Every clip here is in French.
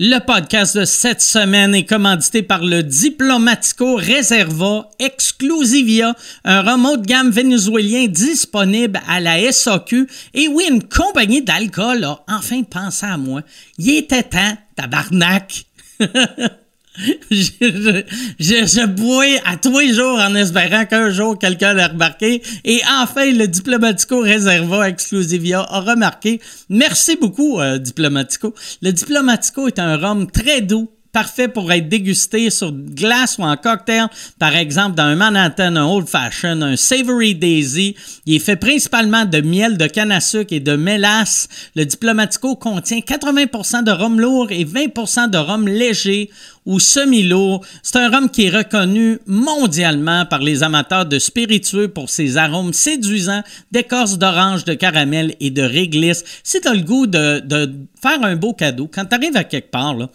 Le podcast de cette semaine est commandité par le Diplomatico Reserva Exclusivia, un de gamme vénézuélien disponible à la SAQ. Et oui, une compagnie d'alcool a enfin pensé à moi. Il était temps, tabarnak! je, je, je, à tous les jours en espérant qu'un jour quelqu'un l'a remarqué. Et enfin, le Diplomatico Reserva Exclusivia a remarqué. Merci beaucoup, euh, Diplomatico. Le Diplomatico est un rhum très doux, parfait pour être dégusté sur glace ou en cocktail, par exemple dans un Manhattan, un Old Fashion, un Savory Daisy. Il est fait principalement de miel de canne à sucre et de mélasse. Le Diplomatico contient 80% de rhum lourd et 20% de rhum léger ou semi-lourd. C'est un rhum qui est reconnu mondialement par les amateurs de spiritueux pour ses arômes séduisants d'écorce d'orange, de caramel et de réglisse. Si tu le goût de, de faire un beau cadeau, quand tu arrives à quelque part, là,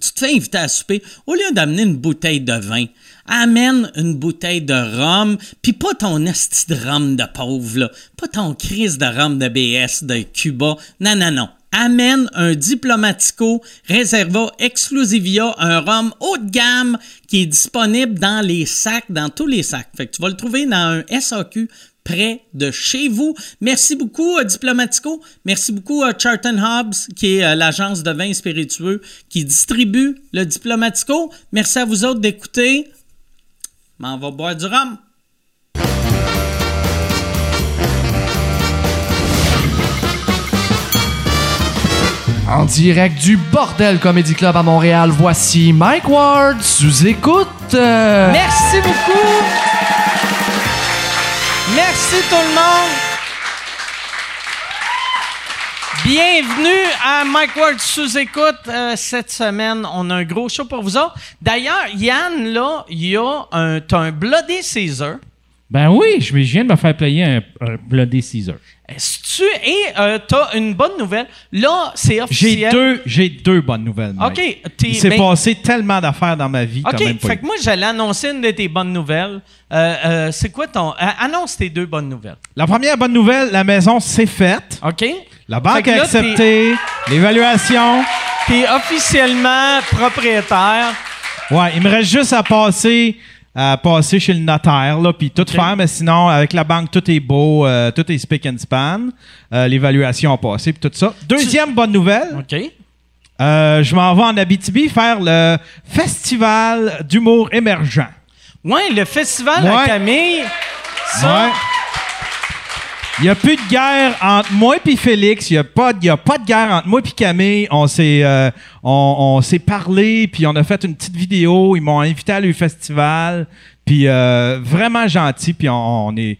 tu te fais inviter à souper, au lieu d'amener une bouteille de vin, amène une bouteille de rhum, puis pas ton esti de rhum de pauvre, là. pas ton crise de rhum de BS, de Cuba. Non, non, non. Amène un Diplomatico Reserva Exclusivia, un rhum haut de gamme qui est disponible dans les sacs, dans tous les sacs. Fait que tu vas le trouver dans un SAQ près de chez vous. Merci beaucoup à Diplomatico. Merci beaucoup à Charlton Hobbs, qui est euh, l'agence de vins spiritueux qui distribue le Diplomatico. Merci à vous autres d'écouter. On va boire du rhum. En direct du Bordel Comedy Club à Montréal, voici Mike Ward sous écoute. Euh, Merci beaucoup. Merci tout le monde. Bienvenue à Mike Ward sous écoute. Euh, cette semaine, on a un gros show pour vous autres. D'ailleurs, Yann, là, il y a un, un Bloody Caesar. Ben oui, je je viens de me faire payer un, un Bloody Caesar. Est-ce tu et euh, t'as une bonne nouvelle? Là, c'est J'ai officiel. deux, j'ai deux bonnes nouvelles. Mike. OK, t'es Il s'est ben- passé tellement d'affaires dans ma vie. OK, t'as même pas fait eu. que moi, j'allais annoncer une de tes bonnes nouvelles. Euh, euh, c'est quoi ton... annonce tes deux bonnes nouvelles. La première bonne nouvelle, la maison s'est faite. OK? La banque que a accepté l'évaluation. T'es officiellement propriétaire. Ouais, il me reste juste à passer, passer chez le notaire, là, puis tout faire, mais sinon, avec la banque, tout est beau, euh, tout est spick and span. Euh, L'évaluation a passé, puis tout ça. Deuxième bonne nouvelle, OK. euh, je m'en vais en Abitibi faire le festival d'humour émergent. Ouais, le festival Ouais. à Camille. Ça, Ouais. Il n'y a plus de guerre entre moi et Félix. Il n'y a, pas de- y a pas de guerre entre moi et Camille. On s'est euh, on, on s'est parlé, puis on a fait une petite vidéo. Ils m'ont invité à leur festival. Puis euh, vraiment gentil. Puis on, on est...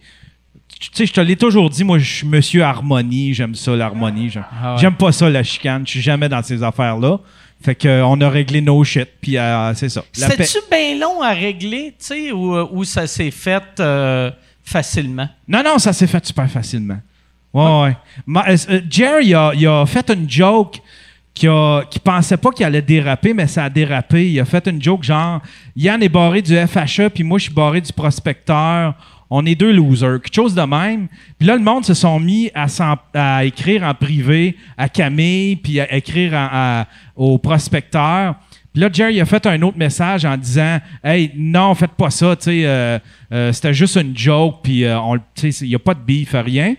Tu sais, je te l'ai toujours dit, moi, je suis monsieur harmonie. J'aime ça, l'harmonie. J'aime Ah ouais. j'aime pas ça, la chicane. Je suis jamais dans ces affaires-là. Fait que euh, on a réglé nos shit. Puis euh, c'est ça. Paix- C'est-tu bien long à régler, tu sais, ou, ou ça s'est fait facilement? Non, non, ça s'est fait super facilement. Ouais, ouais. Euh, euh, Jerry, il a, fait une joke qui, a, qui pensait pas qu'il allait déraper, mais ça a dérapé. Il a fait une joke genre Yann est barré du FHE, puis moi, je suis barré du prospecteur. On est deux losers. Quelque chose de même. Puis là, le monde se sont mis à, écrire en privé à Camille, puis à écrire au prospecteur. Puis là, Jerry a fait un autre message en disant Hey, non, faites pas ça, euh, euh, c'était juste une joke, puis euh, il n'y a pas de beef, rien.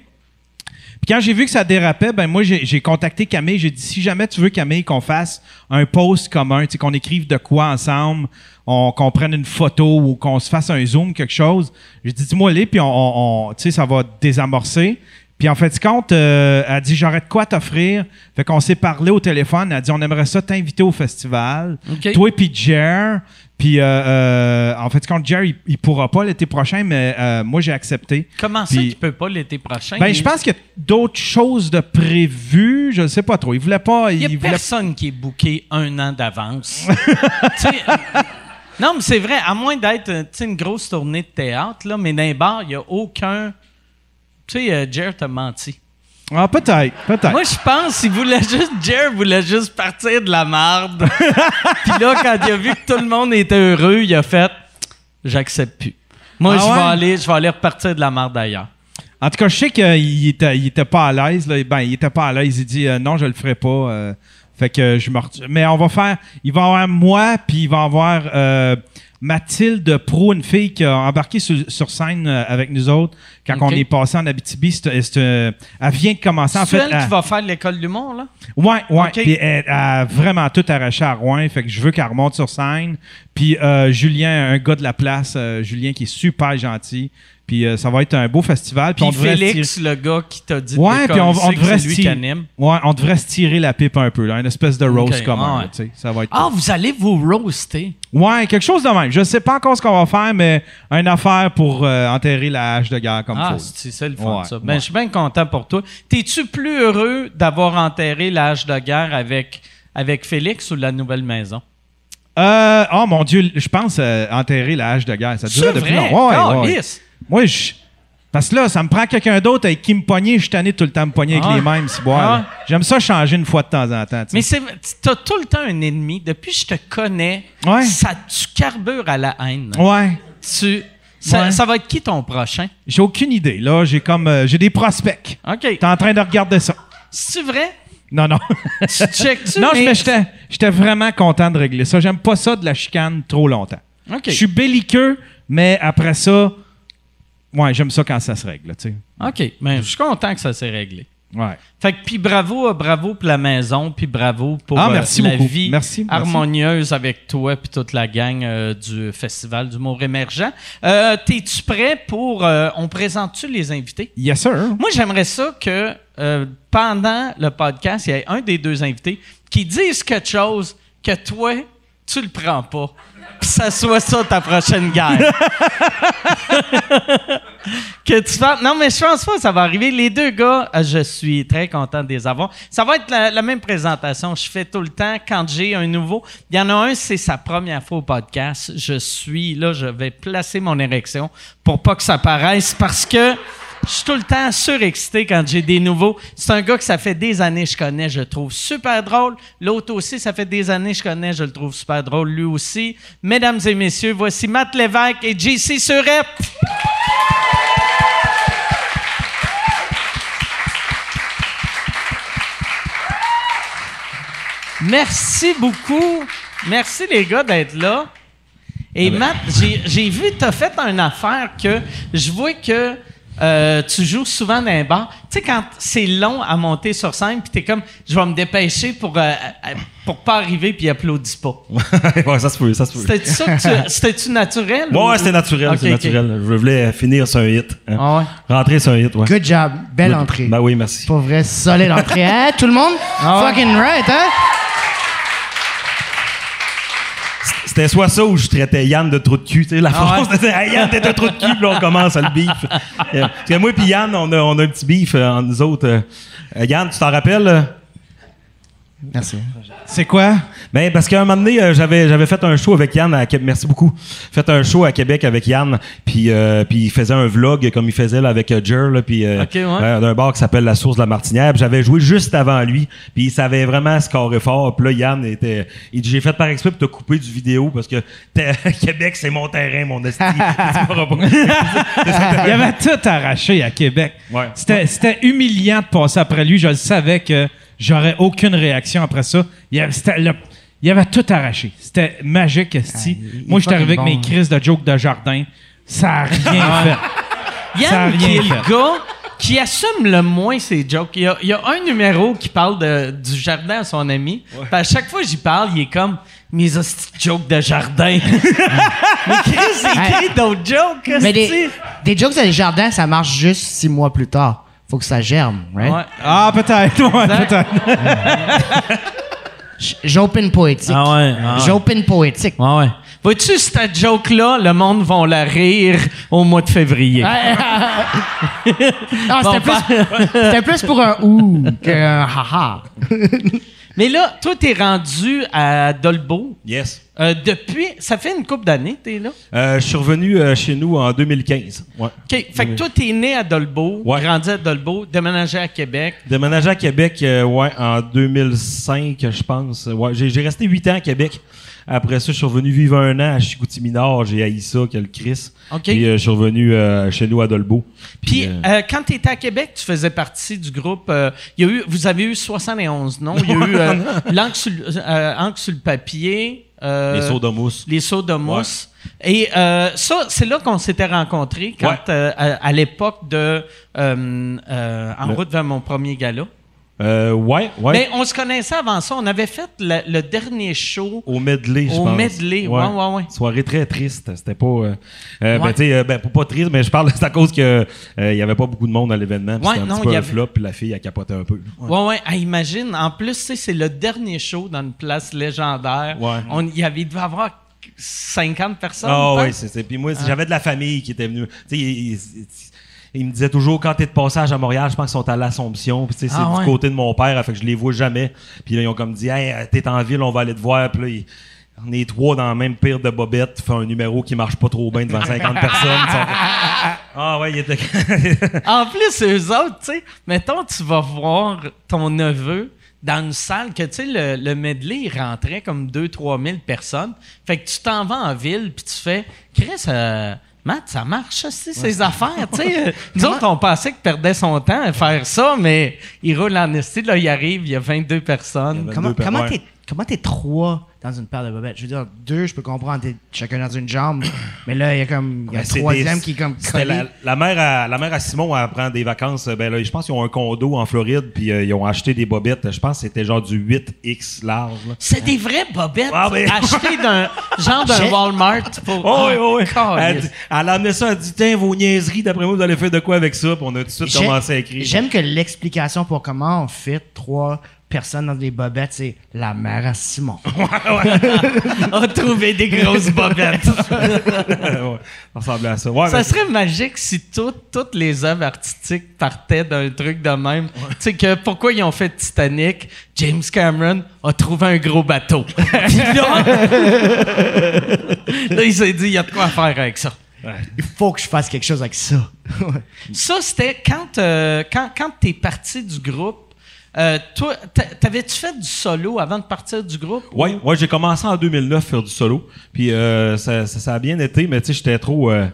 Puis quand j'ai vu que ça dérapait, ben moi, j'ai contacté Camille. J'ai dit, si jamais tu veux, Camille, qu'on fasse un post commun, qu'on écrive de quoi ensemble, on, qu'on prenne une photo ou qu'on se fasse un zoom, quelque chose, j'ai dit, dis-moi les, puis on, on- on- ça va désamorcer. Puis en fait, compte, euh, elle a dit, j'aurais de quoi t'offrir. Fait qu'on s'est parlé au téléphone. Elle a dit, on aimerait ça t'inviter au festival. Toi puis Jer. Puis euh, euh, en fait, compte, Jer, il, il pourra pas l'été prochain, mais euh, moi, j'ai accepté. Comment ça Puis- qu'il peut pas l'été prochain? Ben, je pense qu'il y a d'autres choses de prévues. Je ne sais pas trop. Il voulait pas. Il n'y a il voulait- personne qui est booké un an d'avance. Non, mais c'est vrai, à moins d'être une grosse tournée de théâtre, là, mais les bars, il n'y a aucun. Tu sais, euh, Jer t'a menti. Ah, peut-être. Peut-être. Moi, je pense qu'il voulait juste. Jer voulait juste partir de la marde. Puis là, quand il a vu que tout le monde était heureux, il a fait J'accepte plus. Moi, Ah je, vais ouais? aller, je vais aller repartir de la marde ailleurs. En tout cas, je sais qu'il était, il était pas à l'aise. là. Ben, il était pas à l'aise. Il dit euh, non, je le ferai pas. euh, Fait que je me Mais on va faire. Il va y avoir moi, puis il va y avoir euh, Mathilde Pro, une fille qui a embarqué sur, sur scène euh, avec nous autres quand on est passé en Abitibi. C'est, euh, elle vient de commencer. En C'est elle qui va faire l'école du monde, là? Ok. Puis elle, elle a vraiment tout arraché à Rouen. Fait que je veux qu'elle remonte sur scène. Puis euh, Julien, un gars de la place, euh, Julien qui est super gentil. Puis euh, ça va être un beau festival. Puis on Félix, le gars qui t'a dit Ouais, puis on, on devrait se tirer. Ouais, on devrait se tirer la pipe un peu, là, une espèce de roast Ok, commun. ouais. là. Ça va être. Ah, vous allez vous roaster. Ouais, quelque chose de même. Je sais pas encore ce qu'on va faire, mais une affaire pour euh, enterrer la hache de guerre comme Ah, c'est c'est le fun, Ouais, ça. Ben, je suis bien content pour toi. T'es-tu plus heureux d'avoir enterré l'âge de guerre avec, avec Félix ou la nouvelle maison? Euh, oh mon Dieu, je pense euh, enterrer la hache de guerre. Ça durait depuis longtemps. Ouais. Moi, je. Parce que là, ça me prend quelqu'un d'autre avec qui me pogner. Je suis tanné tout le temps me pogner avec Ah. les mêmes, si boire, Ah. J'aime ça changer une fois de temps en temps. Mais c'est, t'as tout le temps un ennemi. Depuis que je te connais, Ouais. ça, tu carbures à la haine. Ouais. Tu, ça, Ouais. ça va être qui ton prochain? J'ai aucune idée. Là, j'ai comme. euh, j'ai des prospects. OK. T'es en train de regarder ça. C'est vrai? Non, non. Tu checkes-tu? non, mais- mais j'étais, j'étais vraiment content de régler ça. J'aime pas ça de la chicane trop longtemps. OK. Je suis belliqueux, mais après ça, ouais, j'aime ça quand ça se règle, tu sais. OK. Mais je suis content que ça s'est réglé. Ouais. Fait que puis bravo, euh, bravo pour la maison, puis bravo pour Ah, euh, merci la beaucoup. vie Merci, merci. harmonieuse avec toi puis toute la gang euh, du festival d'humour émergent. Euh, T'es-tu prêt pour euh, on présente-tu les invités? Yes, sir. Moi, j'aimerais ça que euh, pendant le podcast, il y ait un des deux invités qui dise quelque chose que toi tu le prends pas. Puis ça soit ça ta prochaine guerre. que tu fasses- Non, mais je pense pas que ça va arriver. Les deux gars, euh, je suis très content de les avoir. Ça va être la, la même présentation. Je fais tout le temps quand j'ai un nouveau. Il y en a un, c'est sa première fois au podcast. Je suis là, je vais placer mon érection pour pas que ça paraisse parce que je suis tout le temps surexcité quand j'ai des nouveaux. C'est un gars que ça fait des années que je connais, je le trouve super drôle. L'autre aussi, ça fait des années que je connais, je le trouve super drôle, lui aussi. Mesdames et messieurs, voici Matt Lévesque et JC Surette. Merci beaucoup. Merci les gars d'être là. Et Matt, j'ai- vu, tu as fait une affaire que je vois que euh, tu joues souvent dans un bar. Tu sais, quand c'est long à monter sur scène, puis tu es comme, je vais me dépêcher pour, euh, euh, pour pas arriver, puis il applaudit pas. ouais, ça se peut, ça se peut. C'était ça que tu- C'était-tu naturel? Ouais, ou- ouais, c'était naturel, Ok, c'est ok. naturel. Je voulais finir sur un hit. hein. Ah ouais. Rentrer sur un hit, ouais. Good job. Belle entrée. Ben oui, merci. Pour vrai, solide entrée. Hein, tout le monde? Ah ouais. Fucking right, hein? C'était soit ça ou je traitais Yann de trou de cul. La Ah phrase, ouais. c'était hey, Yann, t'es un trou de cul, puis là, on commence à le beef. Euh, Parce que moi et Yann, on a, on a un petit beef euh, entre nous autres. Euh, euh, Yann, tu t'en rappelles? Merci. C'est quoi? Ben, parce qu'à un moment donné, euh, j'avais, j'avais fait un show avec Yann à Québec. Merci beaucoup. Fait un show à Québec avec Yann. Puis, euh, puis il faisait un vlog comme il faisait là, avec euh, Jer, là, puis, euh, Ok, ouais. euh, d'un bar qui s'appelle La Source de la Martinière. Puis j'avais joué juste avant lui. Puis il savait vraiment scorer fort. Puis là, Yann était. Il dit J'ai fait par exprès pour te couper du vidéo parce que Québec, c'est mon terrain, mon esti. Il avait tout arraché à Québec. Ouais. C'était, c'était humiliant de passer après lui. Je le savais que j'aurais aucune réaction après ça. Il y avait, le- il y avait tout arraché. C'était magique, esti. Ah, Moi, j'étais arrivé avec mes crises de joke de jardin. Ça a rien fait. Ça a Yann, rien qui est fait. le gars qui assume le moins ses jokes. Il y a, il y a un numéro qui parle de- du jardin à son ami. À chaque fois que j'y parle, il est comme mes hosties de jokes de jardin. Mais Chris, écrit d'autres jokes. Mais des, des jokes dans les jardins, ça marche juste six mois plus tard. Faut que ça germe, right? Ouais. Ah, peut-être. Ouais, peut-être. J'open poétique. Ah ouais, ah ouais. J'open poétique. Ouais, ouais. Vois-tu, cette joke-là, le monde va la rire au mois de février? Ah, Bon, c'était, plus, c'était plus pour un ouh qu'un haha. Mais là, toi, t'es rendu à Dolbeau? yes. Euh, depuis, ça fait une couple d'années, t'es là? Euh, je suis revenu euh, chez nous en 2015. Ouais. OK. Fait que toi, t'es né à Dolbeau, Ouais. grandi à Dolbeau, déménagé à Québec. Déménagé à Québec, ouais, en 2005, je pense. Ouais, j'ai, resté huit ans à Québec. Après ça, je suis revenu vivre un an à Chicoutimi Nord. J'ai haï ça, quel Chris. OK. Puis je suis revenu chez nous à Dolbeau. Puis, quand tu étais à Québec, tu faisais partie du groupe. il y a eu, vous avez eu 71 noms. Il y a eu l'encre sur, le- sur le papier. Euh, Les soda mousse. Les seaux de mousse. Et euh, ça, c'est là qu'on s'était rencontrés quand, Ouais. euh, à, à l'époque de euh, euh, En Le- route vers mon premier gala. Euh, ouais, ouais. Mais on se connaissait avant ça. On avait fait le, le dernier show. Au medley, je Au pense. medley, ouais, ouais, ouais. Soirée très triste. C'était pas. euh, euh, Ouais. Ben, tu sais, euh, ben, pas- triste, mais je parle, c'est à cause que euh, il y avait pas beaucoup de monde à l'événement. Ouais, c'était un non, petit peu y un avait- flop, puis la fille a capoté un peu. Ouais, ouais. Ah, imagine. En plus, tu sais, c'est le dernier show dans une place légendaire. Ouais. Il y avait, il devait y avoir 50 personnes. Ah oui, c'est ça. Puis moi, j'avais de la famille qui était venue. Tu sais, ils me disaient toujours quand t'es de passage à Montréal, je pense qu'ils sont à l'Assomption. Puis c'est Ah du côté de mon père, fait que je les vois jamais. Puis là, ils ont comme dit, hey, t'es en ville, on va aller te voir. Puis là, ils- on est trois dans la même pire de bobette, fait un numéro qui marche pas trop bien devant 50 personnes. Ah ouais, il était. En plus, eux autres, tu sais, mettons, tu vas voir ton neveu dans une salle que, tu sais, le, le medley, il rentrait comme 2-3 000 personnes. Fait que tu t'en vas en ville, puis tu fais, Chris, euh, Matt, ça marche, aussi, ces affaires, tu sais. Euh, Nous autres, on pensait qu'il perdait son temps à faire ça, mais il roule en esti, là, il arrive, il y a 22 personnes. Comment per- comment ouais. Comment t'es trois dans une paire de bobettes? Je veux dire, deux, je peux comprendre, t'es chacun dans une jambe, mais là, il y a comme il y a un troisième des- qui est comme c'était collé. la, la mère à la mère à Simon elle prend des vacances euh, ben là je pense qu'ils ont un condo en Floride puis euh, ils ont acheté des bobettes je pense que c'était genre du 8X large là. C'est des vraies bobettes Ah, ben- achetées d'un genre d'un Walmart pour. Oh, oui, oui, oui. Elle, dit- elle a amené ça, elle a dit Tiens, vos niaiseries, d'après moi, vous allez faire de quoi avec ça Puis on a tout de suite commencé à écrire. J'aime que l'explication pour comment on fit trois personnes dans des bobettes, c'est la mère à Simon. a trouvé des grosses bobettes. ouais, ça ressemblait à ça. Ouais, Ça mais- serait magique si tout- toutes les œuvres artistiques partaient d'un truc de même. Tu sais que pourquoi ils ont fait Titanic, James Cameron a trouvé un gros bateau. Puis là, là, il s'est dit il y a de quoi faire avec ça. Il faut que je fasse quelque chose avec ça. Ça c'était quand euh, quand quand t'es parti du groupe. Euh, toi, t'a- t'avais-tu fait du solo avant de partir du groupe? Ouais, ouais, j'ai commencé en 2009 à faire du solo. Puis euh, ça, ça, ça a bien été, mais tu sais, j'étais trop. euh,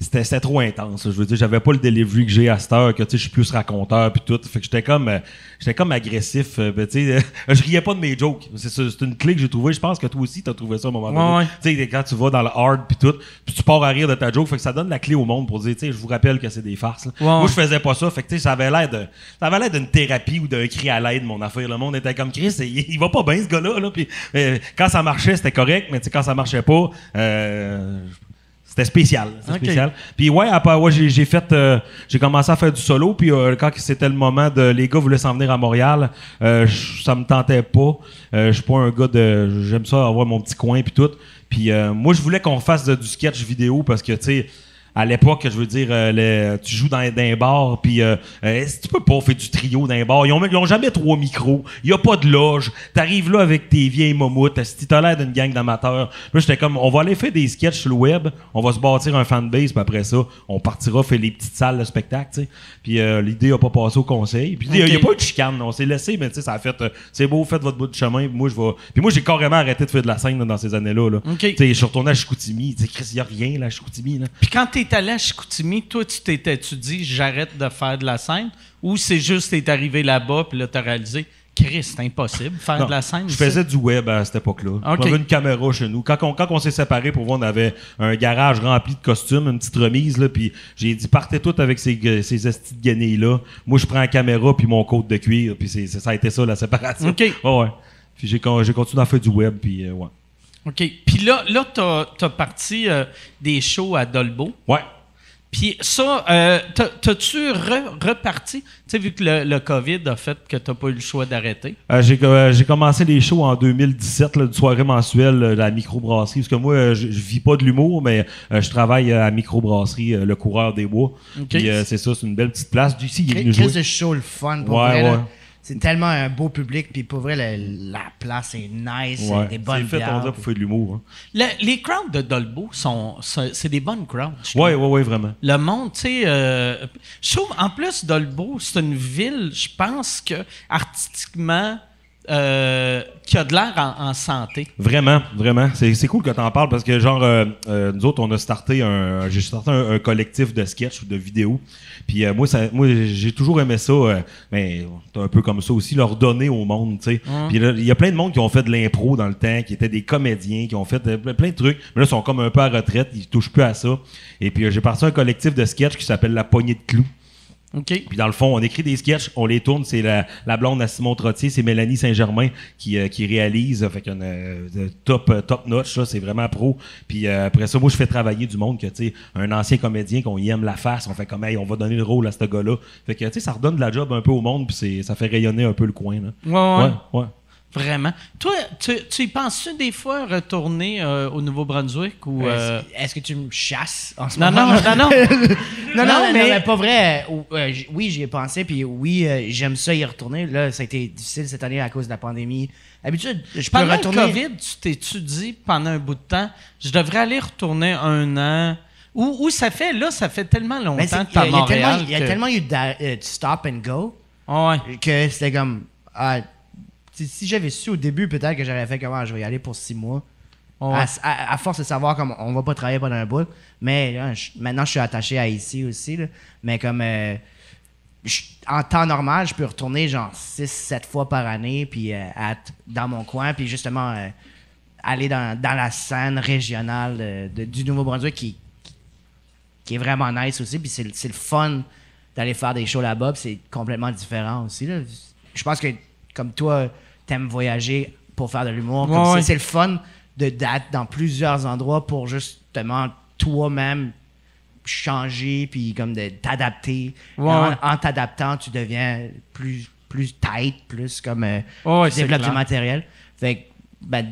c'était, c'était trop intense. Je veux dire, j'avais pas le delivery que j'ai à cette heure, que tu sais, je suis plus raconteur puis tout. Fait que j'étais comme, euh, j'étais comme agressif. euh, ben, tu sais, euh, je riais pas de mes jokes. C'est, une clé que j'ai trouvée. Je pense que toi aussi, t'as trouvé ça à un moment donné. Ouais, ouais. Tu sais, quand tu vas dans le hard puis tout, puis tu pars à rire de ta joke, fait que ça donne la clé au monde pour dire, tu sais, je vous rappelle que c'est des farces. là. Ouais, Moi, je faisais pas ça. Fait que tu sais, ça avait l'air de, ça avait l'air d'une thérapie ou d'un cri à l'aide, mon affaire. Le monde était comme Chris, il, il va pas bien ce gars-là. Là. Puis euh, quand ça marchait, c'était correct, mais tu sais, quand ça marchait pas, euh, c'était spécial. C'était spécial. Puis ouais, après, ouais, j'ai, j'ai fait, euh, j'ai commencé à faire du solo. Puis euh, quand c'était le moment de, les gars voulaient s'en venir à Montréal, euh, ça me tentait pas. Euh, je suis pas un gars de, j'aime ça avoir mon petit coin puis tout. Puis moi, je voulais qu'on fasse de- du sketch vidéo parce que tu sais. À l'époque, je veux dire, euh, le- tu joues dans, dans un bar, puis euh, euh, tu peux pas faire du trio dans un bar. Ils ont, ils ont jamais trois micros. Il y a pas de loge. T'arrives là avec tes vieilles momoutes. Si t'as l'air d'une gang d'amateurs. Là, j'étais comme, on va aller faire des sketchs sur le web. On va se bâtir un fanbase, puis après ça, on partira faire les petites salles de spectacle, tu sais. Puis euh, l'idée a pas passé au conseil. Puis il y a- pas eu de chicane. On s'est laissé, mais tu sais, ça a fait, euh, c'est beau, faites votre bout de chemin. Puis moi, je vais. Puis moi, j'ai carrément arrêté de faire de la scène là, dans ces années-là. Là. Ok. Tu sais, je suis retourné à Chicoutimi. Tu sais, Chris, il y a rien là, à Chicoutimi. Là. Puis quand t'es allé à Chicoutimi, toi, tu t'étais-tu dit j'arrête de faire de la scène ou c'est juste t'es arrivé là-bas puis là t'as réalisé Chris, c'est impossible faire Non, de la scène. Je faisais du web à cette époque-là. On avait une caméra chez nous. Quand on, quand on s'est séparés, pour voir, on avait un garage rempli de costumes, une petite remise, là, puis j'ai dit, partez tout avec ces, ces estis de guenilles-là. Moi, je prends la caméra puis mon côte de cuir, puis c'est, ça a été ça, la séparation. OK. Ouais, ouais. Puis j'ai, j'ai continué à faire du web, puis euh, ouais. OK. Puis là, là t'as as parti euh, des shows à Dolbeau. Ouais. Puis ça, euh, t'as- t'as-tu re- reparti? Tu sais, vu que le, le COVID a fait que t'as pas eu le choix d'arrêter. Euh, j'ai, euh, j'ai commencé les shows en 2017, là, une soirée mensuelle de la microbrasserie. Parce que moi, je, vis pas de l'humour, mais je travaille à la microbrasserie, le coureur des bois. Ok. Puis euh, c'est ça, c'est une belle petite place. D'ici, il est venu Chris jouer. de show le fun pour Ouais, vrai. là. C'est tellement un beau public, puis pour vrai, la place est nice, Ouais. des bonnes C'est fait, on bières. dirait, pour faire de l'humour. hein. Le- les crowds de Dolbeau sont, c'est des bonnes crowds. trouve. ouais, ouais, vraiment. Le monde, tu sais, euh, je trouve, en plus, Dolbeau, c'est une ville, je pense que artistiquement, euh, qui a de l'air en, en santé. Vraiment, vraiment. C'est, cool que tu en parles parce que, genre, euh, euh, nous autres, on a starté un. J'ai starté un, un collectif de sketchs ou de vidéos. Puis euh, moi, ça, moi, j'ai toujours aimé ça, mais un peu comme ça aussi, leur donner au monde, tu sais. Puis il y a plein de monde qui ont fait de l'impro dans le temps, qui étaient des comédiens, qui ont fait plein de trucs. Mais là, ils sont comme un peu à retraite, ils touchent plus à ça. Et puis, j'ai parti un collectif de sketchs qui s'appelle La Poignée de Clous. OK. Puis dans le fond, on écrit des sketchs, on les tourne. C'est la, la blonde à Simon Trottier, c'est Mélanie Saint-Germain qui, euh, qui réalise. Fait qu'un euh, top, euh, top notch, ça, c'est vraiment pro. Puis euh, après ça, moi, je fais travailler du monde que, tu sais, un ancien comédien qu'on y aime la face, on fait comme, hey, on va donner le rôle à ce gars-là. Fait que, tu sais, ça redonne de la job un peu au monde, puis c'est- ça fait rayonner un peu le coin, là. Ouais, ouais. ouais. ouais. Vraiment. Toi, tu, tu y penses-tu des fois retourner euh, au Nouveau-Brunswick ou. euh, Est-ce que tu me chasses en ce Non, moment? non, non, non. Non, non, Non, mais, mais- pas vrai. Euh, euh, oui, j'y ai pensé, puis oui, euh, j'aime ça y retourner. Là, ça a été difficile cette année à cause de la pandémie. D'habitude, je peux Pendant retourner. le COVID, tu t'es-tu dit pendant un bout de temps, je devrais aller retourner un an? Où, où ça fait, là, ça fait tellement longtemps que t'es à il y a- il y a tellement- Montréal. Il y a tellement eu euh, de stop and go ouais. que c'était comme. ah, si- j'avais su au début, peut-être que j'aurais fait comment je vais y aller pour six mois. À, à- à force de savoir comme on va pas travailler pendant un bout. Mais là, je- maintenant, je suis attaché à ici aussi. là. Mais comme euh, je- en temps normal, je peux retourner genre 6-7 fois par année puis euh, être dans mon coin puis justement euh, aller dans, dans la scène régionale de- du Nouveau-Brunswick qui, qui, qui est vraiment nice aussi. Puis c'est le- fun d'aller faire des shows là-bas. puis c'est complètement différent aussi. là. Je pense que comme toi, t'aimes voyager pour faire de l'humour. comme Ouais, c'est- ouais. C'est le fun de d'être dans plusieurs endroits pour justement toi-même changer puis comme de t'adapter. Ouais, en t'adaptant, tu deviens plus plus tight, plus comme euh, tu développes du matériel. Fait que, ben,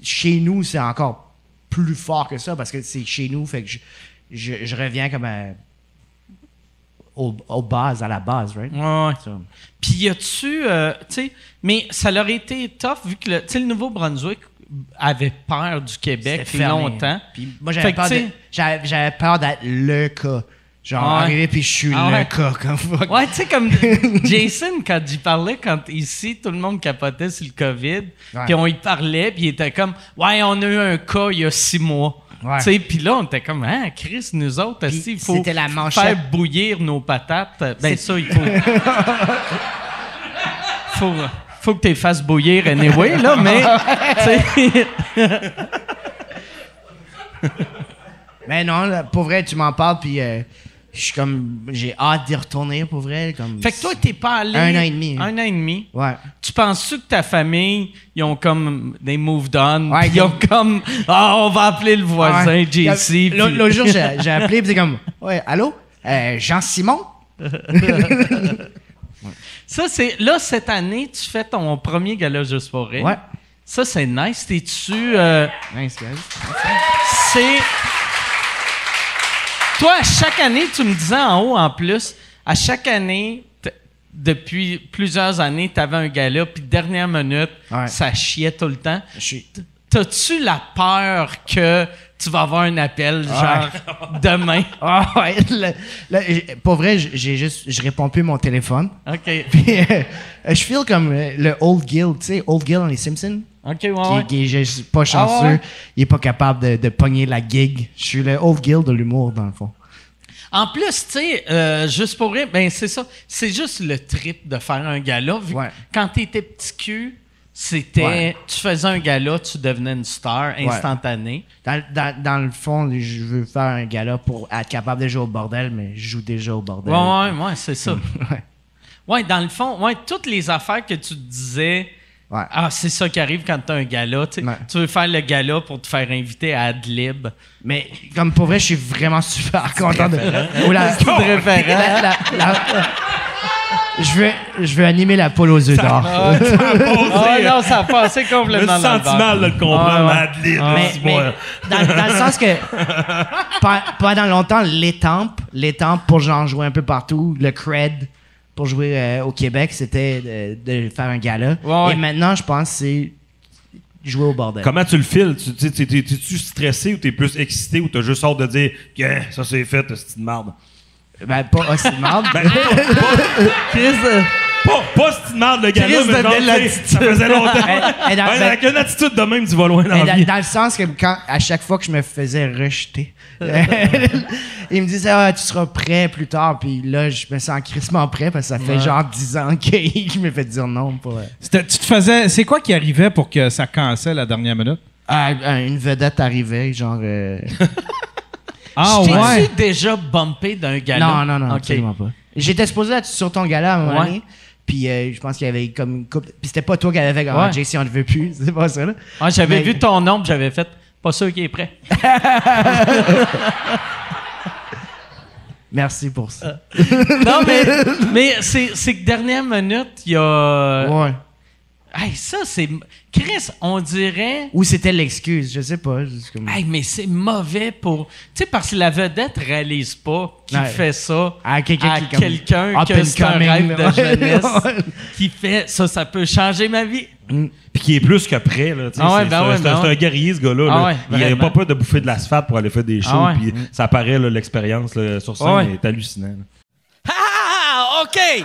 chez nous, c'est encore plus fort que ça parce que c'est chez nous. Fait que je, je, je reviens comme euh, au, au base, à la base, right? Ouais. Puis y a-tu, euh, tu sais, mais ça leur a été tough vu que le, tu sais, le Nouveau-Brunswick avait peur du Québec longtemps. Puis moi, j'avais peur, j'avais, peur d'être le cas. Genre, ouais. arriver puis je suis Ah le cas. Comme fuck. Ouais, tu sais, comme Jason, quand j'y parlais, quand ici, tout le monde capotait sur le COVID, puis on y parlait, puis il était comme, ouais, on a eu un cas il y a six mois. Ouais. Puis là, on était comme, hein, Chris, nous autres, aussi, il faut c'était la faire bouillir nos patates? Ben, ça, il faut. faut, faut que tu les fasses bouillir anyway, là, mais. Mais non, là, pour vrai, tu m'en parles, puis euh, je suis comme. J'ai hâte d'y retourner, pour vrai. Comme, fait que toi, t'es pas allé. Un an et demi. Un an et demi. Ouais. Tu penses-tu que ta famille, ils ont comme des moved on, Ouais, ils ont comme ah on va appeler le voisin Ouais. JC. L'autre puis- jour, j'ai j'ai appelé, puis c'est comme. Ouais, allô? Euh, Jean-Simon? Ça c'est là cette année tu fais ton premier gala juste pour rire. Ouais. Ça c'est nice. T'es-tu euh, Nice, guys. c'est toi à chaque année tu me disais en haut en plus à chaque année depuis plusieurs années, tu avais un gala, puis dernière minute, Ouais. ça chiait tout le temps. T'as-tu la peur que tu vas avoir un appel, genre, demain? Ah ouais, le- le- j'ai- pour vrai, j'ai juste, je réponds plus mon téléphone. OK. Puis euh, je feel comme euh, le Old Gill, tu sais, Old Gill dans les Simpsons. OK, ouais, Qui, ouais. qui est juste pas chanceux, Ah ouais? il est pas capable de, de pogner la gig. Je suis le Old Gill de l'humour, dans le fond. En plus, tu sais, euh, juste pour rire, ben c'est ça. C'est juste le trip de faire un gala. Vu que Ouais. quand t'étais petit cul, c'était. Ouais. Tu faisais un gala, tu devenais une star instantanée. Dans, dans, dans le fond, je veux faire un gala pour être capable de jouer au bordel, mais je joue déjà au bordel. Ouais, ouais, ouais, c'est ça. Ouais. Dans le fond, ouais, toutes les affaires que tu disais. Ouais. Ah, c'est ça qui arrive quand t'as un gala. tu sais. Ouais. Tu veux faire le gala pour te faire inviter à Adlib. Mais comme pour vrai, je suis vraiment super content de. Ou la- je veux, je veux animer la poule aux œufs d'or. Ah non, ça a passé Je me complètement suis dans le senti beurre. mal de le comprendre, Ah, ouais. Mais, mais dans, dans le sens que pe- pendant longtemps, l'étampe, l'étampe pour genre jouer un peu partout, le cred pour jouer euh, au Québec, c'était de, de faire un gala. Ouais. Et maintenant, je pense que c'est jouer au bordel. Comment tu le files? Tu- tu- tu- T'es- T'es-tu stressé ou t'es plus excité ou t'as juste hâte de dire que ça c'est fait, c'est une marde? Ben, pas aussi de marde. Euh, pas, pas ce petit marde, le gars-là, Chris mais genre, tu sais, ça faisait longtemps. Dans- Ouais, ben- avec une attitude de même, tu vas loin dans Mais la dans, vie. dans le sens que quand, à chaque fois que je me faisais rejeter, il me disait ah, tu seras prêt plus tard. Puis là, je me sens crissement prêt parce que ça fait genre 10 ans que je me fait dire non pour euh, C'était- Tu te faisais. C'est quoi qui arrivait pour que ça cancelle la dernière minute? ah, ah, une vedette arrivait, genre. euh, Ah T'es-tu ouais. déjà bumpé d'un gala? non, non, non, Ok. absolument pas. J'étais supposé être sur ton gala à un moment Ouais. donné. Puis euh, je pense qu'il y avait comme une couple. Puis c'était pas toi qui avais fait comme Ouais. Jay, si on ne veut plus. C'est pas ça, là. J'avais Mais- vu ton nom, j'avais fait pas sûr qu'il est prêt. Merci pour ça. non, mais, mais c'est, c'est que dernière minute, il y a. ouais. Hey, ça, c'est. Chris, on dirait. Ou c'était l'excuse, je sais pas. comme- Hey, mais c'est mauvais pour. Tu sais, parce que la vedette réalise pas qu'il Ouais. fait ça À quelqu'un à qui est comme quelqu'un que c'est un rêve de jeunesse qui fait ça, ça peut changer ma vie. Puis qui est plus que prêt, là. tu sais, Ah ouais, c'est ben c'est un- ouais, c'est ben un, c'est ouais. un guerrier, ce gars-là. Ah là. ouais, il a vraiment. pas peur de bouffer de l'asphalte pour aller faire des shows. Ah ouais. Puis ça paraît, là, l'expérience là, sur scène Ah ouais. est hallucinant. là. Ah, OK!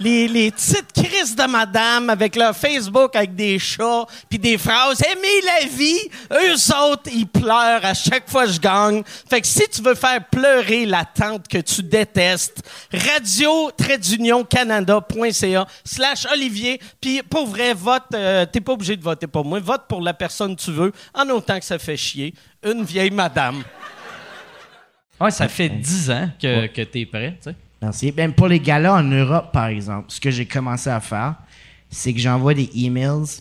Les, les petites crises de madame avec leur Facebook avec des chats puis des phrases. Aimer la vie. Eux autres ils pleurent à chaque fois que je gagne. Fait que si tu veux faire pleurer la tante que tu détestes radio canada.ca slash olivier. Puis pour vrai vote euh, t'es pas obligé de voter pour moi. Vote pour la personne que tu veux en autant que ça fait chier une vieille madame. Ouais, ça fait 10 ans que, que t'es prêt, tu sais. Merci. Même pour les galas en Europe, par exemple, ce que j'ai commencé à faire, c'est que j'envoie des emails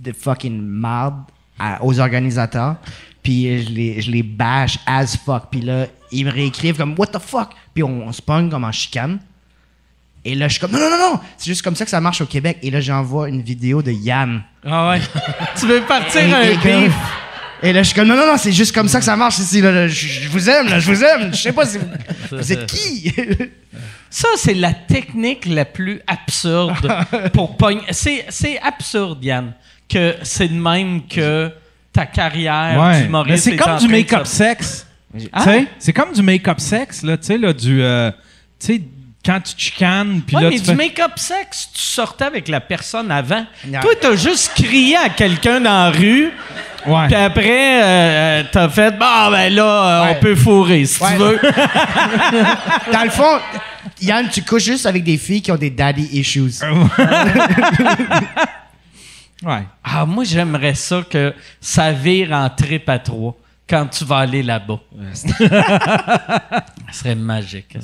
de fucking marde à- aux organisateurs, puis je les, je les bash as fuck. Puis là, ils me réécrivent comme What the fuck? Puis on, on se pogne comme en chicane. Et là, je suis comme Non, non, non, non! C'est juste comme ça que ça marche au Québec. Et là, j'envoie une vidéo de Yann. Ah ouais. tu veux partir Et, un et comme- beef? Et là, je suis comme, non, non, non, c'est juste comme ça que ça marche ici. Là, là. Je, je vous aime, là, je vous aime. Je sais pas si vous, vous êtes qui? Ça, c'est la technique la plus absurde pour pogner. C'est, c'est absurde, Yann, que c'est de même que ta carrière Ouais. d'humoriste Mais c'est est comme en du make-up se- sexe. Ah? Tu sais, c'est comme du make-up sexe, là, tu sais, là, du. euh, tu sais, quand tu te chicanes, puis Ouais, là, mais tu du fais- make-up sexe, tu sortais avec la personne avant. Non. Toi, t'as juste crié à quelqu'un dans la rue, Ouais. puis après, euh, euh, t'as fait, bah, ben là, euh, Ouais. on peut fourrer si Ouais. tu veux. Dans le fond, Yann, tu couches juste avec des filles qui ont des daddy issues. Ouais. Ah, moi, j'aimerais ça que ça vire en trip à trois quand tu vas aller là-bas. ça serait magique.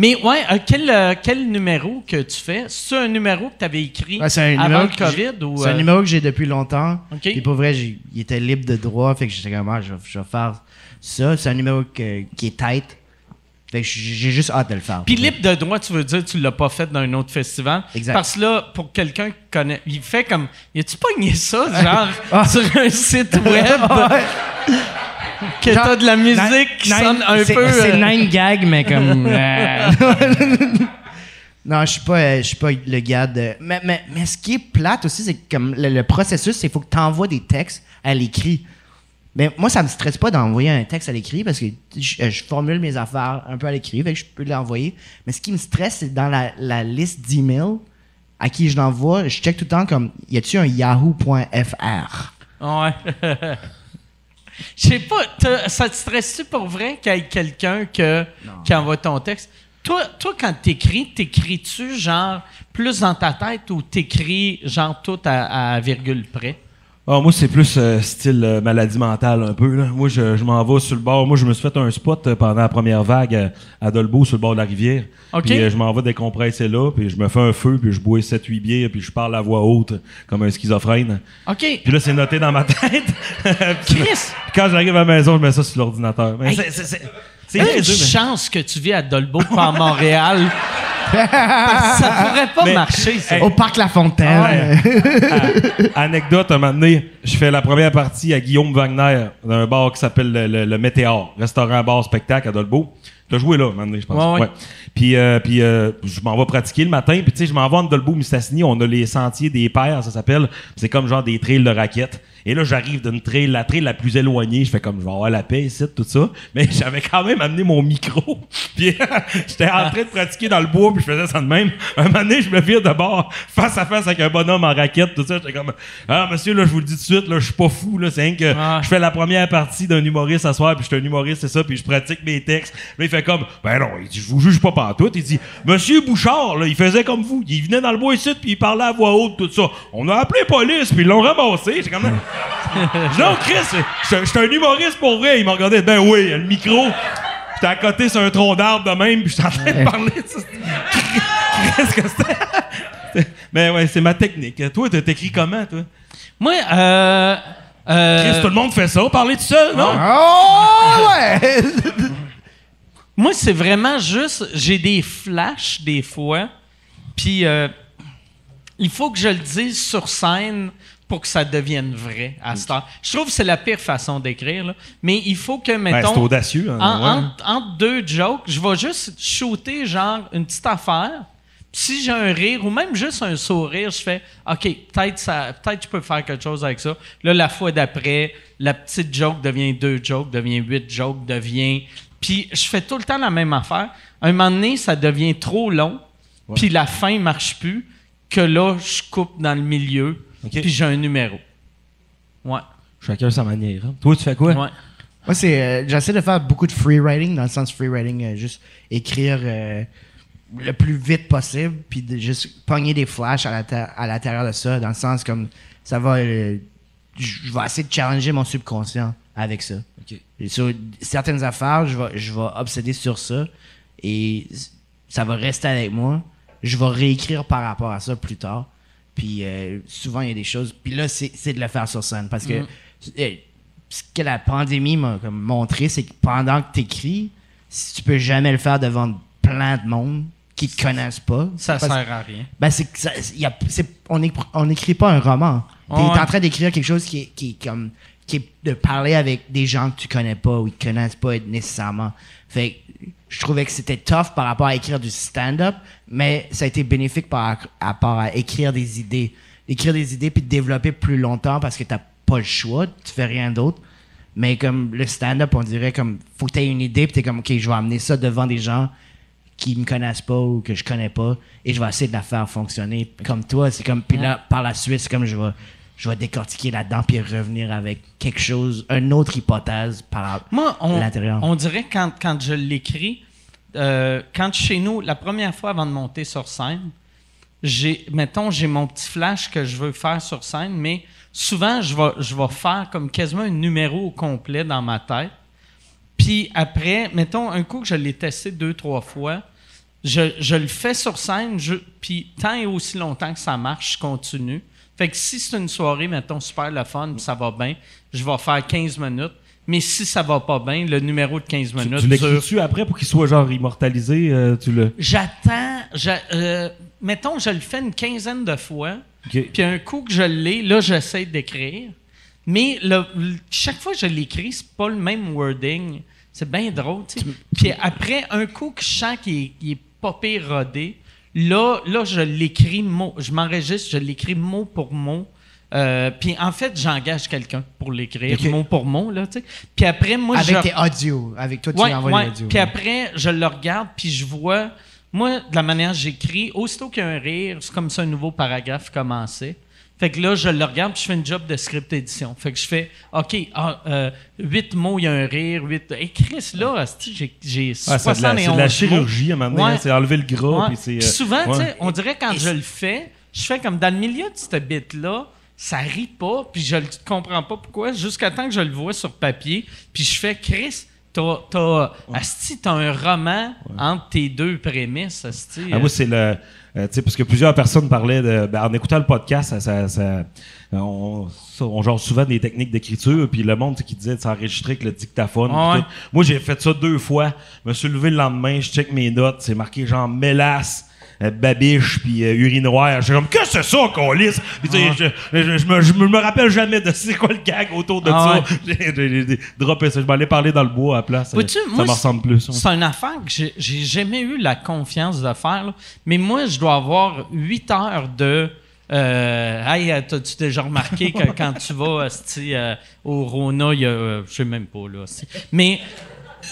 Mais ouais, euh, quel, euh, quel numéro que tu fais? C'est un numéro que tu avais écrit Ouais, c'est un avant le que COVID? Ou, C'est un euh, numéro que j'ai depuis longtemps. OK. Et pour vrai, j'ai- il était libre de droit. Fait que j'étais comme, ah, je, vais- je vais faire ça. C'est un numéro que- qui est tight. Fait que j'ai juste hâte de le faire. Puis libre de droit, tu veux dire tu l'as pas fait dans un autre festival? Exact. Parce que là, pour quelqu'un qui connaît, il fait comme, y a-tu pogné ça, genre, Ah. sur un site web? que t'as de la musique qui Nine- sonne un c'est- peu... C'est euh, nine gag, mais comme. euh, non, je suis pas, euh, je suis pas le gars de. Mais, mais, mais ce qui est plate aussi, c'est que comme le, le processus, c'est qu'il faut que tu envoies des textes à l'écrit. Mais moi, ça me stresse pas d'envoyer un texte à l'écrit parce que je, je formule mes affaires un peu à l'écrit, fait que je peux l'envoyer. Mais ce qui me stresse, c'est dans la, la liste d'emails à qui je l'envoie, je check tout le temps comme y a-tu un yahoo.fr? Ouais. Je sais pas, ça te stresse-tu pour vrai qu'il y ait quelqu'un que, qui envoie ton texte? Toi, toi quand t'écris, t'écris-tu genre plus dans ta tête ou t'écris genre tout à, à virgule près? Ah, moi, c'est plus euh, style euh, maladie mentale un peu. Là. Moi, je, je m'en vais sur le bord. Moi, je me suis fait un spot euh, pendant la première vague à Dolbeau, sur le bord de la rivière. OK. Puis je m'en vais décompresser là, puis je me fais un feu, puis je bois 7-8 bières, puis je parle à voix haute comme un schizophrène. OK. Puis là, c'est noté dans ma tête. Puis Chris! Quand j'arrive à la maison, je mets ça sur l'ordinateur. Mais Hey. c'est- c'est- c'est- c'est Une mais- chance que tu vis à Dolbeau, pas à Montréal. ça pourrait pas Mais- marcher, ça. Hey. Au parc La Fontaine. Ah, anecdote, un moment donné, je fais la première partie à Guillaume Wagner d'un bar qui s'appelle le, le- le Météor, restaurant, bar, spectacle à Dolbeau. T'as joué là, un moment donné, je pense. Ouais, ouais. Puis, euh, puis euh, je m'en vais pratiquer le matin. Puis, tu sais, je m'en vais en Dolbeau, Mistassini. On a les sentiers des pères, ça s'appelle. C'est comme genre des trails de raquettes. Et là, j'arrive d'une trail, la trail la plus éloignée. Je fais comme, je vais avoir la paix ici, tout ça. Mais j'avais quand même amené mon micro. Puis, j'étais en train de pratiquer dans le bois, puis je faisais ça de même. Un moment donné, je me vire de bord, face à face avec un bonhomme en raquette, tout ça. J'étais comme, ah, monsieur, là, je vous le dis tout de suite, là, je suis pas fou, là. C'est rien que Ah. je fais la première partie d'un humoriste à soir, puis je suis un humoriste, c'est ça, puis je pratique mes textes. Là, il fait comme, ben non, il dit, je vous juge pas pantoute. Il dit, monsieur Bouchard, là, il faisait comme vous. Il venait dans le bois ici, puis il parlait à voix haute, tout ça. On a appelé la police, puis ils l'ont ramassé. J'étais comme, non, Chris, je suis un humoriste pour vrai. Il m'a regardé, ben oui, le micro. J'étais à côté sur un tronc d'arbre de même, puis j'étais en train de parler de ça. Qu'est-ce que c'était? Mais ouais, c'est ma technique. Toi, t'as- t'écris comment, toi? Moi, euh. euh, Chris, tout le monde fait ça, parler de ça, non? Oh, ouais! Moi, c'est vraiment juste, j'ai des flashs des fois, puis euh, il faut que je le dise sur scène pour que ça deviine vrai à cette heure. Je trouve que c'est la pire façon d'écrire, là. mais il faut que, Ben, mettons, c'est audacieux. hein, en- ouais. entre, entre deux jokes, je vais juste shooter genre une petite affaire. Si j'ai un rire ou même juste un sourire, je fais OK, peut-être ça peut-être je peux faire quelque chose avec ça. Là la fois d'après, la petite joke devient deux jokes, devient huit jokes, devient puis je fais tout le temps la même affaire. Un moment donné, ça devient trop long, puis la fin marche plus que là je coupe dans le milieu, Puis j'ai un numéro. Ouais. Chacun sa manière. hein. Toi, tu fais quoi? Ouais. Moi, c'est. euh, J'essaie de faire beaucoup de free writing, dans le sens free writing, euh, juste écrire euh, le plus vite possible, puis de juste pogner des flashs à l'intérieur de ça, dans le sens comme ça va. euh, je vais essayer de challenger mon subconscient avec ça. OK. Et sur certaines affaires, je vais, je vais obséder sur ça et ça va rester avec moi. Je vais réécrire par rapport à ça plus tard. Puis euh, souvent, il y a des choses. Puis là, c'est c'est de le faire sur scène. Parce que euh, ce que la pandémie m'a comme montré, c'est que pendant que tu écris, si tu peux jamais le faire devant plein de monde qui te connaissent pas, Ça sert à rien. ben, c'est ça- y a- c'est- on n'écrit pas un roman. T'es Ouais. en train d'écrire quelque chose qui est, qui est comme qui est de parler avec des gens que tu connais pas ou qui connaissent pas nécessairement. Fait je trouvais que c'était tough par rapport à écrire du stand-up, mais ça a été bénéfique par rapport à écrire des idées, écrire des idées puis de développer plus longtemps parce que t'as pas le choix, tu fais rien d'autre. Mais comme le stand-up, on dirait comme faut que tu aies une idée puis t'es comme ok, je vais amener ça devant des gens qui me connaissent pas ou que je connais pas et je vais essayer de la faire fonctionner comme toi. C'est comme puis là par la suite c'est comme je vais je vais décortiquer là-dedans puis revenir avec quelque chose une autre hypothèse par Moi, on, l'intérieur on dirait quand, quand je l'écris, euh, quand chez nous, la première fois avant de monter sur scène, j'ai, mettons, j'ai mon petit flash que je veux faire sur scène, mais souvent, je vais, je vais faire comme quasiment un numéro au complet dans ma tête. Puis après, mettons, un coup que je l'ai testé deux, trois fois, je, je le fais sur scène, je- puis tant et aussi longtemps que ça marche, je continue. Fait que si c'est une soirée, mettons, super le fun, ça va bien, je vais faire 15 minutes. Mais si ça va pas bien, le numéro de 15 Tu, minutes tu l'écris-tu après pour qu'il soit genre immortalisé? euh, tu le... J'attends. j'a- euh, mettons, je le fais une quinzaine de fois. OK. Puis un coup que je l'ai, là, j'essaie d'écrire. Mais le- le- chaque fois que je l'écris, c'est pas le même wording. C'est bien drôle, tu sais. Puis après, un coup que je sens qu'il est, est pas pire rodé, là, là je l'écris mot. Je m'enregistre, je l'écris mot pour mot. Euh, puis en fait, j'engage quelqu'un pour l'écrire mot pour mot, là, tu sais. Puis après, moi, avec je... tes audios avec toi tu Ouais, envoies ouais. Puis après, je le regarde, puis je vois, moi, de la manière que j'écris, aussitôt qu'il y a un rire, c'est comme ça un nouveau paragraphe commençait. Fait que là, je le regarde, puis je fais une job de script édition. Fait que je fais, OK, ah, euh, huit mots, il y a un rire, huit. Hey, Chris, là, asti, j'ai j'ai Ah, c'est de la, 71 de chirurgie à un moment donné, Ouais. hein, c'est enlever le gras. Ouais. puis euh, souvent, tu sais, on dirait quand je le fais, je fais comme dans le milieu de cette bite-là, ça rit pas, puis je le comprends pas pourquoi, jusqu'à temps que je le vois sur papier, puis je fais Chris. T'as, t'as, asti, t'as un roman entre tes deux prémices, asti. Ah, moi, c'est le. Euh, tu sais, parce que plusieurs personnes parlaient de. ben, en écoutant le podcast, ça, ça, ça- on, ça, on genre souvent des techniques d'écriture, puis le monde qui disait de s'enregistrer avec le dictaphone. Ah ouais. Moi, j'ai fait ça deux fois. Je me suis levé le lendemain, je check mes notes, c'est marqué genre mélasse. Euh, babiche puis euh, urinoir. J'étais comme, que c'est ça qu'on lisse? Puis je, je, je me, je me rappelle jamais de c'est quoi le gag autour de Ah ça. J'ai- J'ai j'ai droppé ça. Je m'allais parler dans le bois à la place. Vois-tu, ça me ressemble plus. ouais. C'est une affaire que j'ai- j'ai jamais eu la confiance de faire. là. Mais moi, je dois avoir 8 heures de. Euh, hey, euh, t'as-tu déjà remarqué que quand tu vas euh, au Rona, il y a. euh, je sais même pas, là. Mais.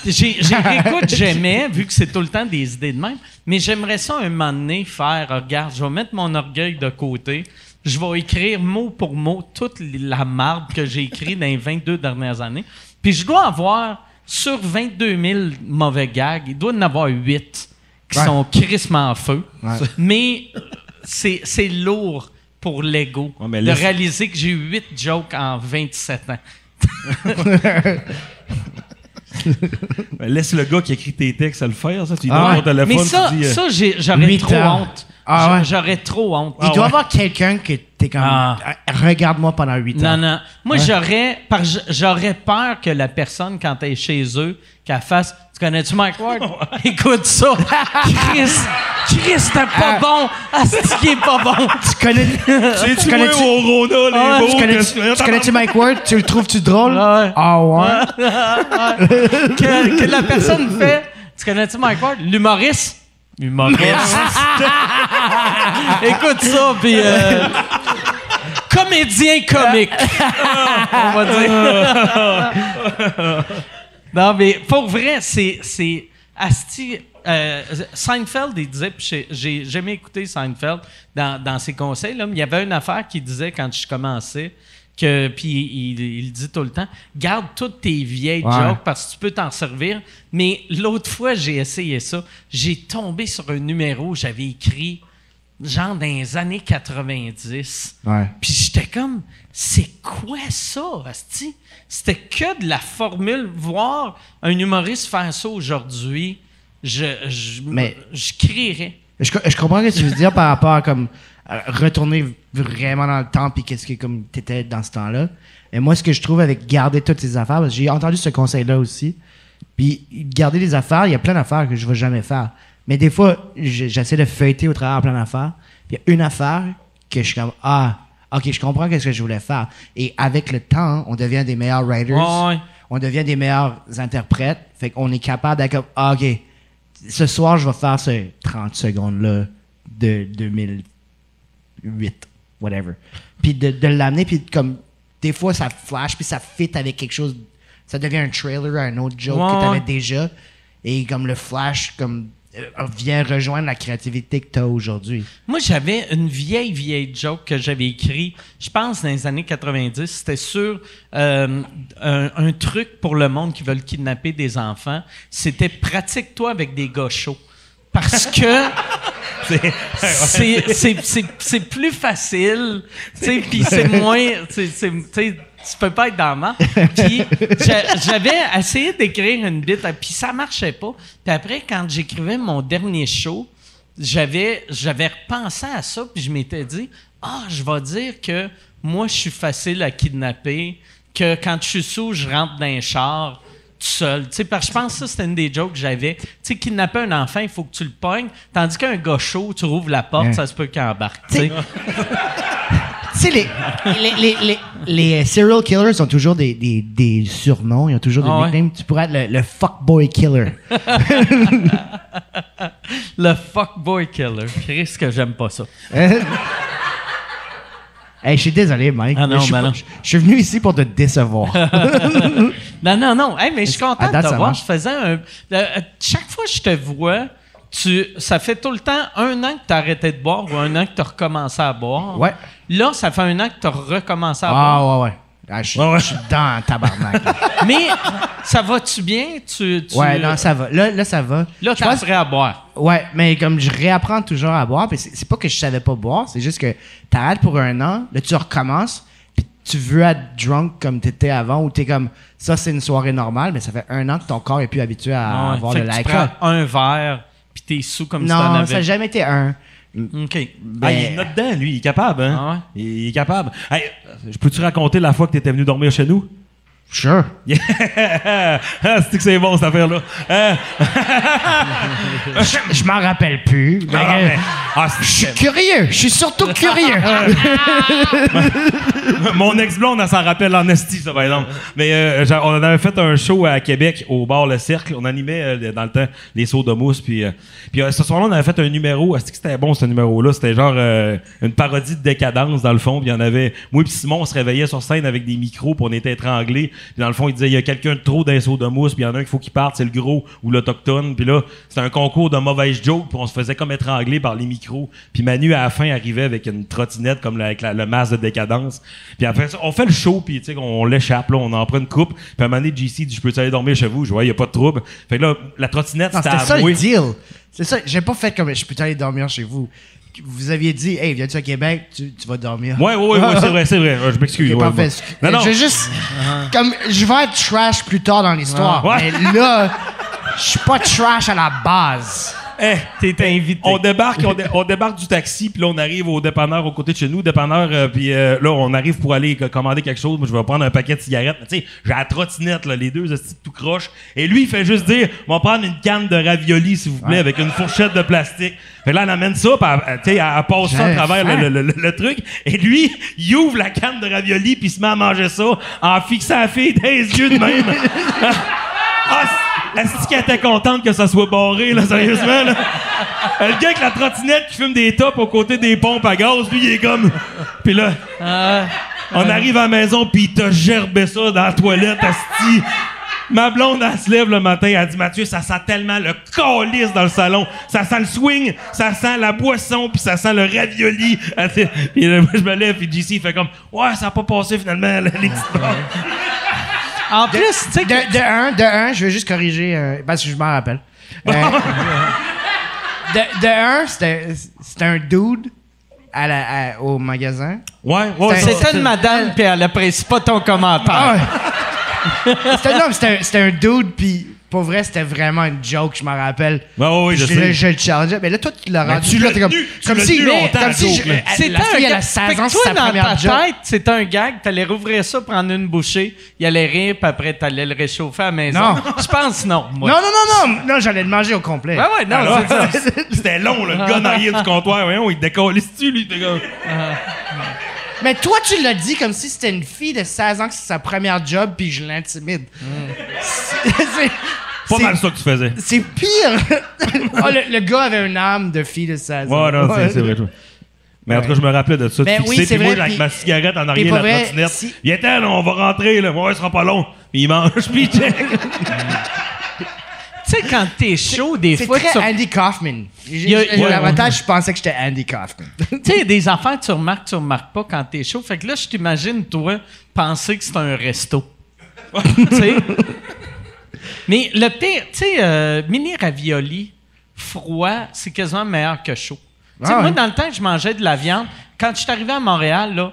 J'ai, j'ai, écoute, j'aimais, vu que c'est tout le temps des idées de même, mais j'aimerais ça un moment donné faire, regarde, je vais mettre mon orgueil de côté, je vais écrire mot pour mot toute la marde que j'ai écrite dans les 22 dernières années, puis je dois avoir, sur 22 000 mauvais gags, il doit y en avoir 8 qui Ouais. sont crissement en feu, Ouais. mais c'est, c'est lourd pour l'ego Ouais, de laisse- réaliser que j'ai 8 jokes en 27 ans. Ben, Laisse le gars qui écrit tes textes le faire, ça. Tu lui Ah donnes ouais. ton téléphone, Mais ça, euh, ça j'aurais trop honte. Ah ouais. J'aurais trop honte. Il doit y avoir quelqu'un que t'es comme. Ah. Euh, Regarde-moi pendant 8 Non, ans. non. Moi, j'aurais, j'aurais peur que la personne, quand elle est chez eux, qu'elle fasse Tu connais-tu Mike Ward? Écoute ça. Chris, Chris, t'es pas bon. Ah, c'est qui est pas bon. Tu connais. Tu au Rona, les Ah, beaux. Tu connais- tu connais-tu Mike Ward? Tu le trouves-tu drôle? Ah ouais? que, que la personne fait Tu connais-tu Mike Ward? L'humoriste? Humoriste. Écoute ça, puis. euh, comédien comique. On va dire. non, mais pour vrai, c'est. c'est Asti. euh, Seinfeld, il disait, puis j'ai- jamais écouté Seinfeld dans, dans ses conseils, là, mais il y avait une affaire qu'il disait quand je commençais, que, puis il, il dit tout le temps, garde toutes tes vieilles Ouais. jokes parce que tu peux t'en servir. Mais l'autre fois, j'ai essayé ça. J'ai tombé sur un numéro, j'avais écrit, genre dans les années 90. Ouais. Puis j'étais comme, c'est quoi ça, asti? C'était que de la formule. Voir un humoriste faire ça aujourd'hui, je, je, Mais- je crierais. Je, je comprends ce que tu veux dire par rapport à comme retourner vraiment dans le temps puis qu'est-ce que comme t'étais dans ce temps-là. Et moi, ce que je trouve avec garder toutes ces affaires, parce que j'ai entendu ce conseil-là aussi. Puis garder les affaires, il y a plein d'affaires que je vais jamais faire. Mais des fois, je- j'essaie de feuilleter au travers plein d'affaires. Puis il y a une affaire que je suis comme ah ok je comprends qu'est-ce que je voulais faire. Et avec le temps, on devient des meilleurs writers. On devient des meilleurs interprètes. Fait qu'on est capable d'être comme ah, ok ce soir, je vais faire ce 30 secondes-là de 2008, whatever. Puis de, de l'amener, puis comme, des fois, ça flash, puis ça fit avec quelque chose, ça devient un trailer à un autre joke Ouais, que tu ouais. avais déjà. Et comme le flash, comme, euh, vient rejoindre la créativité que tu as aujourd'hui. Moi, j'avais une vieille, vieille joke que j'avais écrit, je pense, dans les années 90. C'était sur euh, un, un truc pour le monde qui veulent kidnapper des enfants. C'était pratique-toi avec des gars chauds. Parce que c'est- plus facile, tu sais, puis c'est moins... c'est- c'est- Tu sais, tu peux pas être dans mal. Puis j'a- j'avais essayé d'écrire une bite, puis ça marchait pas. Puis après, quand j'écrivais mon dernier show, j'avais j'avais repensé à ça puis je m'étais dit ah je vais dire que moi je suis facile à kidnapper que quand je suis sous je rentre dans un char seul tu sais parce que je pense que ça c'était une des jokes que j'avais tu sais kidnapper un enfant il faut que tu le pognes tandis qu'un gars chaud tu rouvres la porte ça se peut qu'il embarque tu sais. Les, les, les, les, les serial killers ont toujours des, des, des surnoms, ils ont toujours des Ah ouais. nicknames. Tu pourrais être le, le fuckboy killer. le fuckboy killer Chris que j'aime pas ça Hey, je suis désolé, Mike. Ah non, je, suis ben pas- non. je- je suis venu ici pour te décevoir. Non, non, non. Hey, mais je suis content de te voir. Je faisais un. euh, chaque fois que je te vois, tu, ça fait tout le temps un an que tu as arrêté de boire ou un an que tu as recommencé à boire. Ouais. Là, ça fait un an que tu as recommencé à boire. ah, ouais, ouais. Ah, je, suis- Ouais, ouais. je suis dans tabarnak. Mais ça va-tu bien? Tu, tu- ouais, non, ça va. Là, là ça va. Là, tu prêt à boire. Ouais, mais comme je réapprends toujours à boire, puis c'est pas que je savais pas boire, c'est juste que t'arrêtes pour un an, là tu recommences, tu veux être drunk comme t'étais avant, ou t'es comme ça c'est une soirée normale, mais ça fait un an que ton corps est plus habitué à Ah avoir Fait tu l'alcool. prends un verre, puis t'es sous comme si t'en Non, ça n'a jamais été un. OK. Ah, Ben, il est dedans, lui. Il est capable, hein? Ah ouais? Il est capable. Hey, je peux-tu raconter la fois que tu étais venu dormir chez nous? Sure. Ah, c'est que c'est bon, cette affaire-là? Hein? Je, je m'en rappelle plus. mais, Ah, euh, mais- ah, je suis curieux. Je suis surtout curieux. Mon ex-blonde, elle s'en rappelle en esti, ça, par exemple. Mais euh, on avait fait un show à Québec, au bar Le Cercle. On animait euh, dans le temps les sauts de mousse. Puis, euh, puis euh, ce soir-là, on avait fait un numéro. Est-ce que c'était bon, ce numéro-là? C'était genre euh, une parodie de décadence, dans le fond. Puis il y en avait... Moi et Simon, on se réveillait sur scène avec des micros, puis on était étranglés. Puis dans le fond, il disait, il y a quelqu'un de trop sauts de mousse, puis il y en a un qu'il faut qu'il parte, c'est le gros ou l'autochtone. Puis là, c'était un concours de mauvaises jokes, puis on se faisait comme étrangler par les micros. Puis Manu, à la fin, arrivait avec une trottinette comme la- avec la- le masque de décadence. Puis après ça, on fait le show, puis tu sais, on l'échappe, là, on en prend une coupe. Puis à un moment donné, JC dit, je peux aller dormir chez vous? Je vois, il y a pas de trouble. Fait que là, la trottinette, c'était ça le deal. C'est ça. J'ai pas fait comme je peux aller dormir chez vous? Vous aviez dit, hey, viens-tu à Québec, tu, tu vas dormir. Ouais, ouais, ouais, ouais, c'est vrai, c'est vrai. Euh, Je m'excuse. Ok, ouais, parfait. ouais. Non, non. Je vais juste. Comme, je vais être trash plus tard dans l'histoire. Ah. Ouais. Mais là, je suis pas trash à la base. Eh, T'es invité. On débarque, on, dé- on débarque du taxi, puis là, on arrive au dépanneur aux côtés de chez nous. Dépanneur, euh, puis euh, là, on arrive pour aller co- commander quelque chose. Moi, je vais prendre un paquet de cigarettes. Mais tu sais, j'ai la trottinette, là, les deux hosties de tout croche. Et lui, il fait juste dire, on va prendre une canne de ravioli, s'il vous plaît, avec une fourchette de plastique. Fait là, elle amène ça, puis elle, tu sais, elle passe ça à travers le, le- le- le truc. Et lui, il ouvre la canne de ravioli, puis il se met à manger ça en fixant la fille les yeux de même. Ah, est-ce qu'elle était contente que ça soit barré, là, sérieusement, là? Le gars avec la trottinette qui fume des tops aux côtés des pompes à gaz, lui, il est comme... Puis là, on arrive à la maison, puis il t'a gerbé ça dans la toilette, asti. Ma blonde, elle se lève le matin, elle dit Mathieu, ça sent tellement le calice dans le salon. Ça sent le swing, ça sent la boisson, puis ça sent le ravioli. Puis là, moi, je me lève, puis JC il fait comme Ouais, ça a pas passé finalement, les petites En plus, tu sais, que- De, de un, de un, je vais juste corriger, euh, parce que je m'en rappelle. Euh, de, de un, c'était c'était un dude à la, à- au magasin. Ouais, ouais, c'était une madame, puis elle apprécie pas ton commentaire. Ah ouais. c'était, non, c'était un- c'était un dude, puis pour vrai, c'était vraiment une joke, je m'en rappelle. Ouais, je je, sais. le- je le challengeais. Mais là, toi, tu l'as rendu. tu là, l'as t'es comme, comme si, longtemps, comme la si C'était fille, elle un a gag. 16 Fait que ans, c'est toi, sa dans première ta tête, c'était un gag, t'allais rouvrir ça, prendre une bouchée, il allait rire, puis après, t'allais le réchauffer à la maison. Non. Je pense non, moi. Non, non, non, non, non, j'allais le manger au complet. Ouais, ouais, non, c'est ça. C'était long, là, le gars du comptoir. Voyons, il décolle dessus, lui. Mais toi, tu l'as dit comme si c'était une fille de 16 ans que c'est sa première job, puis je l'intimide. C'est- c'est- Pas mal ça que tu faisais. C'est pire. Ah, le, le gars avait une âme de fille de 16 ans. Ouais, non, c'est- c'est vrai. toi. Mais en tout cas, je me rappelais de ça. Ben fixer, oui, c'est puis moi, avec ma cigarette en arrière de la trottinette. si- Viens-t'en, on va rentrer, là. Ouais, ce sera pas long. Puis il mange, puis il check. Tu sais, quand t'es chaud, des C'est fois, très tu Andy Kaufman. J'ai- ouais, L'avantage, je pensais que j'étais Andy Kaufman. Tu sais, des affaires que tu remarques, tu remarques pas quand t'es chaud. Fait que là, je t'imagine, toi, penser que c'est un resto. tu sais? Mais le pire, tu sais, euh, mini ravioli froid, c'est quasiment meilleur que chaud. Tu sais, Ah moi, dans le temps que je mangeais de la viande, quand je suis arrivé à Montréal, là,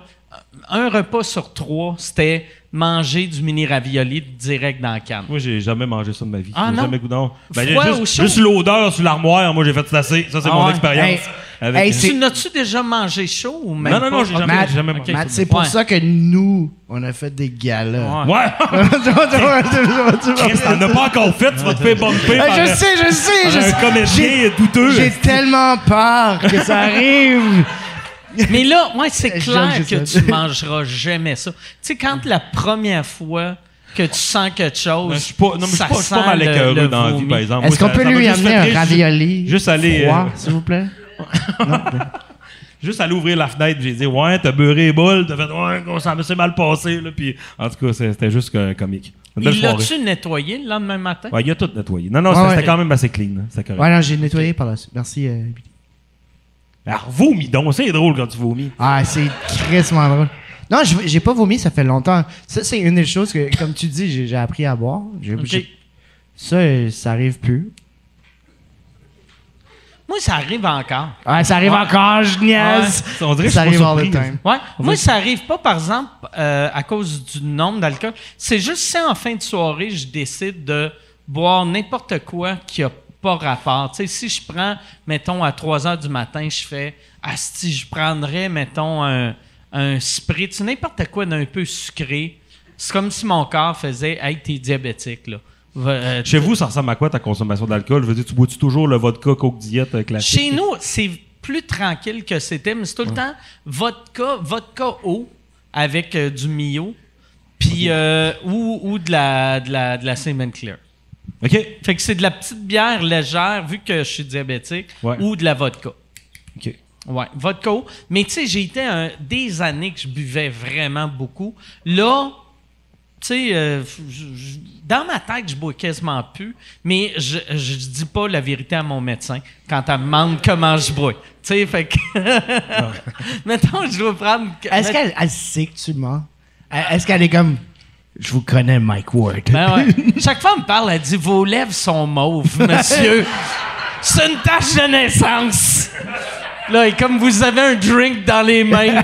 un repas sur trois, c'était manger du mini ravioli direct dans la canne. Moi, j'ai jamais mangé ça de ma vie. Ah, J'ai non? jamais goûté. non. Ben, j'ai ou juste, chaud? juste l'odeur sur l'armoire, moi, j'ai fait ça. Ça, c'est Ah mon ouais? expérience. Hey, Avec- hey, c'est- Tu n'as-tu déjà mangé chaud ou même Non, non, non, j'ai jamais, Matt, j'ai jamais mangé Matt, ça. c'est pour Ouais. ça que nous, on a fait des galas. Ouais. Chris, t'en as pas encore fait, tu vas te faire bumper par, Hey, je sais, je sais, je un sais. comédien douteux. J'ai tellement peur que ça arrive. Mais là, ouais, c'est clair que tu mangeras jamais ça. Tu sais, quand la première fois que tu sens quelque chose, Ben, je suis pas, non, mais je suis ça pas, pas sent mal le- écœureux dans la vie, par exemple. Est-ce Moi, qu'on peut lui amener un ravioli Juste aller, euh, s'il vous plaît? Juste aller ouvrir la fenêtre, j'ai dit ouais, t'as beurré les boules, t'as fait ouais, ça s'est mal passé là, puis en tout cas c'était juste que- comique. Il l'a-tu nettoyé le lendemain matin? Ouais, il a tout nettoyé. Non non, c'était ouais. quand même assez clean, c'était correct. Ouais, non, j'ai nettoyé par la suite. Merci. euh, Billy. Alors vomis donc, c'est drôle quand tu vomis. Ah, c'est crissement drôle. Non, je- j'ai pas vomi, ça fait longtemps. Ça, c'est une des choses que, comme tu dis, j'ai appris à boire. Ça, ça arrive plus. Moi, ça arrive encore. Ah, ça arrive encore, je niaise. On dirait que Ça arrive all the time. Ouais. Moi, ça arrive pas, par exemple, euh, à cause du nombre d'alcool. C'est juste si en fin de soirée, je décide de boire n'importe quoi qui a pas rapport. Tu sais, si je prends, mettons, à 3 heures du matin, je fais, si je prendrais, mettons, un, un spritz, n'importe quoi d'un peu sucré, c'est comme si mon corps faisait Hey, t'es diabétique, là. Euh, Chez vous, ça ressemble à quoi ta consommation d'alcool? Je veux dire, tu bois-tu toujours le vodka Coke Diète euh, classique? Chez nous, c'est plus tranquille que c'était, mais c'est tout le temps vodka, vodka eau avec euh, du Mio, puis euh, ou, ou de la de la de la Clear. OK? Fait que c'est de la petite bière légère vu que je suis diabétique Ouais. ou de la vodka. OK. Ouais, vodka. Mais tu sais, j'ai été un- des années que je buvais vraiment beaucoup. Là, tu sais, euh, dans ma tête, je bois quasiment plus, mais je, je dis pas la vérité à mon médecin quand elle me demande comment je bois. Tu sais, fait que. Mettons, je dois prendre. Est-ce qu'elle elle sait que tu mens? Est-ce qu'elle est comme. Je vous connais, Mike Ward. Ben ouais. Chaque fois, elle me parle, elle dit Vos lèvres sont mauves, monsieur. C'est une tache de naissance. Là, et comme vous avez un drink dans les mains.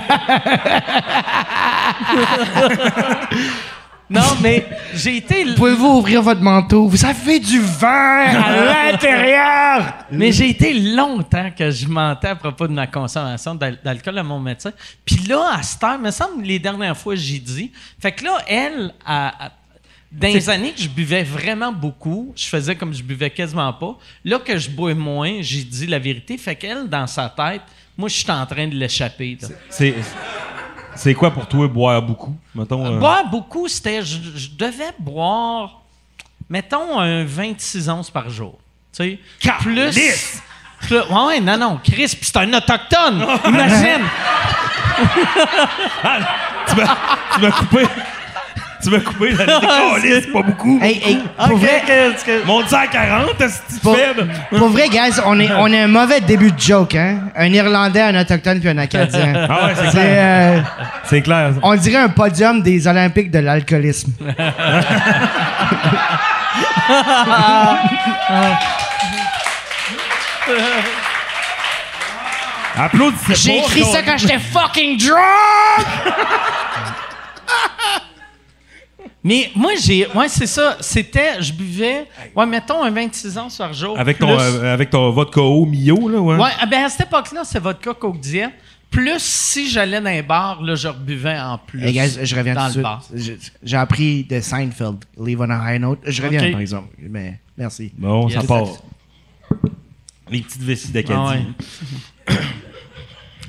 non, mais j'ai été. Pouvez-vous ouvrir votre manteau? Vous avez du vin à l'intérieur! Mais j'ai été longtemps que je mentais à propos de ma consommation d'al- d'alcool à mon médecin. Puis là, à cette heure, me semble les dernières fois j'ai dit. Fait que là, elle, à- dans les années que je buvais vraiment beaucoup, je faisais comme je buvais quasiment pas. Là que je bois moins, j'ai dit la vérité. Fait qu'elle, dans sa tête, moi, je suis en train de l'échapper. C'est, c'est quoi pour toi boire beaucoup? Mettons, euh, Boire beaucoup, c'était. Je, je devais boire, mettons, un 26 onces par jour. Tu sais, plus. plus- ouais, ouais, non, non, Chris, puis c'est un autochtone. Imagine. m'as, tu m'as coupé. Tu m'as coupé la décollée, c'est pas beaucoup. Hey, hey, pour, Ok, vrai, que- Monte ça à 40, c'est pour, faible. pour vrai, guys, on est, on est un mauvais début de joke, hein? Un Irlandais, un Autochtone puis un Acadien. Ah ouais, c'est clair. euh, C'est clair. on dirait un podium des Olympiques de l'alcoolisme. Applaudissez J'ai écrit ça quand j'étais fucking drunk! Mais moi, j'ai. Ouais, c'est ça. C'était. Je buvais. Ouais, mettons un 26 ans par jour. Avec ton, plus- euh, avec ton vodka au Mio, là, ouais. Ouais, ah ben à cette époque-là, c'est vodka Coke Diet. Plus si j'allais dans un bar, là, je rebuvais en plus. Hey guys, je reviens dans tout le bar. J'ai appris de Seinfeld, Leave on a High Note. Je reviens, par exemple. Mais merci. Bon, ça part. Les petites vessies d'Acadie. Ah ouais.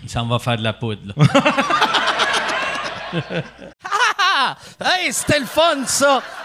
Ça en va faire de la poudre, là. Ah! Hey, c'était le fun!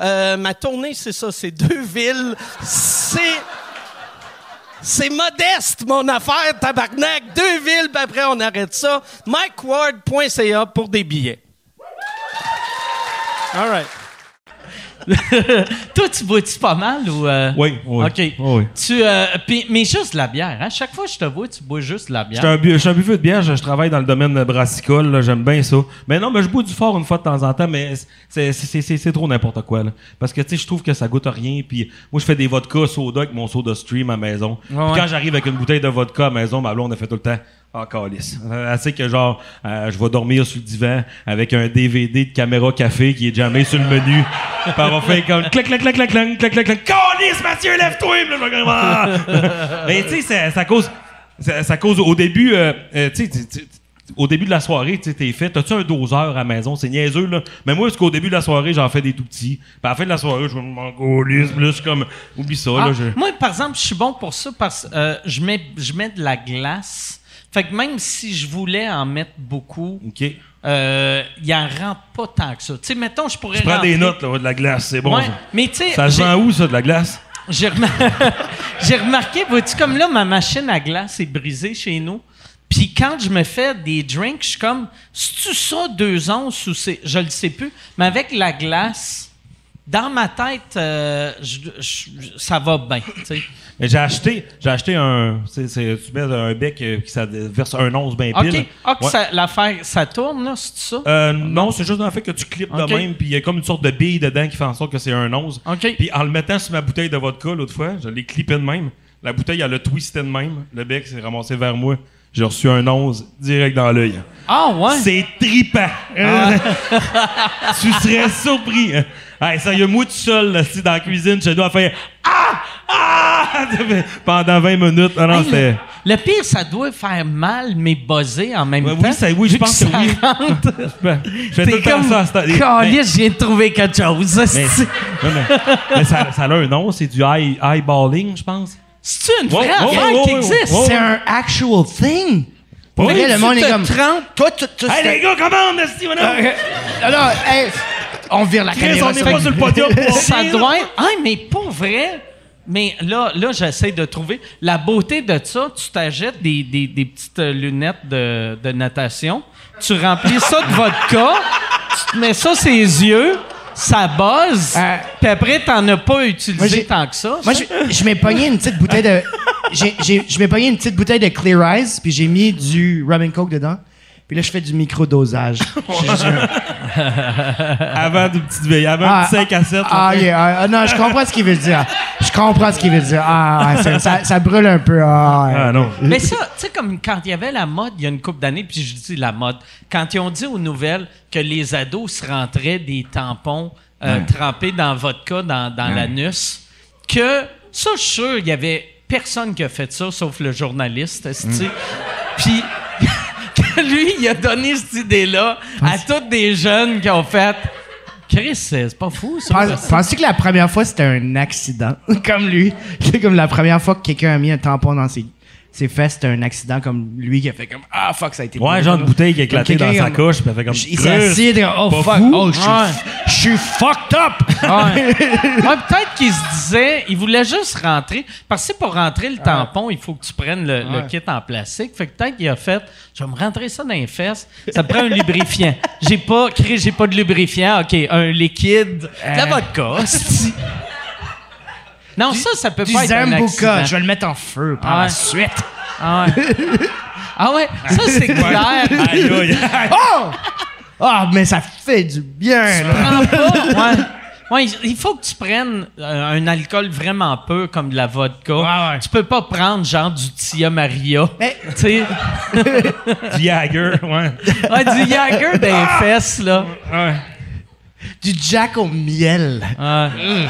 Euh, ma tournée, c'est ça. C'est deux villes. C'est... C'est modeste, mon affaire, tabarnak. Deux villes, puis après, on arrête ça. MikeWard.ca pour des billets. All right. Toi, tu bois-tu pas mal ou. euh? Oui, oui. OK. Oui. Tu, euh, puis- mais juste de la bière. Hein? Chaque fois que je te vois, tu bois juste de la bière. je suis un buffet de bière, je, je travaille dans le domaine brassicole, là, j'aime bien ça. Mais non, mais je bois du fort une fois de temps en temps, mais c'est, c'est, c'est, c'est trop n'importe quoi. Là. Parce que tu sais, je trouve que ça goûte à rien. Puis moi, je fais des vodkas soda avec mon soda stream à maison. Ouais. quand j'arrive avec une bouteille de vodka à maison, ma blonde, on a fait tout le temps. Ah, calice. Euh, Elle sait que genre, euh, je vais dormir sur le divan avec un DVD de caméra café qui est jamais sur le menu. Elle va faire comme clac, clac, clac, clac, clac, clac, clac, clac. Calice, Mathieu, lève-toi! Mais tu sais, ça, ça cause. Ça, ça cause au début, euh, euh, tu sais, au début de la soirée, tu t'es fait. T'as-tu un doseur à la maison? C'est niaiseux, là. Mais moi, jusqu'au début de la soirée, j'en fais des tout petits. Puis à la fin de la soirée, je m'en. Puis là, je suis comme, oublie ça, Ah, là. Je... Moi, par exemple, je suis bon pour ça parce que euh, je, mets, je mets de la glace. Fait que même si je voulais en mettre beaucoup, OK. euh, il en rentre pas tant que ça. Tu sais, mettons, je pourrais Je prends des notes, là, de la glace. C'est bon. Ouais, ça. mais tu sais, Ça se vend où, ça, de la glace? j'ai remar- j'ai remarqué, vois-tu, comme là, ma machine à glace est brisée chez nous. Puis quand je me fais des drinks, je suis comme, c'est-tu ça deux onces ou c'est. Je le sais plus. Mais avec la glace, dans ma tête, euh, je- je- ça va bien. Mais j'ai acheté, j'ai acheté un. c'est- tu mets un bec euh, qui ça verse un once bien OK. pile. Ah, que Ouais. ça- l'affaire, ça tourne, là, c'est ça? Euh, non, c'est juste dans le fait que tu clips Ok. de même, puis il y a comme une sorte de bille dedans qui fait en sorte que c'est un 11. OK. Puis en le mettant sur ma bouteille de vodka l'autre fois, je l'ai clippé de même. La bouteille, elle a twisté de même. Le bec s'est ramassé vers moi. J'ai reçu un 11 direct dans l'œil. Ah, ouais? C'est tripant. tu serais surpris. Hey, sérieux, moi tout seul, là, dans la cuisine, je dois faire Ah! Ah! Pendant 20 minutes. Non, Hey, le, le pire, ça doit faire mal, mais buzzer en même Ouais, temps. oui, ça- oui, je pense que que ça oui. Je fais tout T'es le temps comme, ça. à ce temps- mais- Caliste, je viens de trouver quelque chose. Mais, C'est- ouais, mais- mais ça, ça a un nom, c'est du eye- eyeballing, je pense. C'est-tu une vraie affaire qui existe? C'est un actual thing. Pour Oui, vrai, le tu monde te est comme. trempes. Toi, tu. tu Hey les gars, commande, Esti, maintenant! Alors, hey, on vire la Chris, caméra. on n'est pas sur le podium pour ça doit être. Ah, mais pas vrai. Mais là, là j'essaie de trouver. La beauté de ça, tu t'achètes des, des, des petites lunettes de, de natation, tu remplis ça de vodka, tu te mets ça sur les yeux, ça buzz, Euh, puis après, t'en as pas utilisé Moi, tant que ça. Moi, ça. je, je m'ai pogné une petite bouteille de. j'ai- j'ai- Je m'ai pogné une petite bouteille de Clear Eyes, puis j'ai mis du rum and coke dedans. Puis là, je fais du micro-dosage. Avant du petit veille, avant Ah, du 5 à 7. Ah, yeah, ah, ah, non, je comprends ce qu'il veut dire. Je comprends ce qu'il veut dire. Ah, ça, ça, ça brûle un peu. Ah, ouais. Ah non. Mais ça, tu sais, comme quand il y avait la mode, il y a une couple d'années, puis je dis la mode, quand ils ont dit aux nouvelles que les ados se rentraient des tampons euh, trempés dans vodka dans, dans l'anus, que ça, je suis sûr, il y avait personne qui a fait ça, sauf le journaliste, esti. Puis lui, il a donné cette idée-là à tous des jeunes qui ont fait. Chris, c'est pas fou, ça. Pense- Penses-tu que la première fois, c'était un accident? comme lui? C'est comme la première fois que quelqu'un a mis un tampon dans ses, ses fesses, c'était un accident comme lui qui a fait comme Ah, fuck, ça a été. Ouais, genre de bouteille qui a éclaté dans sa couche, puis elle fait comme. Il s'est assis et dit, Oh, fuck. Oh, je suis- fucked up! Peut-être qu'il se disait, il voulait juste rentrer. Parce que c'est pour rentrer le tampon, il faut que tu prennes le, kit en plastique. Fait que peut-être qu'il a fait, je vais me rentrer ça dans les fesses. Ça prend un lubrifiant. J'ai pas, j'ai pas de lubrifiant. OK, un liquide. De la vodka. Non, ça, ça peut pas être un Zambuca, accident. je vais le mettre en feu par Ah ouais. la suite. Ah ouais. Ah ouais, ça, c'est clair. Aïe, aïe. Oh! Ah, mais ça fait du bien, là. prends pas? Ouais. Ouais, il faut que tu prennes euh, un alcool vraiment peu comme de la vodka. Ouais, ouais. Tu peux pas prendre genre du Tia Maria. Tu sais, Du Jagger, ouais. ouais, du Jagger des fesses là. Ouais. Du Jack au miel. Ouais.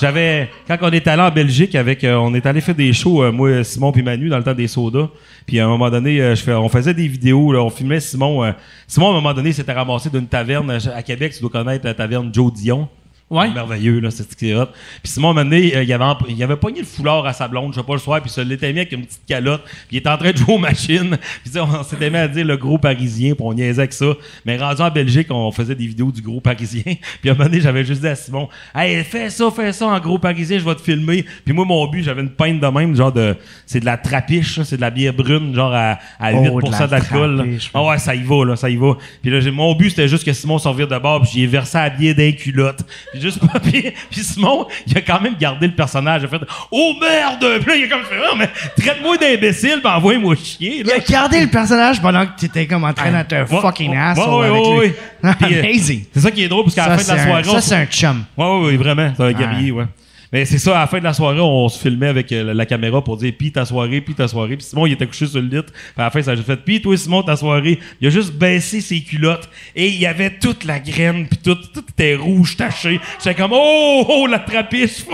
J'avais quand on est allé en Belgique avec euh, on est allé faire des shows euh, moi Simon puis Manu dans le temps des sodas puis à un moment donné euh, je fais, on faisait des vidéos là, on filmait Simon Simon à un moment donné s'était ramassé d'une taverne à Québec tu dois connaître la taverne Joe Dion Ouais. merveilleux là c'est ce qui est hot puis Simon à un moment donné euh, il avait il avait pogné le foulard à sa blonde je sais pas le soir puis ça l'était mis avec une petite calotte puis il était en train de jouer aux machines. Puis on s'était mis à dire le gros parisien puis on niaisait avec ça. Mais rendu en Belgique on faisait des vidéos du gros parisien. Puis à un moment donné j'avais juste dit à Simon hey fais ça fais ça en gros parisien je vais te filmer puis moi mon but j'avais une pinte de même genre de c'est de la trapiche c'est de la bière brune genre à, à 8% Oh, la d'alcool ah ouais. ça y va là ça y va. Puis là mon but c'était juste que Simon s'en revire de bord puis j'y ai versé à bière d'un culotte juste pas puis, puis Simon il a quand même gardé le personnage il a fait oh merde puis là il a comme fait oh, mais traite-moi d'imbécile puis envoie-moi chier Il a gardé le personnage pendant que t'étais comme en train d'être un fucking asshole ouais, ouais, Amazing. c'est ça qui est drôle parce qu'à la fin de la soirée ça, c'est un chum. Ouais, ouais, ouais, vraiment. C'est un guerrier, ouais. Mais c'est ça, à la fin de la soirée, on se filmait avec euh, la, caméra pour dire pis ta soirée, pis ta soirée. Puis Simon, il était couché sur le lit. Puis à la fin, ça a juste fait pis toi, Simon, ta soirée. Il a juste baissé ses culottes et il y avait toute la graine, puis tout, tout était rouge, taché. J'étais comme oh, oh, la trapiche,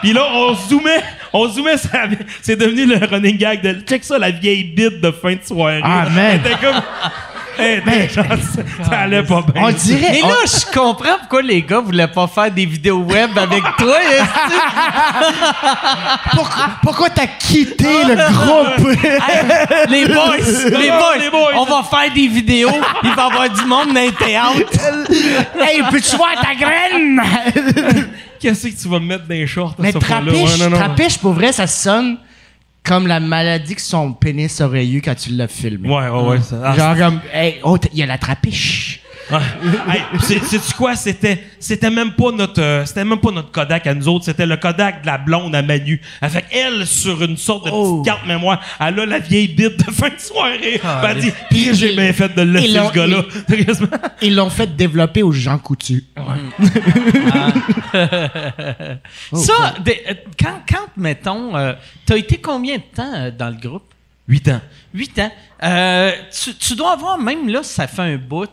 Puis là, on zoomait, on zoomait, ça c'est devenu le running gag de check ça, la vieille bite de fin de soirée. Ah, man. C'était comme. Hey, genre, ça, ça allait pas bien. On dirait. Mais on- là, je comprends pourquoi les gars voulaient pas faire des vidéos web avec toi. esti. pourquoi pourquoi t'as quitté le groupe? les boys, les boys, les boys. on va faire des vidéos. Il va y avoir du monde dans les théâtres. hey, peux-tu voir ta graine? Qu'est-ce que tu vas me mettre dans les shorts? Mais trapiche, Ouais, trapiche, pour vrai, ça sonne comme la maladie que son pénis aurait eu quand tu l'as filmé. Ouais, ouais, ouais. ça- Genre comme, hey, oh, il y a la trapiche. Ouais. Hey, c'est- quoi? C'était, c'était même pas notre, euh, c'était même pas notre Kodak à nous autres. C'était le Kodak de la blonde à Manu. Avec elle, sur une sorte de Oh. petite carte mémoire, elle a la vieille bite de fin de soirée. Ah, Ben, elle dit, Puis j'ai bien fait de le laisser, Ils l'ont- ce gars-là. Sérieusement. Ils l'ont fait développer aux Jean Coutu. Ça, des- euh, quand, quand, mettons, euh, t'as été combien de temps euh, dans le groupe? Huit ans. Huit ans. Euh, tu, tu dois avoir, même là, ça fait un bout,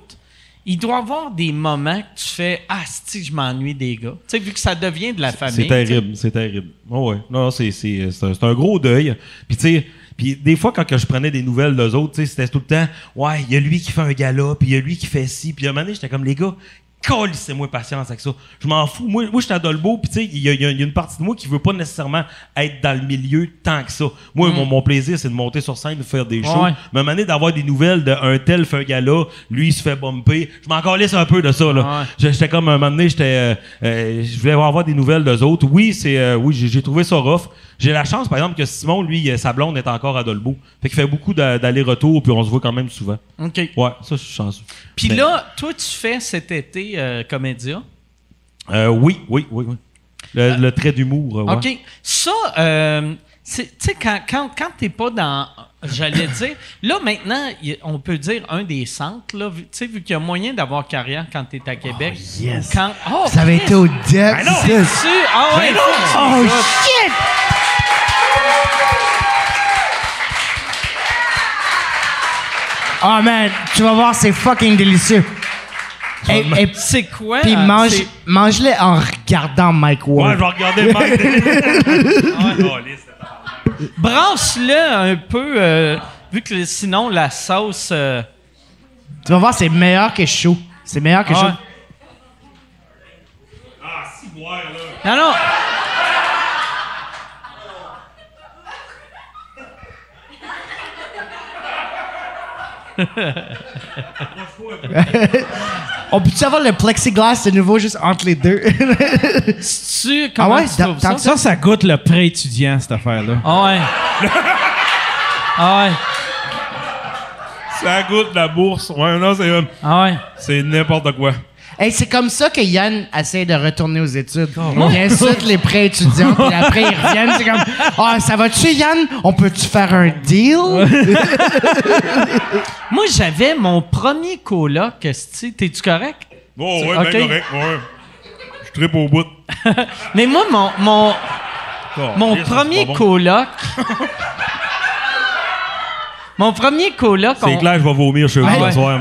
il doit y avoir des moments que tu fais Ah, si je m'ennuie des gars. Tu sais, vu que ça devient de la famille. C'est terrible, c'est terrible. Oh ouais. Non, c'est, c'est, c'est, un, c'est un gros deuil. Puis tu sais, puis des fois quand que je prenais des nouvelles d'eux autres, tu sais, c'était tout le temps, ouais, il y a lui qui fait un gala, puis il y a lui qui fait ci, puis à un moment donné, j'étais comme les gars. Calissez-moi patience avec ça. Je m'en fous. Moi, moi je suis à Dolbeau, puis tu sais, il y, a- y y une partie de moi qui veut pas nécessairement être dans le milieu tant que ça. Moi, mon, mon plaisir, c'est de monter sur scène, de faire des shows. Ouais. Donné, d'avoir des nouvelles d'un tel fait un gala, lui, il se fait bumper. Je m'en calisse un peu de ça, là. Ouais. J'étais comme un moment donné, j'étais, euh, euh, je voulais avoir des nouvelles d'eux autres. Oui, c'est, euh, oui, j'ai trouvé ça rough. J'ai la chance, par exemple, que Simon, lui, euh, sa blonde est encore à Dolbeau. Fait qu'il fait beaucoup d'a- d'allers-retours, puis on se voit quand même souvent. OK. Ouais, ça, je suis chanceux. Puis Mais- là, toi, tu fais cet été euh, Comédia? Euh, oui, oui, oui, oui. Le, le trait d'humour, euh, ouais. OK. Ça, euh, tu sais, quand, quand, quand t'es pas dans. J'allais dire. Là, maintenant, on peut dire un des centres, là. Tu sais, vu qu'il y a moyen d'avoir carrière quand t'es à Québec. yes. Quand, oh, Ça avait été au depth. Ben non! tu- tu Oh écoutes. Oh man, tu vas voir, c'est fucking délicieux. Et, et- C'est quoi? puis mange, c'est- mange-le en regardant Mike Ouais, Ward. je vais regarder. Ouais, oh, lisse. Brasse-le un peu, euh, vu que sinon la sauce. euh, Tu vas voir, c'est meilleur que chaud. C'est meilleur que ah chaud. ouais. Ah, si, boire, là. Non, non. On peut-tu avoir le plexiglas de nouveau juste entre les deux? Tu, comment ouais, tu dans- trouves ça? Ça, ça goûte le pré-étudiant, cette affaire-là. Ah ouais. ah ouais. Ça goûte la bourse. Ouais, non, c'est, Ah ouais. c'est n'importe quoi. Hey, c'est comme ça que Yann essaie de retourner aux études. Il insulte les prêts étudiants, puis après ils reviennent, c'est comme Ah, ça va-tu, Yann? On peut-tu faire un deal? Moi, j'avais mon premier coloc. esti. T'es-tu correct? Oh, ouais, ok. ben correct, ouais. Je tripe au bout. Mais moi, mon, mon, Oh, mon premier bon. coloc. mon premier coloc. C'est on- clair, je vais vomir chez vous Ouais. ce soir,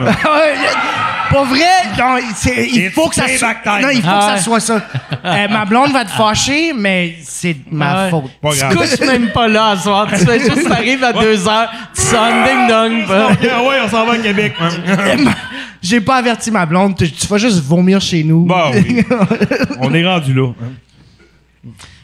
Pas vrai? Non, il faut que ça soit. Non, il faut Ah que ça soit ça. Euh, ma blonde va te fâcher, mais c'est de ma ouais. faute. Pas Tu grave. couches même pas là à soir. Tu fais juste t'arrives à deux heures, tu sonnes ding dong. bah. Ah ouais, on s'en va à Québec. J'ai pas averti ma blonde. Tu, tu vas juste vomir chez nous. Bah oui. On est rendu là.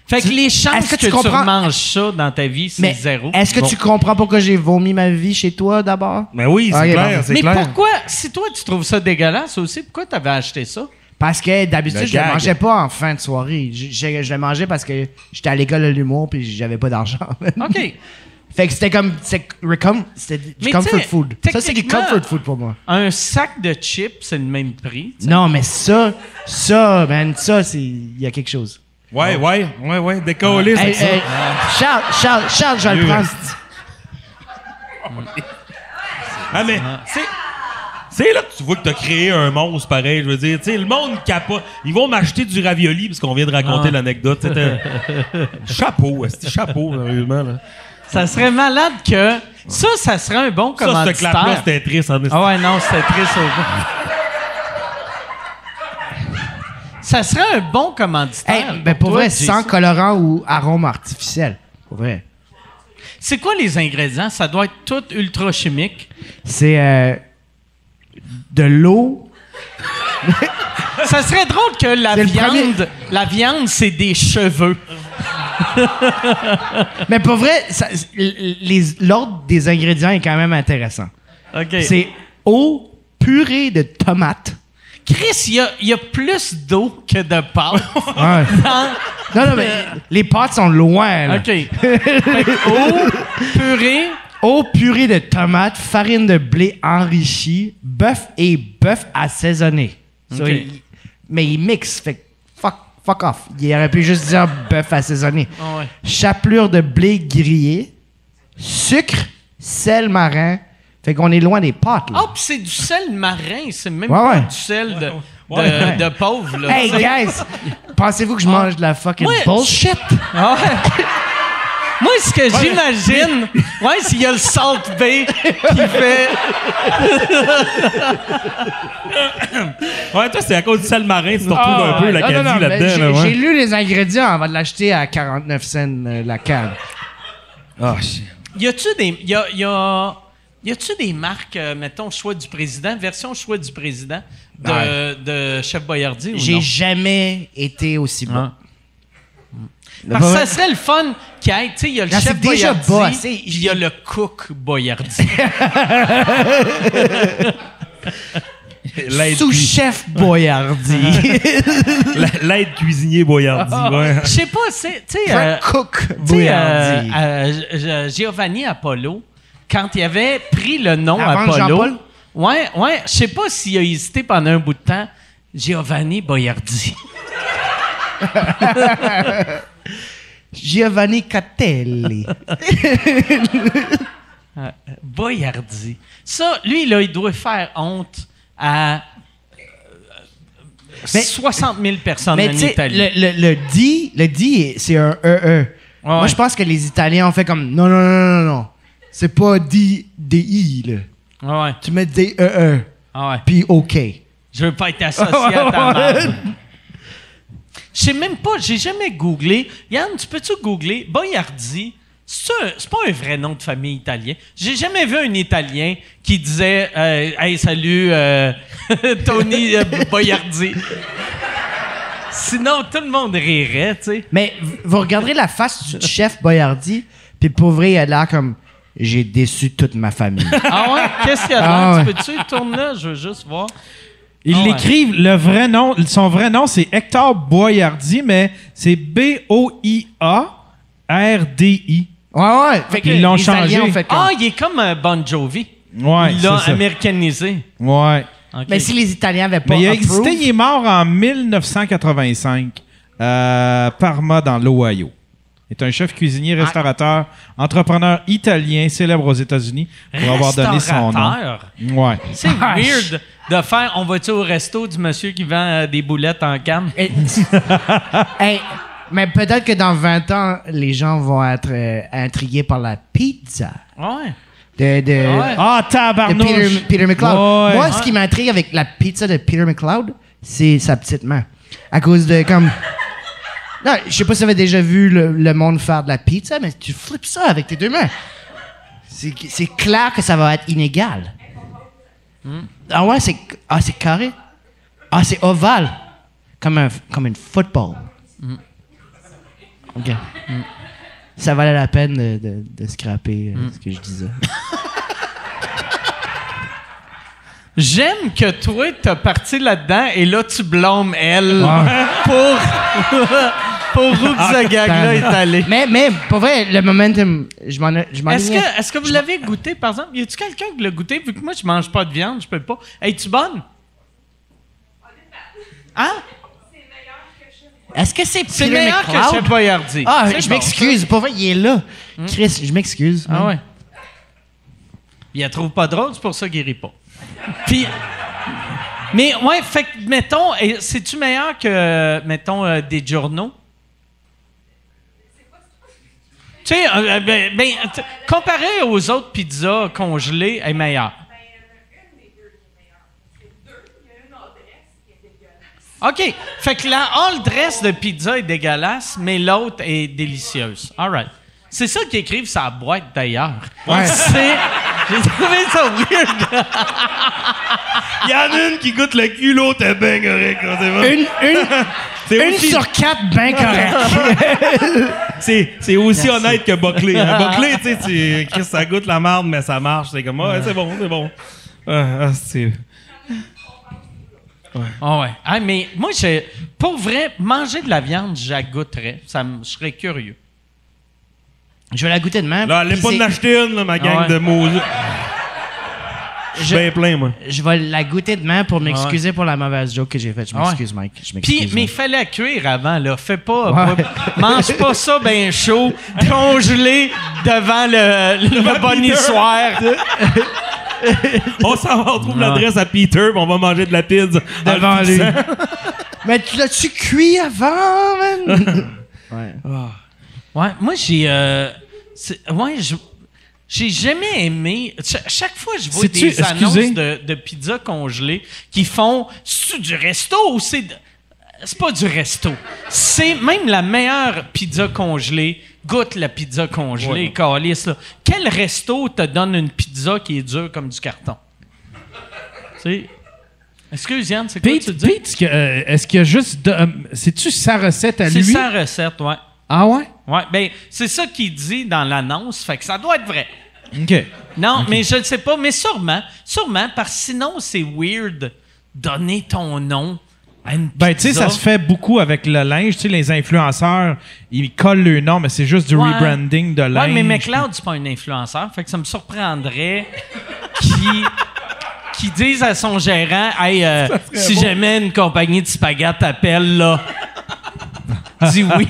Fait que les chances Est-ce que, que tu comprends- remanges ça dans ta vie, c'est mais zéro. est-ce que Bon. tu comprends pourquoi j'ai vomi ma vie chez toi d'abord? Mais oui, c'est clair, bon. Mais clair. pourquoi, si toi tu trouves ça dégueulasse aussi, pourquoi t'avais acheté ça? Parce que d'habitude, Le je le gag. mangeais pas en fin de soirée. Je, je- je le mangeais parce que j'étais à l'école de l'humour puis j'avais pas d'argent. OK. fait que c'était comme. C'était du Mais comfort food. Ça, c'est du comfort food pour moi. Un sac de chips, c'est le même prix. Non, mais ça, ça, man, ça, c'est. Il y a quelque chose. Ouais, ouais, ouais, ouais, décollé, Hey, c'est ça. hey, Charles, Charles, Charles, je vais le prendre. Ah, mais, c'est. C'est là que tu vois que t'as créé un monstre pareil, je veux dire. Tu sais, le monde capote. Ils vont m'acheter du ravioli parce qu'on vient de raconter Ah. l'anecdote. C'était. chapeau, c'était chapeau, sérieusement. Là. Ça serait malade que. Ça, ça serait un bon Ça, ce clap-là, c'était triste en Ah ouais, non, c'était triste au bout. Ça serait un bon commanditaire. Hey, ben pour toi, vrai, Jason. sans colorant ou arôme artificiel. Pour vrai. C'est quoi les ingrédients? Ça doit être tout ultra chimique. C'est euh, de l'eau. Ça serait drôle que la viande, la viande, c'est des cheveux. Mais pour vrai, l'ordre des ingrédients est quand même intéressant. OK. C'est eau, purée de tomates. Chris, il y a, y a plus d'eau que de pâte. Ouais. dans- Non, non, mais les pâtes sont loin. là. OK. Eau, purée, Eau purée de tomates, farine de blé enrichie, bœuf et bœuf assaisonné. So, Ok. il- mais il mixe, fait que fuck, fuck off. Il aurait pu juste dire bœuf assaisonné. Ouais. Chapelure de blé grillé, sucre, sel marin. Fait qu'on est loin des pâtes. là. Ah, puis c'est du sel marin, c'est même Ouais, pas ouais. du sel de, de, Ouais. de pauvre. Là, Hey guys, pensez-vous que je mange de la fucking Ouais. bullshit? Ah ouais. Moi, ce que j'imagine, ouais, s'il y a le Salt Bay qui fait. Ouais, toi, c'est à cause du sel marin, tu te retrouves Ah, un peu ouais. Non, là-dedans. j'ai- là, ouais. J'ai lu les ingrédients avant de l'acheter à 49 cents euh, la canne. Ah, shit. Y a-tu des. Y a, y a, y a-tu des marques, euh, mettons, choix du président, version choix du président de, de Chef Boyardi ou J'ai non? jamais été aussi bon. Ah. Parce que ça serait le fun qu'il y ait, tu sais, il y a le Non, chef c'est déjà Boyardi, bas, c'est- puis il y a le cook Boyardi. L'aide cui- Sous-chef Boyardi. la- l'aide cuisinier Boyardi, ouais. Je sais pas, c'est, tu sais, Frank euh, Cook tu sais, Boyardi. euh, euh, G- Giovanni Apollo, quand il avait pris le nom Avant Apollo, ouais, ouais, je sais pas s'il a hésité pendant un bout de temps. Giovanni Boyardi. Giovanni Catelli. Boyardi. Ça, lui, là, il doit faire honte à euh, Mais- 60 000 personnes Mais en Italie. le, le, le dit, le dit, c'est un EE. Moi, ouais. je pense que les Italiens ont fait comme non, non, non, non, non. C'est pas dit des I, là. Ah ouais, Tu mets des EE. ah ouais. Puis OK. Je veux pas être associé à ta mère. Je sais même pas, j'ai jamais googlé. Yann, tu peux-tu googler? Boyardi? C'est pas un vrai nom de famille italien. J'ai jamais vu un Italien qui disait euh, Hey, salut, euh, Tony euh, Boyardi. Sinon, tout le monde rirait, tu sais. Mais vous regarderez la face du chef Boyardi, puis pour vrai, il a l'air comme j'ai déçu toute ma famille. Ah ouais? Qu'est-ce qu'il y a de Ah là? ouais. Tu peux-tu tourner là? Je veux juste voir. Ils Ah ouais. l'écrivent, le vrai nom, son vrai nom, c'est Hector Boyardi, mais c'est B-O-I-A-R-D-I. Ouais, ouais. Fait que Ils l'ont les Italiens changé. ont fait comme- Ah, il est comme un Bon Jovi. Ouais, il l'a c'est ça. américanisé. Ouais. Mais si les Italiens avaient pas Mais il a approved- existé, il est mort en 1985 à Parma, dans l'Ohio. Est un chef cuisinier, restaurateur, entrepreneur italien célèbre aux États-Unis pour avoir donné son nom. Ouais. C'est weird de faire on va-tu au resto du monsieur qui vend euh, des boulettes en canne? Eh, hey, mais peut-être que dans 20 ans, les gens vont être euh, intrigués par la pizza Ouais. de, de, Ouais. Ah, de tabarnouche! Peter, Peter McLeod. Ouais. Moi, ce qui m'intrigue avec la pizza de Peter McLeod, c'est sa petite main. À cause de comme. Non, je sais pas si vous avez déjà vu le, le monde faire de la pizza, mais tu flippes ça avec tes deux mains. C'est clair que ça va être inégal. Ah ouais, c'est ah, c'est carré. Ah, c'est ovale. Comme un comme une football. OK. Ça valait la peine de, de, de scraper euh, ce que je disais. J'aime que toi, t'as parti là-dedans et là, tu blâmes elle pour, pour où que ce gag-là est allé. Mais, mais, pour vrai, le momentum, je m'en je m'en Est-ce que, est-ce que vous l'avez goûté, par exemple? Y a-tu quelqu'un qui l'a goûté? Vu que moi, je mange pas de viande, je peux pas. Es-tu bonne? Hein? Est-ce que c'est C'est meilleur que? Chef Boyardi. Ah, C'est je bon, m'excuse. Pour vrai, il est là. Chris, je m'excuse. Ah ouais. Il la trouve pas drôle, c'est pour ça qu'il rit pas. Puis. Mais ouais, fait que, mettons, et c'est-tu meilleur que, mettons, euh, des journaux? Tu sais, euh, ben, ben, t- comparé aux autres pizzas congelées, elle est meilleure. OK. Fait que la all dress de pizza est dégueulasse, mais l'autre est délicieuse. All right. C'est ça qu'ils écrivent la boîte d'ailleurs. C'est. J'ai trouvé ça weird. Il y en a une qui goûte le cul, l'autre est bien correct. C'est vrai. Une, une, une aussi, sur quatre, bien correct. c'est, c'est aussi honnête que Buckley. Hein. Buckley, tu sais, Chris, ça goûte la marde, mais ça marche. C'est comme, ouais, c'est bon, c'est bon. Ah, ah, c'est... Ah ouais. Ah, mais moi, pour vrai, manger de la viande, j'agoutterais. Ça je serais curieux. Je vais la goûter demain. Là, allez pas en acheter une, là, ma gang Ah ouais. de maudits. Je suis bien plein, moi. Je vais la goûter demain pour m'excuser pour la mauvaise joke que j'ai faite. Je Ah ouais. m'excuse, Mike. Je m'excuse. Puis, mais il fallait cuire avant, là. Fais pas. Ouais. mange pas ça bien chaud, congelé devant le, le bonnissoir. On s'en va, on trouve l'adresse à Peter, puis on va manger de la pizza. le Devant lui. Mais tu l'as-tu cuit avant, man? ouais. Ouais, moi, j'ai. euh, c'est- ouais, J'ai jamais aimé. Cha- chaque fois, je vois des annonces de, de pizza congelée qui font. C'est du resto ou c'est. C'est pas du resto? C'est même la meilleure pizza congelée. Goûte la pizza congelée, calice, là. Quel resto te donne une pizza qui est dure comme du carton? Tu sais? Excuse Yann, c'est quoi Pete, tu dis? Pete, est-ce que, euh, est-ce qu'il y a juste. euh, C'est-tu sa recette à C'est lui? sa recette, ouais. Ah ouais? Ouais, ben, c'est ça qu'il dit dans l'annonce, fait que ça doit être vrai. OK. Non, mais je ne sais pas, mais sûrement, sûrement, parce que sinon, c'est weird donner ton nom à une Ben, tu sais, ça se fait beaucoup avec le linge. Tu sais, les influenceurs, ils collent le nom, mais c'est juste du Ouais. rebranding de linge. Ouais, mais McLeod, c'est pas un influenceur, fait que ça me surprendrait qu'il qui dise à son gérant Hey, euh, si jamais une compagnie de spaghetti t'appelle, là, dis oui.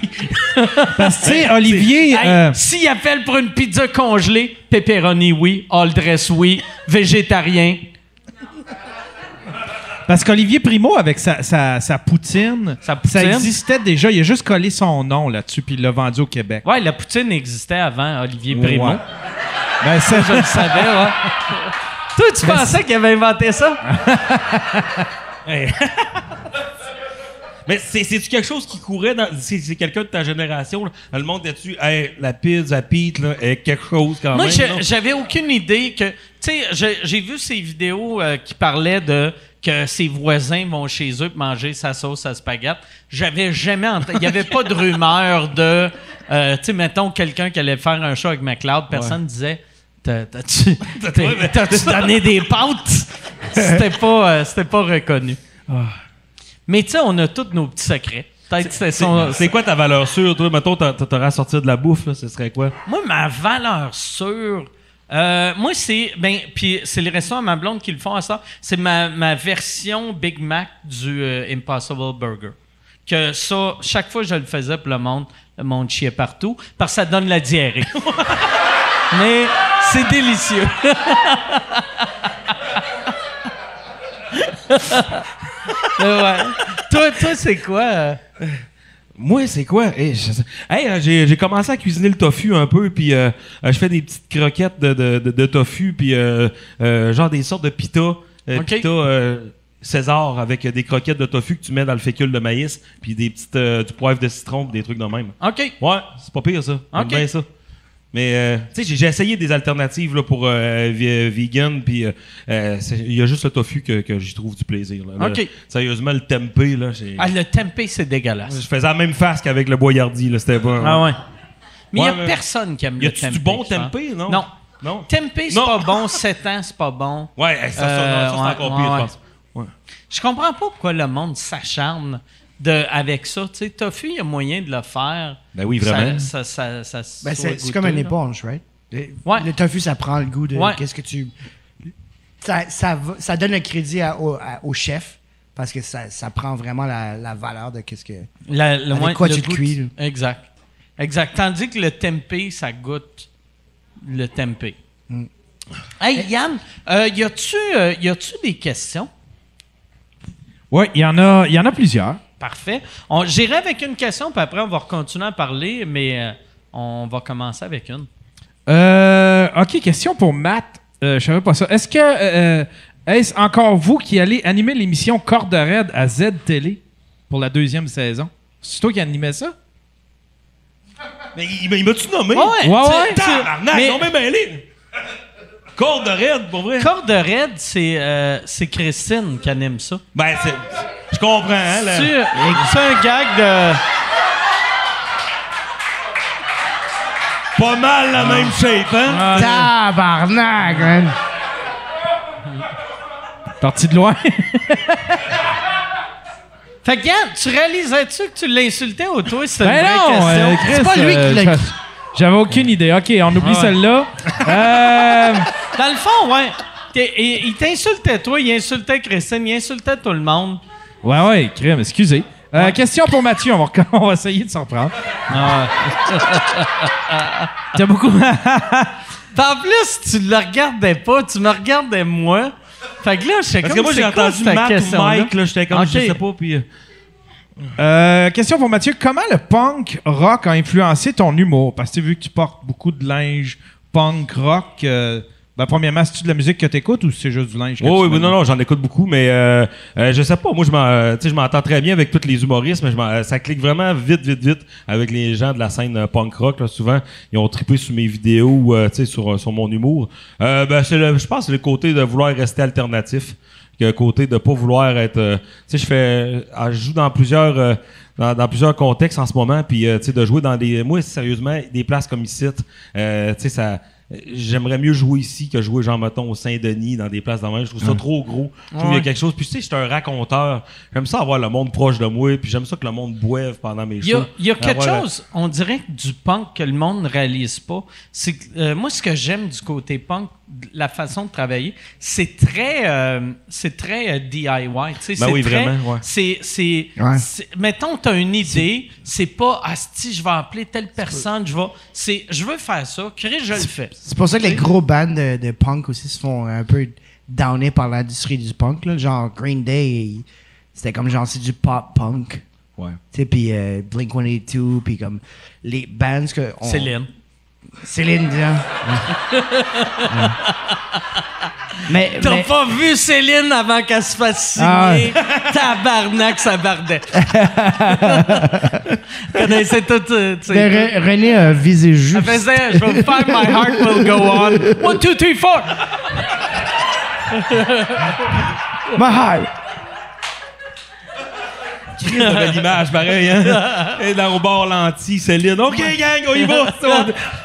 Parce que, tu sais, Olivier. Hey, euh, S'il appelle pour une pizza congelée, pepperoni oui, all dress oui, végétarien. Parce qu'Olivier Primo, avec sa, sa, sa poutine, Sa poutine? ça existait déjà. Il a juste collé son nom là-dessus, puis il l'a vendu au Québec. Ouais, la poutine existait avant Olivier Primo. Ouais. Ben, ça, Je le savais, ouais. Toi, tu pensais qu'il avait inventé ça? Mais c'est- c'est-tu quelque chose qui courait dans. C'est quelqu'un de ta génération, là? Le monde là-dessus, hey, la pizza là, est quelque chose quand Moi, même. non? j'avais aucune idée que. Tu sais, j'ai- vu ces vidéos euh, qui parlaient de que ses voisins vont chez eux pour manger sa sauce à spaghetti. J'avais jamais entendu. Il n'y avait pas de rumeur de. euh, tu sais, mettons quelqu'un qui allait faire un show avec McLeod, personne ne disait. T'as- T'as-tu t'as- t'as-tu donné des pâtes? C'était pas, euh, c'était pas reconnu. Mais tu sais, on a tous nos petits secrets. Peut-être son. C'est quoi ta valeur sûre, toi? Mettons, t'a- t'aurais à sortir de la bouffe, là, ce serait quoi? Moi, ma valeur sûre, euh, moi, c'est. Ben, puis c'est les restaurants à ma blonde qui le font à ça. C'est ma, ma version Big Mac du euh, Impossible Burger. Que ça, chaque fois que je le faisais pour le monde, le monde chiait partout, parce que ça donne la diarrhée. Mais c'est délicieux. Ouais. Toi, toi c'est quoi? euh? Moi, c'est quoi? Hey, sais- Hey, euh, j'ai commencé à cuisiner le tofu un peu, puis euh, je fais des petites croquettes de, de, de- de tofu, puis euh, euh, genre des sortes de pita. Pita César avec des croquettes de tofu que tu mets dans le fécule de maïs, puis des petites du poivre de citron, puis des trucs de même. OK. Ouais, c'est pas pire ça. Ok. bien ça. Mais euh, tu sais, j'ai- essayé des alternatives là, pour euh, vi- vegan, puis euh, euh, il y a juste le tofu que, que j'y trouve du plaisir. là. Ok. Le- sérieusement, le tempeh, là, j'ai- Ah, le tempeh, c'est dégueulasse. je faisais la même face qu'avec le boyardi, là, c'était pas. Ah ouais. Mais il Ouais, n'y a mais- personne qui aime Y le a-tu tempeh. du bon je pense. tempeh, non? Non. Non? Tempeh, c'est pas bon. 7 ans, c'est pas bon. Ouais, ça, ça, Euh, ça, c'est ouais, encore ouais, pire, ouais. je pense. Ouais. Je comprends pas pourquoi le monde s'acharne de, avec ça. Tu sais, tofu, il y a moyen de le faire. Ben oui, vraiment. Ça, ça, ça, ça Ben, c'est goûteux, comme une là. éponge, right? Le, Ouais. le tofu, ça prend le goût de Ouais. qu'est-ce que tu. Ça, ça, ça donne le crédit à- au, à- au chef parce que ça, ça prend vraiment la, la valeur de qu'est-ce que. La- le moins- quoi le tu goût- cuis, là. Exact. Exact. Tandis que le tempeh, ça goûte le tempeh. Mm. Hey, Yann, euh, y a-tu euh, y a-tu des questions? Oui, il y, en a- il y en a plusieurs. Parfait. On- J'irai avec une question, puis après, on va continuer à parler, mais euh, on va commencer avec une. Euh, OK, question pour Matt. Euh, je savais pas ça. Est-ce que euh, est-ce encore vous qui allez animer l'émission Corde Raide à Z Télé pour la deuxième saison? C'est toi qui animais ça? Mais il, il m'a-tu nommé? Ouais, Ouais, ouais. Tabarnak, mais- non, même mêlé. Corde raide, pour vrai. Corde raide, c'est euh, c'est Christine qui anime ça. Ben, c'est. Je comprends, hein, là. C'est un gag de. Pas mal la même shape, hein? Tabarnak, man! Parti de loin. Fait que Yann, tu réalisais-tu que tu l'insultais ou toi? C'était une ben vraie non, question? euh, Chris, C'est pas lui qui euh, l'a- je- J'avais aucune idée. OK, on oublie Ah ouais. celle-là. Euh, Dans le fond, ouais. Il il t'insultait toi, il insultait Christine, il insultait tout le monde. ouais, ouais, crème, excusez. Euh, Question pour Mathieu, on va, rec- on va essayer de s'en reprendre. Ah T'as beaucoup. En plus, tu le regardais pas, tu me regardais moi. Fait que là, je sais Parce comme que moi, c'est j'ai entendu Matt ou? Mike, là, j'étais comme, je sais pas, puis... euh, Euh, question pour Mathieu. Comment le punk rock a influencé ton humour? Parce que tu as vu que tu portes beaucoup de linge punk rock. euh, ben, premièrement, c'est-tu de la musique que tu écoutes ou c'est juste du linge? que Oui, oui, non, non, j'en écoute beaucoup, mais euh, euh, je sais pas, moi, je euh, je m'entends très bien avec tous les humoristes, mais je euh, ça clique vraiment vite, vite, vite avec les gens de la scène punk rock. Là, souvent, ils ont trippé sur mes vidéos, euh, tu sais, sur, sur mon humour. Ben, je pense que c'est le côté de vouloir rester alternatif, que le côté de pas vouloir être... tu sais, je fais... je joue dans plusieurs... dans, dans plusieurs contextes en ce moment, puis tu sais, de jouer dans des... Moi, sérieusement, des places comme ici, tu sais, ça... J'aimerais mieux jouer ici que jouer, genre, mettons, au Saint-Denis, dans des places de même. Je trouve ça trop gros. Je trouve qu'il y a quelque chose. Puis, tu sais, je suis un raconteur. J'aime ça avoir le monde proche de moi. Puis, j'aime ça que le monde boive pendant mes Il y a, shows. il y a quelque Avoir- chose, on dirait du punk que le monde ne réalise pas. C'est euh, moi, ce que j'aime du côté punk, la façon de travailler, c'est très, euh, c'est très euh, DIY. tu sais, Ben c'est oui, très- vraiment, ouais. C'est, c'est, Ouais. c'est- mettons, tu as une idée, c'est pas, asti, je vais appeler telle personne, je vais, c'est, je veux faire ça, Chris, je le fais. C'est pour ça que les gros bands de, de punk aussi se font un peu downer par l'industrie du punk. Là. Genre Green Day, c'était comme genre c'est du pop punk. Ouais. Tu sais, puis euh, Blink 182, puis comme les bands que. on- Céline. Céline Dion. Ouais. mais, T'as mais- pas vu Céline avant qu'elle se fasse Ah signer? Tabarnak, ça bardait. Connaissez tout, euh, Re- René a visé Elle juste. faisait, je vais faire My Heart Will Go On. One, two, three, four. My heart. Chris avait l'image, pareil, hein? Et dans au bord lenti, Céline. OK, gang, on y va!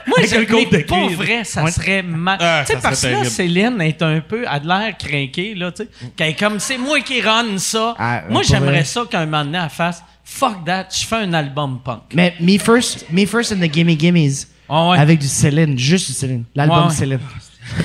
Moi, Avec je, le côte de mais pour vrai, ça serait mal. Ah, tu sais, parce que là. Céline est un peu, a de l'air craquée, là, tu sais. Comme, c'est moi qui run ça. Ah, moi, j'aimerais ça qu'un moment donné, elle fasse, fuck that, je fais un album punk. Mais Me First, Me First and the Gimme Gimmes. Ah ouais. Avec du Céline, juste du Céline. L'album Ouais, ouais. Céline.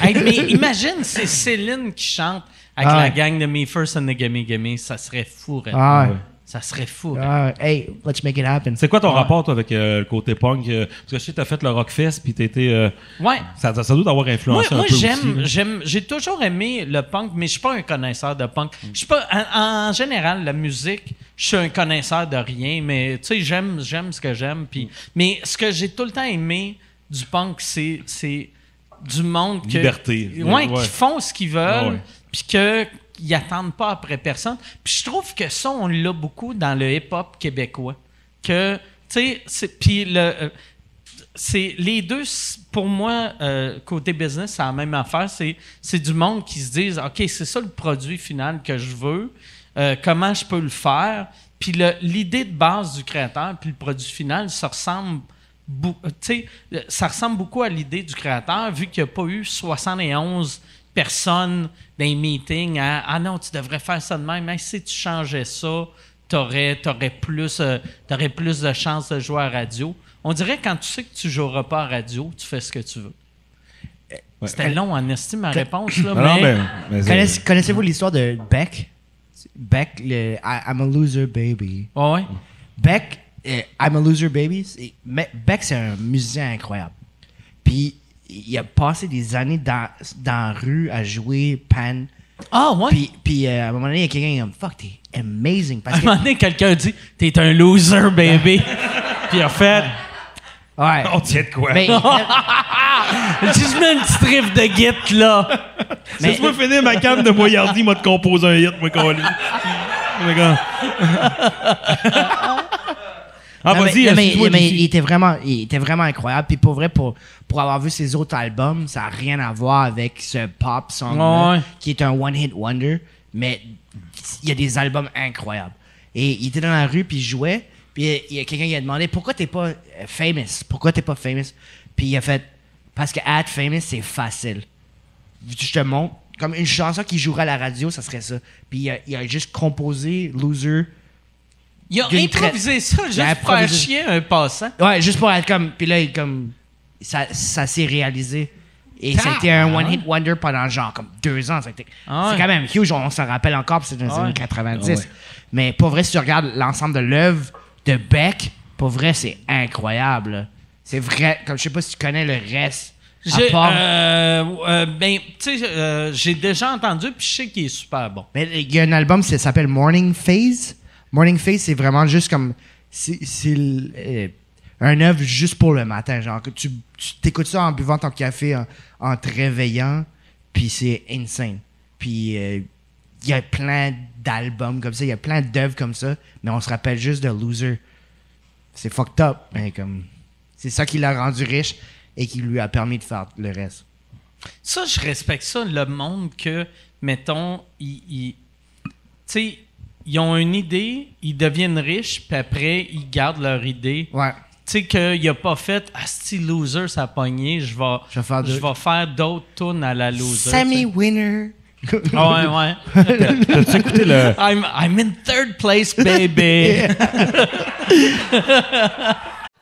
Hey, mais imagine, c'est Céline qui chante avec Ah la gang de Me First and the Gimme Gimme. Ça serait fou, Red. Ah ouais. Ça serait fou. Ah, hey, let's make it happen. C'est quoi ton rapport, toi, avec euh, le côté punk? euh, parce que je sais que t'as fait le Rockfest, puis t'étais... euh, Ouais. ça, ça doit t'avoir Moi, influencé moi, un peu aussi, j'aime, j'aime, j'ai toujours aimé le punk, mais je suis pas un connaisseur de punk. Je suis pas, en, en général, la musique, je suis un connaisseur de rien, mais tu sais, j'aime, j'aime ce que j'aime. Puis, mais ce que j'ai tout le temps aimé du punk, c'est, c'est du monde que, Liberté. ouais, Ouais. qui font ce qu'ils veulent, Ah puis que ils attendent pas après personne. Puis je trouve que ça, on l'a beaucoup dans le hip-hop québécois. Que, tu sais, puis le, euh, c'est les deux, pour moi, euh, côté business, c'est la même affaire. C'est, du monde qui se disent, OK, c'est ça le produit final que je veux. Euh, comment je peux le faire? Puis l'idée de base du créateur, puis le produit final, ça ressemble, ça ressemble beaucoup à l'idée du créateur, vu qu'il n'y a pas eu 71 personnes dans les meetings à Ah non, tu devrais faire ça de même. Hey, si tu changeais ça, tu aurais, plus, euh, t'aurais plus de chances de jouer à radio. On dirait quand tu sais que tu joueras pas à radio, tu fais ce que tu veux. C'était long en estime ma réponse, là, Non, mais... mais- mais Connaissez- Connaissez-vous l'histoire de Beck? Beck, le I- I'm a loser baby. Ouais. Beck, euh, I'm a loser baby. mais Beck, c'est un musicien incroyable. Puis, il a passé des années dans, dans la rue à jouer pan. Ah, ouais? Puis, puis euh, à un moment donné, il y a quelqu'un qui est comme Fuck, t'es amazing. à Parce un que, moment donné, quelqu'un dit T'es un loser, baby. Puis en fait, ouais. On tient de quoi? Mais, juste mets une petite riff de git, là. mais- Si tu veux finir ma canne de Moyardi, m'a te composer un hit, moi, qu'on lit. Ah, Non, mais- vas-y, mais, il était vraiment, il était vraiment incroyable. Puis pour vrai, pour, pour avoir vu ses autres albums, ça n'a rien à voir avec ce pop song Ouais. qui est un one-hit wonder. Mais il y a des albums incroyables. Et il était dans la rue, puis il jouait. Puis il y a quelqu'un qui a demandé pourquoi t'es pas euh, famous? Pourquoi t'es pas famous? Puis il a fait parce que être famous, c'est facile. Je te montre. Comme une chanson qui jouerait à la radio, ça serait ça. Puis il a, il a juste composé Loser. Il a traite. improvisé ça juste a pour faire chier un passant. Ouais, juste pour être comme. Puis là, il comme. ça, ça s'est réalisé. Et c'était un one-hit wonder pendant genre comme deux ans. Ça a Ah ouais. C'est quand même huge, on s'en rappelle encore, puis c'est dans les Ah années 90. Mais pour vrai, si tu regardes l'ensemble de l'œuvre de Beck, pour vrai, c'est incroyable. C'est vrai, comme je sais pas si tu connais le reste. J'ai, part- euh, euh, ben, tu sais, euh, j'ai déjà entendu, puis je sais qu'il est super bon. Mais il y a un album qui s'appelle Morning Phase. Morning Phase, c'est vraiment juste comme. C'est euh, un œuvre juste pour le matin. Genre, que tu t'écoutes ça en buvant ton café, en, te réveillant, puis c'est insane. Puis euh, il y a plein d'albums comme ça, il y a plein d'œuvres comme ça, mais on se rappelle juste de Loser. C'est fucked up, mais comme. C'est ça qui l'a rendu riche et qui lui a permis de faire le reste. Ça, je respecte ça, le monde que, mettons, ils, ils- tu sais, ils ont une idée, ils deviennent riches, puis après, ils gardent leur idée. Ouais. Tu sais, qu'il a pas fait « Ah, si loser, ça a pogné, je vais, Je vais faire je de- vais faire d'autres tunes à la loser. Sammy Winner. tu sais. Ouais, ouais. T'as-tu écouté le. I'm, I'm in third place, baby.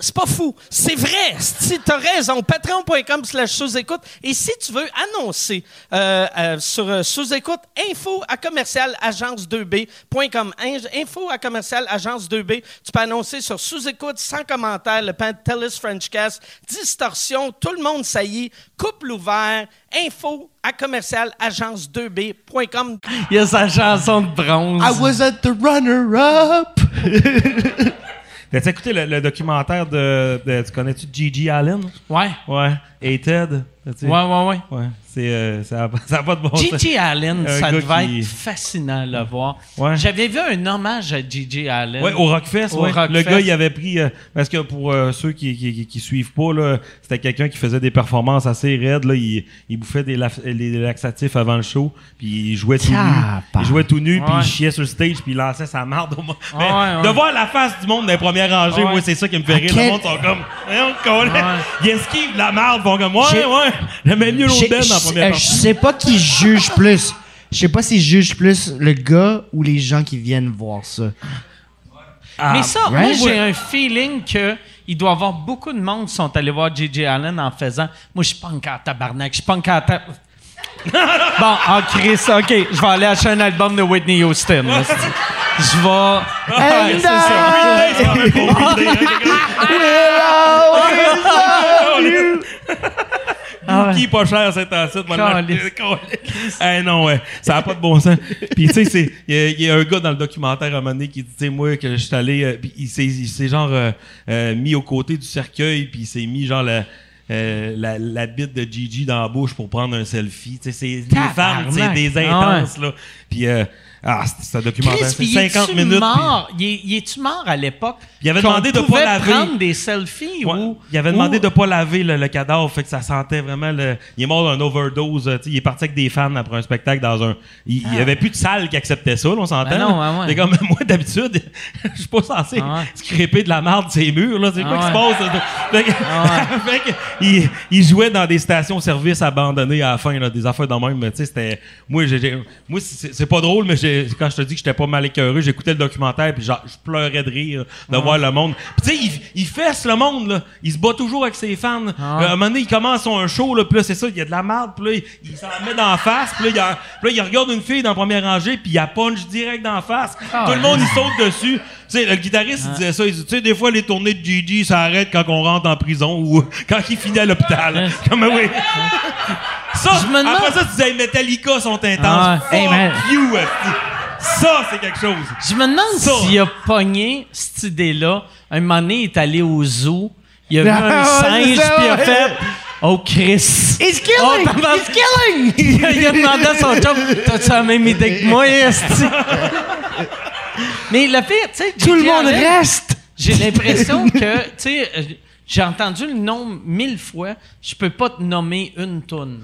C'est pas fou. C'est vrai. Si t'as raison, patreon.com slash sous-écoute. Et si tu veux annoncer euh, euh, sur euh, sous-écoute, info à commercial agence2b.com. In- Info à commercial agence2b. Tu peux annoncer sur sous-écoute, sans commentaire, le Pantelis Frenchcast, distorsion, tout le monde saillit, couple ouvert, info à commercial agence2b.com. Il y a sa chanson de bronze. I was at the runner-up. T'as-tu écouté le, le documentaire de, de- Tu connais-tu Gigi Allen? Ouais. Ouais. Et Ted? T'as-tu- Ouais, ouais, ouais. Ouais. C'est, euh, ça n'a pas de bon sens. Gigi Allen, Un ça devait qui- être fascinant à le voir. Ouais. J'avais vu un hommage à Gigi Allen. Ouais, au Rockfest, Au ouais. Rockfest. Le gars, il avait pris. euh, parce que pour euh, ceux qui, qui, suivent pas, c'était quelqu'un qui faisait des performances assez raides. Là. Il, il bouffait des, laf- laxatifs avant le show, puis il jouait tout nu. Il jouait tout nu, puis il chiait sur le stage, puis il lançait sa marde au monde. De voir la face du monde dans les premières rangées, Ouais. moi, c'est ça qui me fait rire. quel- Le monde sont comme. Ils esquivent de la marde, font comme. Ouais, J'ai- ouais. J'aimais mieux l'autre Je band dans la première euh, partie. je sais pas qui juge plus. Je sais pas si juge plus le gars ou les gens qui viennent voir ça. Mais ça, moi, j'ai un feeling que il doit y avoir beaucoup de monde qui sont allés voir Gigi Allen en faisant Moi, je suis pas encore tabarnak, je suis pas encore ta... bon, en Chris, OK, je vais aller acheter un album de Whitney Houston. là, Je vais. Ouais, c'est ça. Day, hein, Qui est pas cher cet. Eh non, ouais. Ça n'a pas de bon sens. Puis, tu sais, c'est- il y, a- il y a un gars dans le documentaire à un moment donné qui dit, tu sais, moi, que je suis allé, euh, puis il s'est il s'est genre euh, euh, mis aux côtés du cercueil, puis il s'est mis genre la, euh, la, la bite de Gigi dans la bouche pour prendre un selfie. Tu sais, c'est des femmes, c'est des Ah intenses, là. Puis, euh, ah, c'est un documentaire. Chris, C'est puis il 50 est-tu minutes. mort? Il est- il est-tu mort à l'époque? Il avait demandé de pas laver. prendre des selfies Ouais. ou... Il avait demandé ou- de pas laver le, le cadavre, fait que ça sentait vraiment le. Il est mort d'un overdose. tu il est parti avec des fans après un spectacle dans un. Il, il y avait plus de salle qui acceptait ça, là, on s'entend. Ben non, là. ouais. C'est comme moi d'habitude, je suis pas censé Ah ouais. scraper de la marde ces murs là. C'est quoi Ah qui se passe? Fait que- il, il jouait dans des stations-service abandonnées à la fin, là, des affaires dans même. Tu sais, c'était. Moi, moi, c'est c'est pas drôle, mais j'ai- quand je te dis que j'étais pas mal écœuré, j'écoutais le documentaire puis genre, je pleurais de rire de voir le monde. Puis tu sais, il, il fesse le monde là. Il se bat toujours avec ses fans. Euh, à un moment donné, il commence son show là, puis là c'est ça, il y a de la merde, puis là il, il s'en met dans la face, puis là, il a- puis là, il regarde une fille dans la première rangée, puis il la punch direct dans la face. Tout le monde il saute dessus. Tu sais, le guitariste il disait ça, il dit, tu sais des fois les tournées de Gigi ça arrête quand on rentre en prison ou quand il finit à l'hôpital. Comme oui. Ça, Je me demande- après ça, tu disais Metallica sont intenses. Ah Fuck. Hey, man. you. Ça, c'est quelque chose. Je me demande Ça. s'il a pogné cette idée-là. Un moment donné, il est allé au zoo. Il a vu un Ouais, singe, puis il a fait Oh, Chris! He's killing! Oh. He's killing! il a- il a demandé à son chum T'as-tu la même idée que moi, esti? Mais le pire, tu sais. Tout le monde reste! J'ai l'impression que, tu sais, euh, J'ai entendu le nom mille fois. Je peux pas te nommer une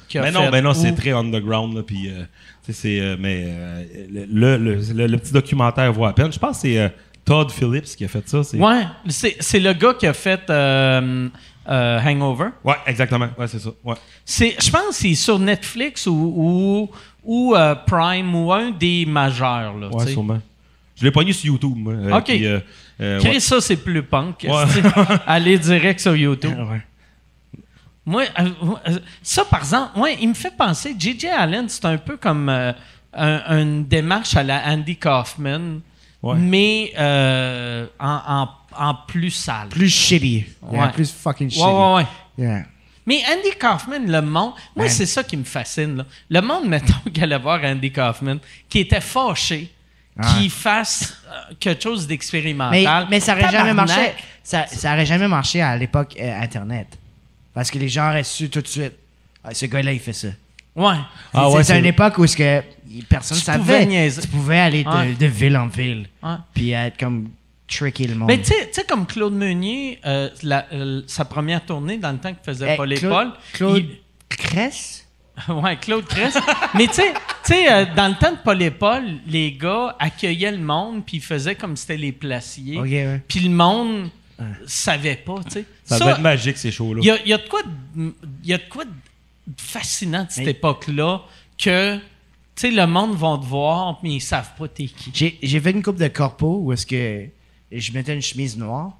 qui a Mais fait. non, mais non, c'est très underground. Là, puis, euh, c'est, euh, mais euh, le, le, le- le petit documentaire vaut à peine. Je pense que c'est euh, Todd Phillips qui a fait ça. C'est... Ouais, c'est c'est le gars qui a fait euh, euh, Hangover. Ouais, exactement. Ouais, c'est ça. Ouais. C'est, je pense qu'il est sur Netflix ou, ou, ou, Prime ou un des majeurs. Là, Ouais, sûrement. Je l'ai pogné sur YouTube, moi. Ok. puis, euh, Chris, ouais. ça, c'est plus punk. Ouais. Aller direct sur YouTube? Ouais. Moi, euh, euh, ça, par exemple, ouais, il me fait penser, J.J. Allen, c'est un peu comme euh, un- une démarche à la Andy Kaufman, Ouais. mais euh, en, en- en plus sale. Plus shitty. Yeah, plus fucking shitty. Ouais, ouais, ouais. Yeah. Mais Andy Kaufman, le monde, moi, c'est ça qui me fascine. là. Le monde, mettons, qui allait voir Andy Kaufman, qui était fâché qu'il fasse euh, quelque chose d'expérimental. mais ça aurait jamais marché. Ça, ça aurait jamais marché à l'époque euh, Internet. Parce que les gens auraient su tout de suite. Ah, ce gars-là, il fait ça. Ouais. Ah c'est ouais, une époque où ce que personne Tu savait. Tu pouvais aller de, Ouais. de ville en ville. Puis être comme tricker le monde. Mais tu sais- tu sais, comme Claude Meunier, euh, la- euh, sa première tournée dans le temps qu'il faisait Eh, Paul et Claude- Paul. Claude il- Cress? ouais, Claude Crest. Mais tu sais, euh, dans le temps de Paul et Paul, les gars accueillaient le monde puis ils faisaient comme si c'était les placiers. Ok, ouais. Puis le monde savait pas, tu sais. Ça, doit être magique, ces shows-là. Il y a, il y a de quoi de, y a de quoi de fascinant de cette Mais- époque-là que, tu sais, le monde va te voir mais ils savent pas t'es qui. J'ai fait une coupe de corpo où est-ce que je mettais une chemise noire.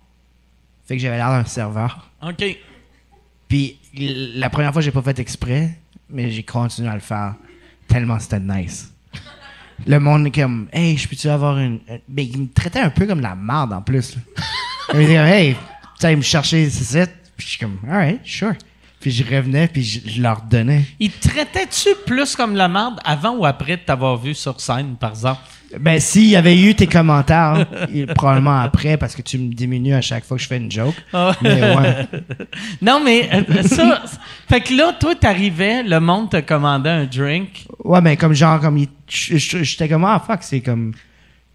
Fait que j'avais l'air d'un serveur. OK. Puis la première fois, j'ai pas fait exprès, mais j'ai continué à le faire tellement c'était nice. Le monde est comme, hey, je peux-tu avoir une. une- Mais il me traitait un peu comme la merde en plus. il me disait, hey, tu me cherchait, c'est ça. Puis je suis comme, alright, sure. Puis je revenais, puis je, je leur donnais. Ils te traitaient-tu plus comme la merde avant ou après de t'avoir vu sur scène, par exemple? Ben, s'il y avait eu tes commentaires, il- probablement après, parce que tu me diminues à chaque fois que je fais une joke. Mais ouais. Non, mais euh, ça. fait que là, toi, t'arrivais, le monde te commandait un drink. Ouais, mais comme genre, comme. J'étais comme, ah, fuck, c'est comme.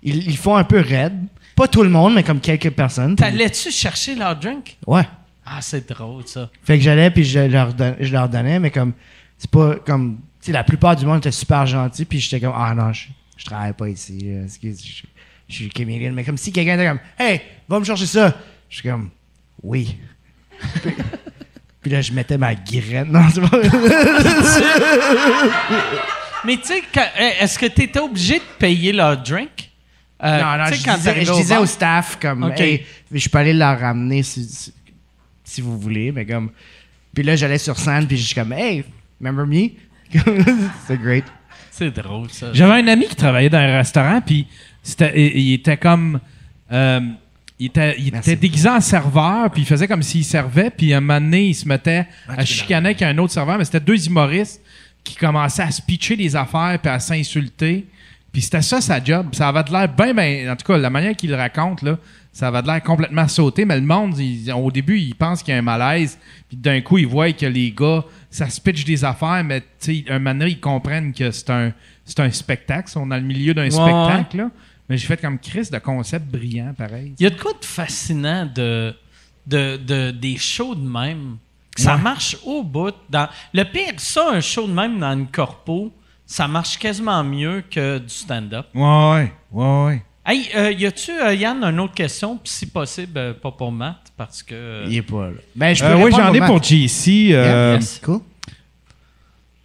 Ils, ils font un peu raide. Pas tout le monde, mais comme quelques personnes. T'allais-tu chercher leur drink? Ouais. Ah, c'est drôle, ça. Fait que j'allais, puis je leur, don- je leur donnais, mais comme. C'est pas comme. Tu sais, la plupart du monde était super gentil, puis j'étais comme, ah non, je, je travaille pas ici. là, excuse, je, je suis comédien. Mais comme si quelqu'un était comme, hey, va me chercher ça. Je suis comme, oui. puis, puis là, je mettais ma graine. Non, c'est pas. Mais tu sais, euh, est-ce que t'étais obligé de payer leur drink? Euh, non, non, tu je quand disais, je au disais bar- au staff, comme, Ok. hey, je peux aller la ramener si, si, si vous voulez, mais comme. Puis là, j'allais sur scène, puis je suis comme, hey, remember me? c'est great. C'est drôle, ça. J'avais un ami qui travaillait dans un restaurant, puis c'était- il, il était comme. euh, il était, il était déguisé en serveur, puis il faisait comme s'il servait, puis un moment donné, il se mettait à chicaner avec un autre serveur, mais c'était deux humoristes qui commençaient à se pitcher des affaires, puis à s'insulter. Puis c'était ça sa job. Ça avait de l'air bien, bien. En tout cas, la manière qu'il le raconte, là, ça avait de l'air complètement sauté. Mais le monde, il- au début, il pense qu'il y a un malaise. Puis d'un coup, il voit que les gars, ça se pitch des affaires, mais un moment donné, ils comprennent que c'est un, c'est un spectacle. On est dans le milieu d'un spectacle, là. Mais j'ai fait comme Chris de concept brillant, pareil. Il y a de quoi de fascinant de, de, de- des shows de même? Que ça marche au bout. Dans, le pire, ça, un show de même dans une corpo, ça marche quasiment mieux que du stand-up. Ouais, ouais, ouais. Hey, euh, y a-tu, euh, Yann, une autre question? Puis si possible, euh, pas pour Matt, parce que. euh, Il est pas là. Ben, je peux Euh, oui, j'en ai Matt. pour JC. Yeah, yes. Cool.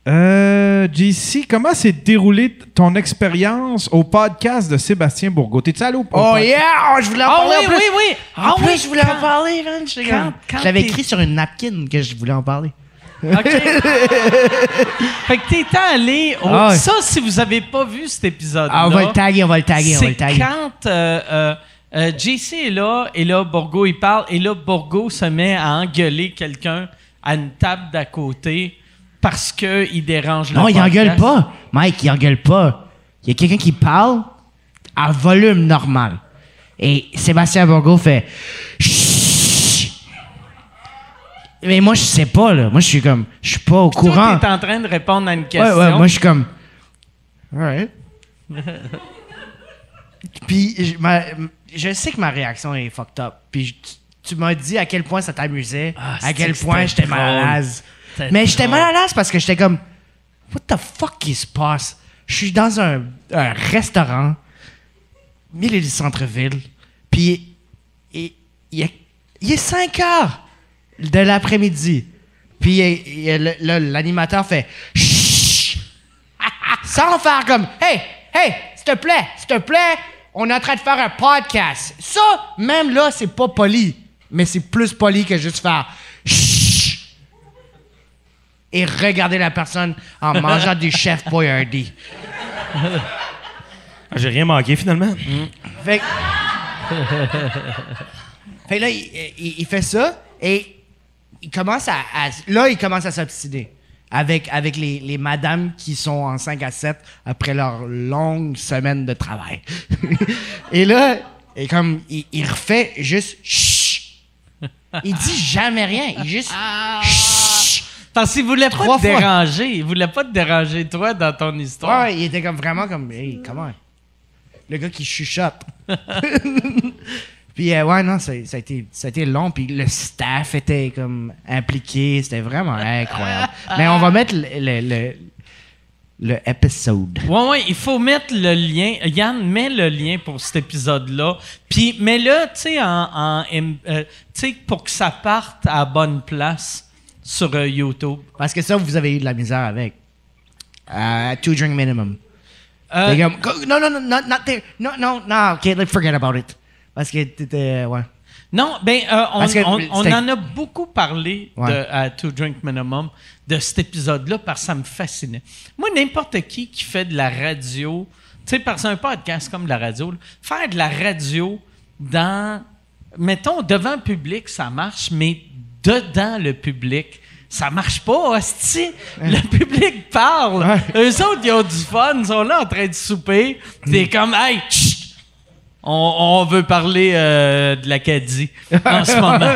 Euh, JC, comment s'est déroulée ton expérience au podcast de Sébastien Bourgault? T'es-tu allé au Oh pod- yeah! Oh, je voulais en Ah parler oui, en plus. oui, oui! En Ah plus, oui, je voulais quand- en parler, man. J'étais quand- comme- quand Je l'avais écrit sur une napkin que je voulais en parler. OK. fait que t'étais allé au... Ah ouais. Ça, si vous avez pas vu cet épisode-là... Ah, on va le taguer, on va le taguer, on va le C'est taguer. quand euh, euh, euh, JC est là, et là, Borgo, il parle, et là, Borgo se met à engueuler quelqu'un à une table d'à côté parce qu'il dérange le Non, il engueule pas. Mike, il engueule pas. Il y a quelqu'un qui parle à volume normal. Et Sébastien Bourgo fait Chut! Mais moi, je sais pas, là. Moi, je suis comme. Je suis pas au courant. t'es en train de répondre à une Ouais, question. ouais, moi, je suis comme. Alright. Puis, je, ma- je sais que ma réaction est fucked up. Puis, je- tu m'as dit à quel point ça t'amusait, Ah, à quel point j'étais mal à l'aise. Mais j'étais mal à l'aise parce que j'étais comme, what the fuck qui se passe? Je suis dans un, un restaurant, milieu du centre-ville, puis il, il est 5 heures de l'après-midi. Puis l'animateur fait Chut! sans faire comme Hey, hey, s'il te plaît, s'il te plaît, on est en train de faire un podcast. Ça, même là, c'est pas poli. Mais c'est plus poli que juste faire Chut! et regarder la personne en mangeant du chef Boyardee. Ah, J'ai rien manqué finalement. Fait que, Fait que là, il, il- il fait ça et il commence à, à- là, il commence à s'obstiner avec, avec les, les madames qui sont en 5 à 7 après leur longue semaine de travail. et là, et comme il, il refait juste Chut! Il dit jamais rien. Il juste Chut! Parce qu'il voulait pas Trois te fois. déranger. Il voulait pas te déranger, toi, dans ton histoire. Ouais, il était comme vraiment comme hey, comment Le gars qui chuchote. puis euh, ouais non, ça, ça a été ça a été long puis le staff était comme impliqué, c'était vraiment incroyable. Mais on va mettre le le, le. Ouais, ouais, il faut mettre le lien. Yann, mets le lien pour cet épisode-là. Puis mets-le, tu sais, en, en- euh, pour que ça parte à la bonne place sur euh, YouTube. Parce que ça vous avez eu de la misère avec. Euh, two drink minimum. Euh, Go- non non non not, not there. Non non non, OK, let's forget about it. Parce que t'étais ouais. Non, ben, euh, on, Parce que on- on c'était- en a beaucoup parlé Ouais. de, à To Drink Minimum de cet épisode-là parce que ça me fascinait. Moi, n'importe qui qui fait de la radio, tu sais, parce qu'un podcast comme de la radio, là, faire de la radio dans, mettons, devant un public, ça marche, mais dedans le public, ça marche pas, hostie. Le public parle. Eux autres, ils ont du fun, ils sont là en train de souper. T'es comme, hey, chut, on, on veut parler euh, de l'Acadie en ce moment.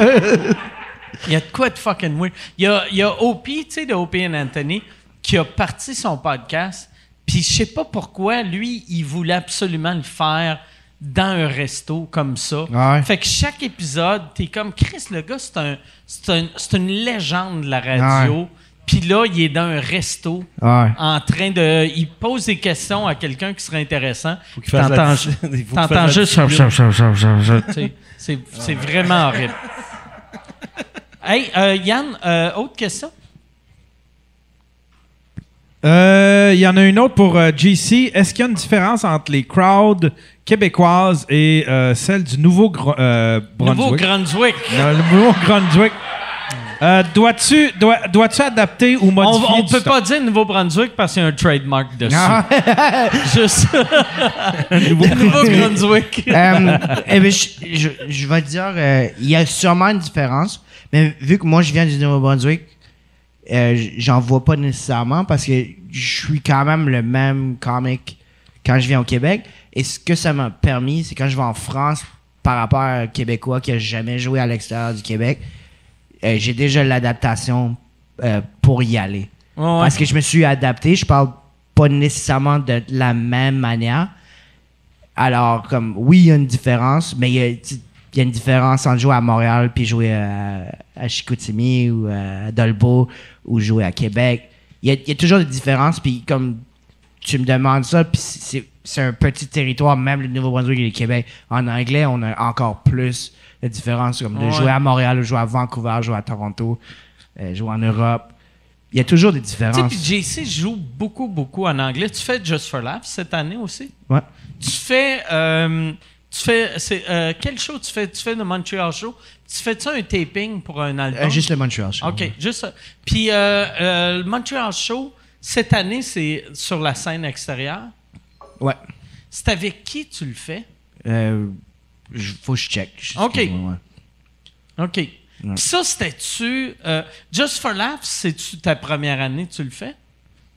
Il y a de quoi de fucking weird. Il y a, il y a Opie, tu sais, de Opie and Anthony, qui a parti son podcast. Puis je sais pas pourquoi, lui, il voulait absolument le faire dans un resto comme ça. Ouais. Fait que chaque épisode, t'es comme Chris, le gars, c'est un, c'est un- c'est une légende de la radio. Puis là, il est dans un resto Ouais. en train de. Il pose des questions à quelqu'un qui serait intéressant. qu'il fasse la T'entends juste. C'est c'est vraiment horrible. Hey, euh, Yann, euh, autre question? Euh, Il y en a une autre pour euh, GC. Est-ce qu'il y a une différence entre les crowds québécoises et euh, celles du Nouveau-Brunswick? Nouveau-Brunswick. le Nouveau-Brunswick. Euh, dois-tu, dois, dois-tu adapter ou On, modifier on du peut temps? pas dire Nouveau-Brunswick parce qu'il y a un trademark dessus. Ah. Juste. Nouveau-Brunswick. Euh, eh ben, je, je, je vais te dire, euh, il y a sûrement une différence, mais vu que moi je viens du Nouveau-Brunswick, j'en vois pas nécessairement parce que je suis quand même le même comic quand je viens au Québec. Et ce que ça m'a permis, c'est quand je vais en France par rapport à un Québécois qui a jamais joué à l'extérieur du Québec, euh, j'ai déjà l'adaptation euh, pour y aller. Ouais. Parce que je me suis adapté, je parle pas nécessairement de la même manière. Alors, comme, oui, il y a une différence, mais il y a, y une différence entre jouer à Montréal puis jouer à, à Chicoutimi ou à Dolbeau ou jouer à Québec. Il y y a toujours des différences, puis comme tu me demandes ça, puis c'est un petit territoire, même le Nouveau-Brunswick et le Québec. En anglais, on a encore plus de différences, comme de Ouais. jouer à Montréal, ou jouer à Vancouver, jouer à Toronto, euh, jouer en Europe. Il y a toujours des Tu sais, différences. puis JC joue beaucoup, beaucoup en anglais. Tu fais Just for Laughs cette année aussi? Ouais. Tu fais. euh, tu fais. c'est, euh, quel show tu fais? Tu fais le Montreal Show. Tu fais-tu un taping pour un album? Euh, juste le Montreal. Show. OK, juste ça. Puis euh, euh, le Montreal Show, cette année, c'est sur la scène extérieure? Ouais. C'est avec qui tu le fais? Faut que je check. Ok. Ouais. OK. Puis ça, c'était-tu. euh, Just for Laughs, c'est-tu ta première année que tu le fais?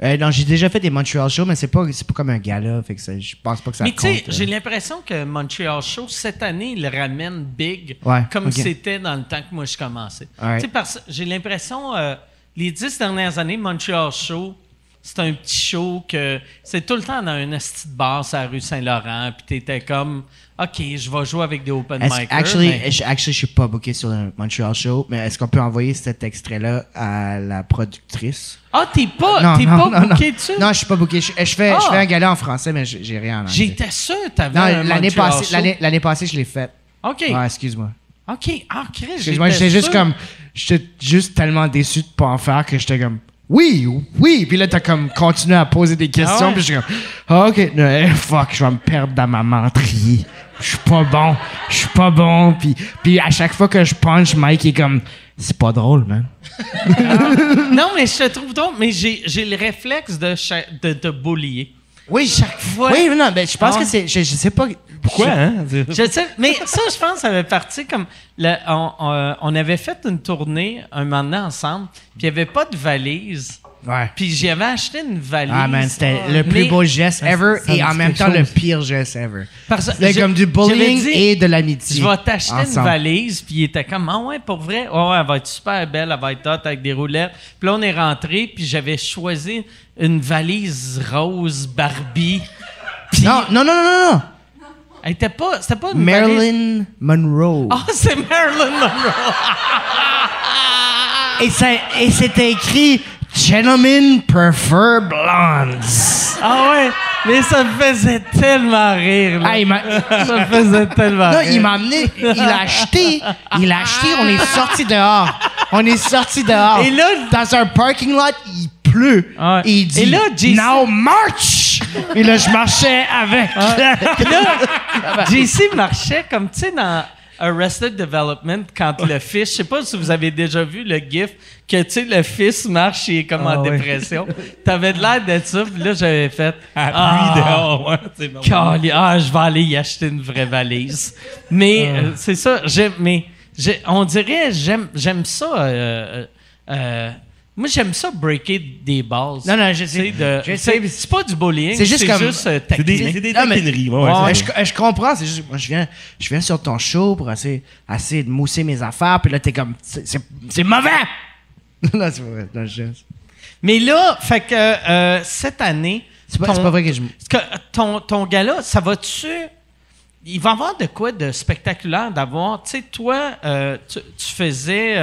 Euh, non, j'ai déjà fait des Montreal shows, mais c'est pas, pas comme un gala, fait que ça- je pense pas que ça Mais tu sais, euh. j'ai l'impression que Montreal Show, cette année, il ramène big, Ouais, comme c'était dans le temps que moi je commençais. Tu sais, parce j'ai l'impression, euh, les dix dernières années, Montreal Show, c'est un petit show que c'est tout le temps dans un esti de bar sur la rue Saint-Laurent, puis t'étais comme, OK, je vais jouer avec des open micers. Actually, mais- je- actually, je suis pas booké sur le Montreal Show, mais est-ce qu'on peut envoyer cet extrait-là à la productrice? Ah, t'es pas, t'es pas booké dessus? Non, je suis pas booké. Je, je fais, Ah. je fais un gala en français, mais j'ai rien en anglais. J'étais sûr que t'avais Non, un l'année Montreal passée, l'année, l'année passée, je l'ai fait. OK. Ouais, excuse-moi. OK. Ah, Chris, Excuse-moi, j'étais juste comme, j'étais juste tellement déçu de pas en faire que j'étais comme, oui, oui. Puis là, t'as comme continué à poser des questions, Ah ouais? puis j'étais comme, ah, ok, non, eh, fuck, je vais me perdre dans ma menterie. Je suis pas bon, je suis pas bon. Puis, puis à chaque fois que je punch, Mike est comme, c'est pas drôle, man. Non, mais je te trouve drôle, mais j'ai j'ai le réflexe de, de te bullier. Oui, Chaque fois. Oui, non, ben, je pense Ah que c'est, je, je sais pas. Pourquoi, hein? Je sais, mais ça, je pense, ça avait parti comme. le- on, on- on avait fait une tournée un moment donné ensemble, puis il n'y avait pas de valise. Ouais. Puis j'avais acheté une valise. Ah, man, c'était le plus beau geste ever ça et en même temps le pire geste ever. C'était comme du bullying dit, et de l'amitié. Je vais t'acheter une valise, puis il était comme, ah ouais, pour vrai, ouais, ouais, elle va être super belle, elle va être hot avec des roulettes. Puis là, on est rentré, puis j'avais choisi une valise rose Barbie. Non, non, non, non, non. Elle était pas, c'était pas une. Marilyn Monroe. Ah, c'est Marilyn Monroe. Et, ça- et c'était écrit Gentlemen prefer blondes. Ah ouais, mais ça me faisait tellement rire. là. Ah, il Ça me faisait tellement Non, rire. il m'a amené, il l'a acheté, il l'a acheté, on est sorti dehors. On est sorti dehors. Et là- dans un parking lot, pleut. Ouais. Et il dit, Et là, JC Now march! Et là, je marchais avec. Là, JC marchait comme, tu sais, dans Arrested Development, quand le fils, je sais pas si vous avez déjà vu le gif, que, tu sais, le fils marche, il est comme Ah en ouais. dépression. T'avais de l'air de ça, puis là, j'avais fait... Ah. pluie dehors, ah, je vais aller y acheter une vraie valise. Mais Ah. euh, c'est ça, j'aime, mais on dirait, j'aime, j'aime ça. euh, euh, moi, j'aime ça breaker des balles. Non, non, je sais. de- Je sais. c'est, pas du bullying, C'est juste comme- euh, C'est des, c'est des taquineries. ouais, ouais, Ouais, c'est- je, je comprends, c'est juste, moi, je viens, je viens sur ton show pour essayer, essayer de mousser mes affaires, puis là, t'es comme, c'est, c'est, c'est mauvais! non, c'est pas vrai, non, je- Mais là, fait que euh, cette année, c'est pas, pas vrai que je. que ton, ton gala, ça va-tu. Il va y avoir de quoi de spectaculaire d'avoir. Tu sais, toi, euh, tu, tu faisais.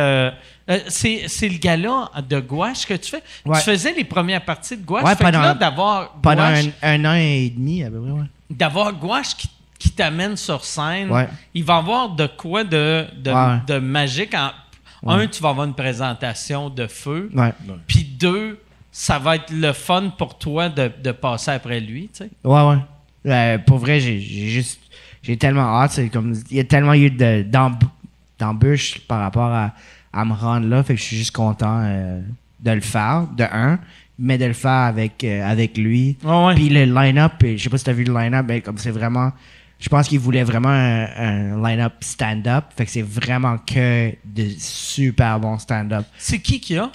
Euh, c'est, c'est le gala de gouache que tu fais. Ouais. Tu faisais les premières parties de gouache. Ouais, fait que pendant- là, d'avoir Pendant gouache, un, un an et demi, à peu près, ouais. d'avoir gouache qui, qui t'amène sur scène, Ouais. il va y avoir de quoi de, de, Ouais. de magique. En, Un, tu vas avoir une présentation de feu. Ouais. Puis deux, ça va être le fun pour toi de, de passer après lui, tu sais. Ouais, ouais. Euh, pour vrai, j'ai, j'ai juste. J'ai tellement hâte. C'est comme. Il y a tellement eu de, d'emb- d'embûches par rapport à, à me rendre là. Fait que je suis juste content euh, de le faire, de un. Mais de le faire avec, euh, avec lui. Ouais. Puis le line-up, je sais pas si t'as vu le line-up, mais comme c'est vraiment. Je pense qu'il voulait vraiment un, un line-up stand-up. Fait que c'est vraiment que de super bons stand-up. C'est qui qui a?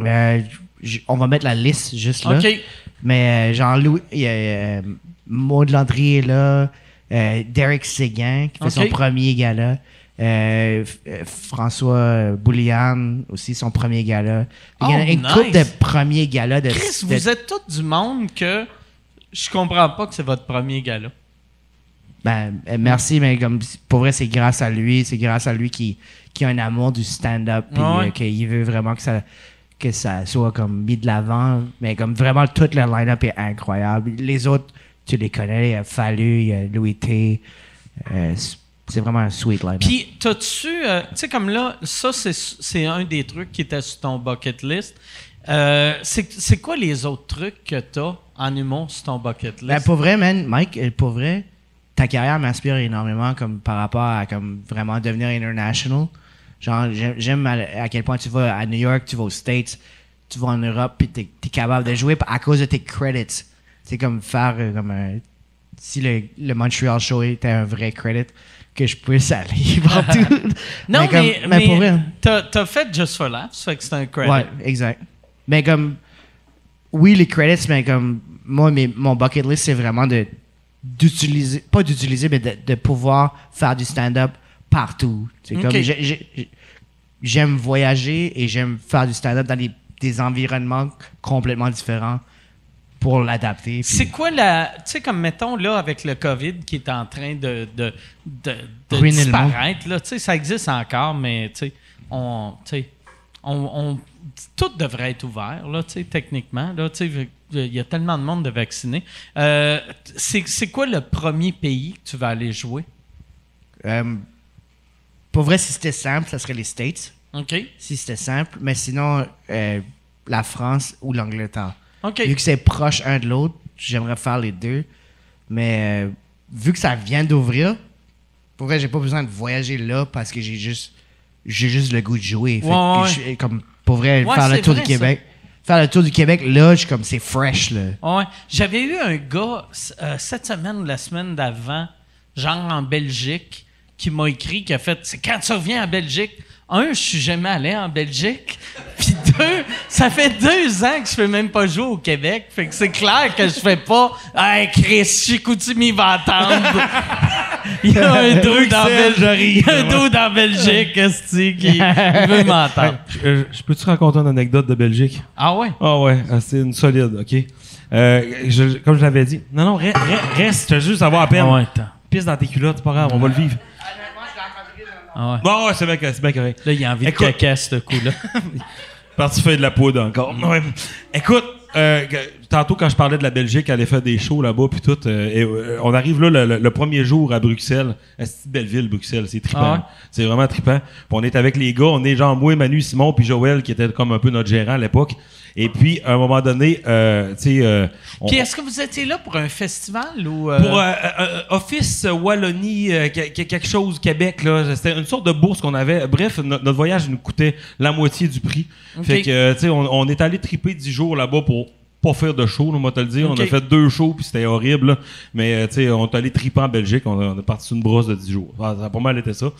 Euh, on va mettre la liste juste là. Mais Jean-Louis, il y a euh, Maud Landry est là, euh, Derek Séguin qui fait son premier gala, euh, euh, François Boulian aussi son premier gala. Il y a Oh, une nice. couple de premiers galas de, Chris, de- vous êtes tous du monde que je comprends pas que c'est votre premier gala. Ben, euh, merci, mais comme pour vrai, c'est grâce à lui, c'est grâce à lui qui, qui a un amour du stand-up, puis Ouais. euh, qu'il veut vraiment que ça que ça soit comme mis de l'avant, mais comme vraiment tout le line-up est incroyable. Les autres, tu les connais, il y a Fallu, il y a Louis T. euh, c'est- vraiment un sweet line-up. Puis, t'as-tu. euh, tu sais, comme là, ça, c'est, c'est un des trucs qui était sur ton bucket list. Euh, c'est, c'est quoi les autres trucs que t'as en humour sur ton bucket list? Ben, pour vrai, man, Mike, euh, pour vrai, ta carrière m'inspire énormément comme par rapport à comme vraiment devenir international. Genre, j'aime- à, à quel point tu vas à New York, tu vas aux States, tu vas en Europe, puis t'es es capable de jouer à cause de tes credits. C'est comme faire comme un- si le, le Montreal Show était un vrai credit, que je puisse aller partout. non, comme- mais, mais, pour vrai. t'as, fait Just for Laughs, fait que c'est un credit. Ouais, exact. Mais comme, oui, les credits, mais comme, moi, mes- mon bucket list, c'est vraiment de d'utiliser, pas d'utiliser, mais de, de pouvoir faire du stand-up partout. C'est comme, j'ai- j'ai- j'aime voyager et j'aime faire du stand-up dans des, des environnements complètement différents pour l'adapter. puis- C'est quoi la. Tu sais, comme mettons, là, avec le COVID qui est en train de, disparaître, là, tu sais, ça existe encore, mais tu sais, on. Tu sais, on, on- tout devrait être ouvert, là, tu sais, techniquement. Là, tu sais, il y a tellement de monde de vaccinés. Euh, c'est c'est quoi le premier pays que tu vas aller jouer? Euh, pour vrai, si c'était simple, ça serait les States. OK. Si c'était simple. Mais sinon, euh, la France ou l'Angleterre. Vu que c'est proche un de l'autre, j'aimerais faire les deux. Mais euh, vu que ça vient d'ouvrir, pour vrai, j'ai pas besoin de voyager là parce que j'ai juste j'ai juste le goût de jouer. Fait Ouais, que ouais. je- comme pour vrai, Ouais, faire le tour vrai, du Québec. Faire le tour du Québec, là, je suis comme c'est fresh là. Ouais. J'avais eu un gars euh, cette semaine ou la semaine d'avant, genre en Belgique, qui m'a écrit, qui a fait C'est quand tu reviens en Belgique Un, je suis jamais allé en Belgique. Puis deux, ça fait deux ans que je fais même pas jouer au Québec. Fait que c'est clair que je fais pas Hey Chris, Chicoutimi va attendre. Il y a un dos dans Belgique. Il y a un dos dans Belgique, esti, qui veut m'entendre. Je, euh, je peux-tu raconter une anecdote de Belgique? Ah ouais? Ah ouais, ah, c'est une solide, OK. Euh, je- comme je l'avais dit. Non, non, re- re- reste, je veux juste avoir à peine. Ah ouais. Pisse dans tes culottes, c'est pas grave, on va le vivre. Ah ouais. Bon, ouais, c'est bien, c'est bien correct. Là, il a envie Écoute. de caca, ce coup-là. Parti faire de la poudre encore. Ouais. Écoute, euh, tantôt quand je parlais de la Belgique, elle allait faire des shows là-bas, puis tout. euh, et, euh, on arrive là le, le- le premier jour à Bruxelles. C'est une belle ville, Bruxelles. C'est trippant. Ah ouais? C'est vraiment trippant. Puis on est avec les gars. On est genre moi, Manu, Simon, puis Joël, qui était comme un peu notre gérant à l'époque. Et puis, à un moment donné, euh, tu sais... euh, on- Puis est-ce que vous étiez là pour un festival ou. euh, pour euh, euh, Office Wallonie, euh, que- que- quelque chose, Québec, là. C'était une sorte de bourse qu'on avait. Bref, no- notre voyage nous coûtait la moitié du prix. Fait que, tu sais, on, on est allé triper 10 jours là-bas pour pas faire de show, on va te le dire. On a fait deux shows, puis c'était horrible. là. Mais, euh, tu sais, on est allé triper en Belgique. On, est parti sur une brosse de 10 jours. Ah, ça a pas mal été ça.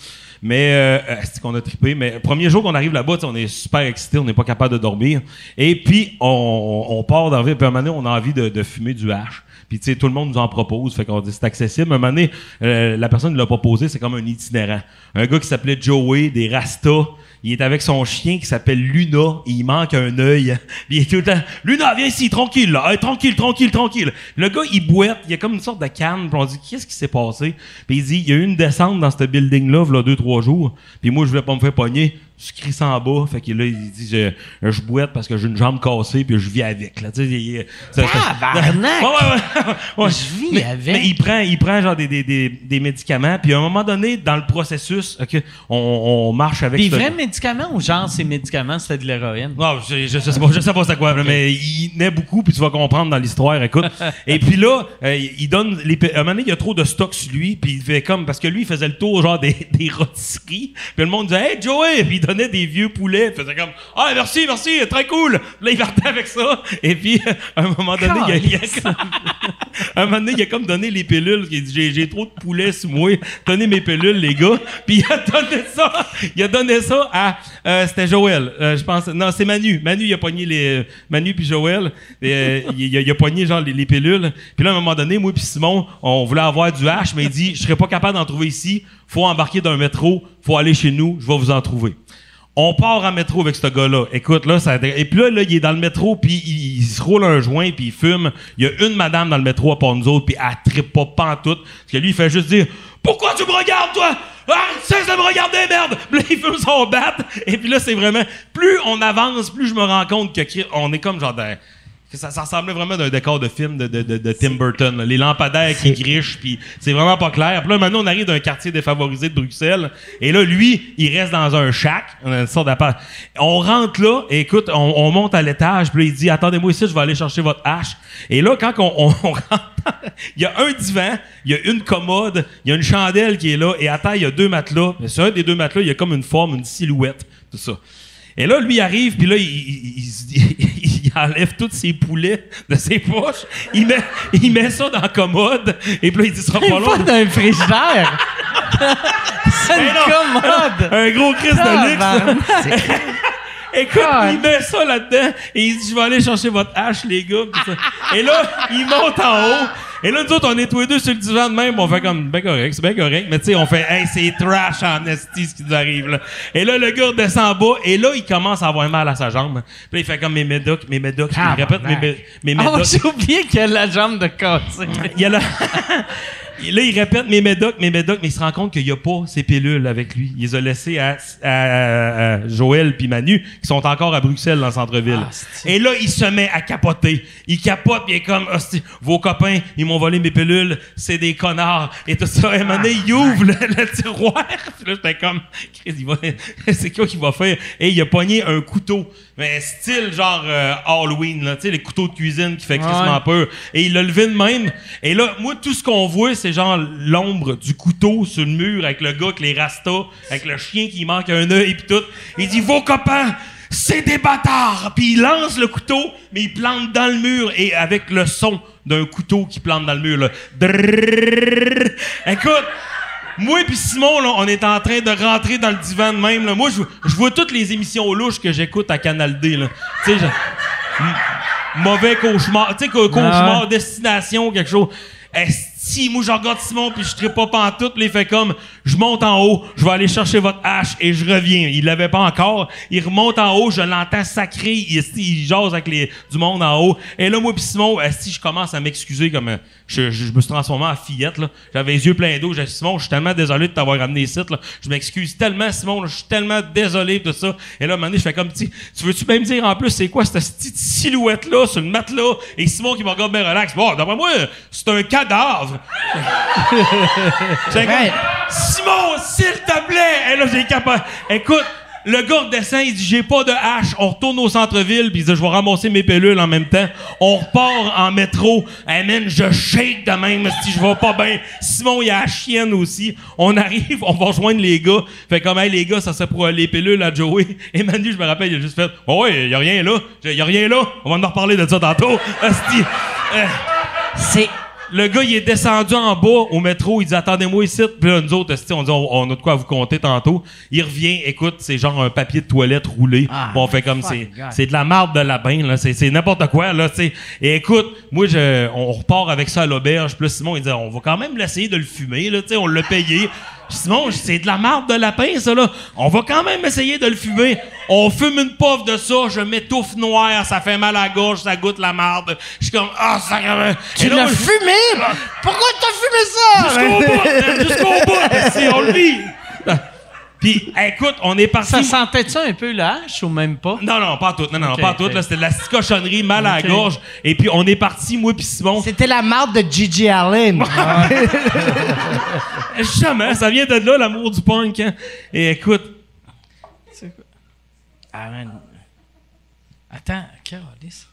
Mais, euh, euh, c'est qu'on a trippé. Mais, premier jour qu'on arrive là-bas, on est super excités. On n'est pas capable de dormir. Et puis, on, on part ville. Puis, à un moment donné, on a envie de, de fumer du hash. Puis, tu sais, tout le monde nous en propose. Fait qu'on dit c'est accessible. À un moment donné, euh, la personne qui l'a proposé, c'est comme un itinérant. Un gars qui s'appelait Joey, des Rastas. Il est avec son chien qui s'appelle Luna. Il manque un œil. Il est tout le temps Luna, viens ici, tranquille, là. Hey, tranquille, tranquille, tranquille. Le gars, il boite. Il y a comme une sorte de canne. Puis on dit Qu'est-ce qui s'est passé? Puis il dit Il y a eu une descente dans ce building-là, là, deux, trois jours. Puis moi, je voulais pas me faire pogner. Je crie ça en bas. Fait que là, il dit Je, je boite parce que j'ai une jambe cassée. Puis je vis avec. Là. Tu sais, il- ça- ça- Tabarnak! Ouais, ouais, ouais. Ouais. Je vis mais, avec. mais il prend, il prend genre des, des, des, des médicaments. Puis à un moment donné, dans le processus, ok, on, on marche avec Des ce- vrais médicaments ou genre ces médicaments, c'était de l'héroïne? non, je, je, sais pas, je sais pas c'est quoi, mais il naît beaucoup, puis tu vas comprendre dans l'histoire, écoute. et puis là, euh, il donne les, à un moment donné, il y a trop de stock sur lui, puis il fait comme, parce que lui, il faisait le tour, genre, des, des rôtisseries, puis le monde disait, hey, Joey, puis donnait des vieux poulets, il faisait comme, ah, merci, merci, très cool. Là, il partait avec ça, et puis, à un moment donné, il a, il a un moment donné, il a comme donné les pilules, il a dit, j'ai, trop de poulets sur moi, donnez mes pilules, les gars, puis il a donné ça, il a donné ça à, euh, c'était Joël, euh, je pense, non, c'est Manu, Manu, il a pogné les, Manu puis Joël, euh, il, a, il a pogné genre les, les pilules, puis là, à un moment donné, moi puis Simon, on voulait avoir du hash, mais il dit, je serais pas capable d'en trouver ici, faut embarquer dans un métro, faut aller chez nous, je vais vous en trouver. On part en métro avec ce gars-là. Écoute, là, ça... Et puis là, là, il est dans le métro, puis il, se roule un joint, puis il fume. Il y a une madame dans le métro à part nous autres, puis elle trippe pas pantoute. Parce que lui, il fait juste dire « Pourquoi tu me regardes, toi? Ah, cesse de me regarder, merde! » Puis là, il fume son bat. Et puis là, c'est vraiment... Plus on avance, plus je me rends compte que on est comme genre... ça, ça ressemblait vraiment à un décor de film de, de, de, de Tim Burton. là. Les lampadaires qui grichent, puis c'est vraiment pas clair. Puis là, maintenant, on arrive d'un quartier défavorisé de Bruxelles. Et là, lui, il reste dans un shack. On a une sorte d'appart. On rentre là, et écoute, on, on monte à l'étage. Puis là, il dit, attendez-moi ici, je vais aller chercher votre hache. Et là, quand on, on- on rentre, il y a un divan, il y a une commode, il y a une chandelle qui est là, et à terre, il y a deux matelas. Mais sur un des deux matelas, il y a comme une forme, une silhouette, tout ça. Et là, lui, il arrive, puis là, il, il- il se dit- il enlève tous ses poulets de ses poches, il met, il met ça dans la commode, et puis là, il dit, ça sera pas Pas long. d'un frigidaire! C'est Mais une commode! Un gros Christ de luxe. Écoute, God. il met ça là-dedans et il dit Je vais aller chercher votre hache, les gars. pis ça. Et là, il monte en haut. Et là, nous autres, on est tous les deux sur le divan de même, on fait comme, ben correct, c'est bien correct, mais tu sais, on fait, hey, c'est trash en esti ce qui nous arrive, là. Et là, le gars descend en bas, et là, il commence à avoir mal à sa jambe. Puis là, il fait comme mes médocs, mes médocs, il répète mes, mes Oh, médocs. j'ai oublié qu'il a la jambe de cassé. Il y a là, là, il répète mes médocs, mes médocs, mais il se rend compte qu'il n'y a pas ces pilules avec lui. Il les a laissées à, à- à Joël puis Manu, qui sont encore à Bruxelles, dans le centre-ville. et là, il se met à capoter. Il capote, puis il est comme, Hostie, vos copains, ils m'ont volé mes pilules, c'est des connards. Et tout ça, et donné, il ouvre le, le tiroir. Puis là, j'étais comme, c'est quoi qu'il va faire? Et il a pogné un couteau, mais style genre euh, Halloween, là, tu sais, les couteaux de cuisine qui fait crissement peur. Et il l'a levé de même. Et là, moi, tout ce qu'on voit, c'est genre l'ombre du couteau sur le mur avec le gars avec les rastas, avec le chien qui manque un œil et tout. Il dit, vos copains, c'est des bâtards! Puis il lance le couteau, mais il plante dans le mur et avec le son d'un couteau qui plante dans le mur, là. Drrrr. Écoute, moi et Simon, là, on est en train de rentrer dans le divan de même. Là. Moi, je, je vois toutes les émissions louches que j'écoute à Canal D. là. Tu sais, je- M- mauvais cauchemar. Tu sais, co- cauchemar, destination, quelque chose. Esti, moi, je regarde Simon, puis je ne pas pantoute, il fait comme, je monte en haut, je vais aller chercher votre hache, et je reviens. Il l'avait pas encore. Il remonte en haut, je l'entends sacré, il, il jase avec les, du monde en haut. Et là, moi, puis Simon, esti, je commence à m'excuser comme, euh, je, je, me suis transformé en fillette, là. J'avais les yeux pleins d'eau. J'ai Simon, je suis tellement désolé de t'avoir ramené ici, là. Je m'excuse tellement, Simon, là, je suis tellement désolé de ça. Et là, un moment donné, je fais comme, tu tu veux-tu même dire en plus, c'est quoi cette petite silhouette-là sur le matelas? Et Simon qui me regarde bien relax. Bon, d'après moi, c'est un cadavre. J'étais comme, Ouais. Simon, s'il te plaît! Et là, j'ai capable. Écoute, le gars descend, il dit J'ai pas de hache. On retourne au centre-ville, puis il dit Je vais ramasser mes pilules en même temps. On repart en métro. Hey man, je shake de même si je vais pas bien. Simon, il y a la chienne aussi. On arrive, on va rejoindre les gars. Fait comme, hey, les gars, ça serait pour euh, les pilules à Joey. Et Manu, je me rappelle, il a juste fait Oh, ouais, y a rien là. Y a rien là. On va en reparler de ça tantôt. Asti. Euh, C'est. Le gars, il est descendu en bas au métro. Il dit Attendez-moi ici. Puis là, nous autres, on dit on, on a de quoi vous compter tantôt. Il revient. Écoute, c'est genre un papier de toilette roulé. Ah, Bon, on fait comme c'est c'est de la marde de lapin. là. C'est c'est n'importe quoi. là, tu sais. Et écoute, moi, je, on repart avec ça à l'auberge. Puis là, Simon, il dit On va quand même l'essayer de le fumer. Là, sais, on l'a payé. Simon, c'est de la marde de lapin, ça, là. On va quand même essayer de le fumer. On fume une puff de ça, je m'étouffe noir, ça fait mal à la gorge, ça goûte la marde. Je suis comme, ah, ça Tu l'as fumé? Pourquoi t'as fumé ça? Jusqu'au bout, jusqu'au bout, si on le vit. Puis, écoute, on est parti. Ça sentait-tu un peu la hache ou même pas? Non, non, pas tout. Non, non, pas tout. c'était de la petite cochonnerie, mal à la gorge. Et puis, on est parti, moi puis Simon. C'était la marde de Gigi Allen. Jamais, ça vient de là, l'amour du punk. hein. Et écoute, Ah, man. Attends, Carolis.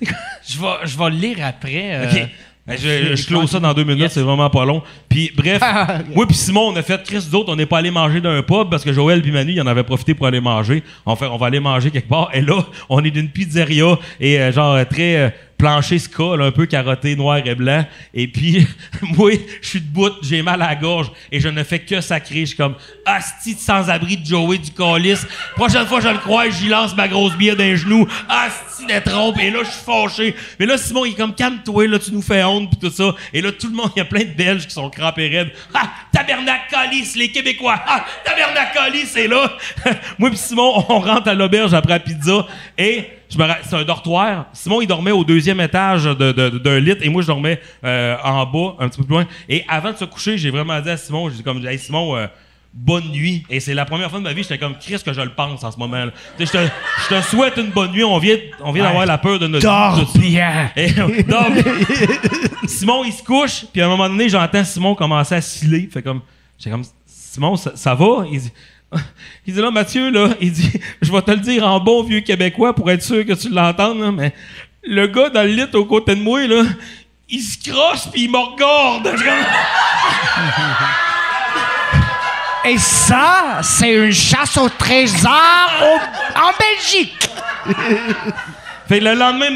Je vais, je vais le lire après. euh, OK. Ben, je, je close ça dans deux minutes, c'est vraiment pas long. Puis bref, moi puis Simon, on a fait Chris d'autres, on n'est pas allé manger d'un pub parce que Joël puis Manu, ils en avaient profité pour aller manger. On fait, on va aller manger quelque part. Et là, on est d'une pizzeria et euh, genre très euh, plancher ska, là, un peu carotté, noir et blanc. Et puis, moi, je suis debout, j'ai mal à la gorge et je ne fais que sacrer. Je suis comme, asti de sans-abri de Joey du calice. Prochaine fois, je le crois, j'y lance ma grosse bière d'un genou. Asti de trompe. Et là, je suis fâché. Mais là, Simon, il est comme, calme-toi, là, tu nous fais honte, puis tout ça. Et là, tout le monde, il y a plein de Belges qui sont crampés raides. Ah, tabernacle les Québécois. Ah, tabernacle c'est là. Moi puis Simon, on rentre à l'auberge après la pizza et c'est un dortoir. Simon, il dormait au deuxième étage de- de- d'un lit et moi, je dormais euh, en bas, un petit peu plus loin. Et avant de se coucher, j'ai vraiment dit à Simon, j'ai dit comme, hey Simon, euh, bonne nuit. Et c'est la première fois de ma vie, j'étais comme, Chris, que je le pense en ce sais, Je te, je te souhaite une bonne nuit. On vient, on vient d'avoir la peur de notre Dors de- bien. et, dors bien. Simon, il se couche, puis à un moment donné, j'entends Simon commencer à sciller. Fait comme, j'étais comme, Simon, ça, ça va? Il dit, il dit là, Mathieu, là, il dit, je vais te le dire en bon vieux québécois pour être sûr que tu l'entendes, mais le gars dans le lit au côté de moi, là, il se crosse puis il me regarde. Et ça, c'est une chasse au trésor au- en Belgique. Fait que le lendemain,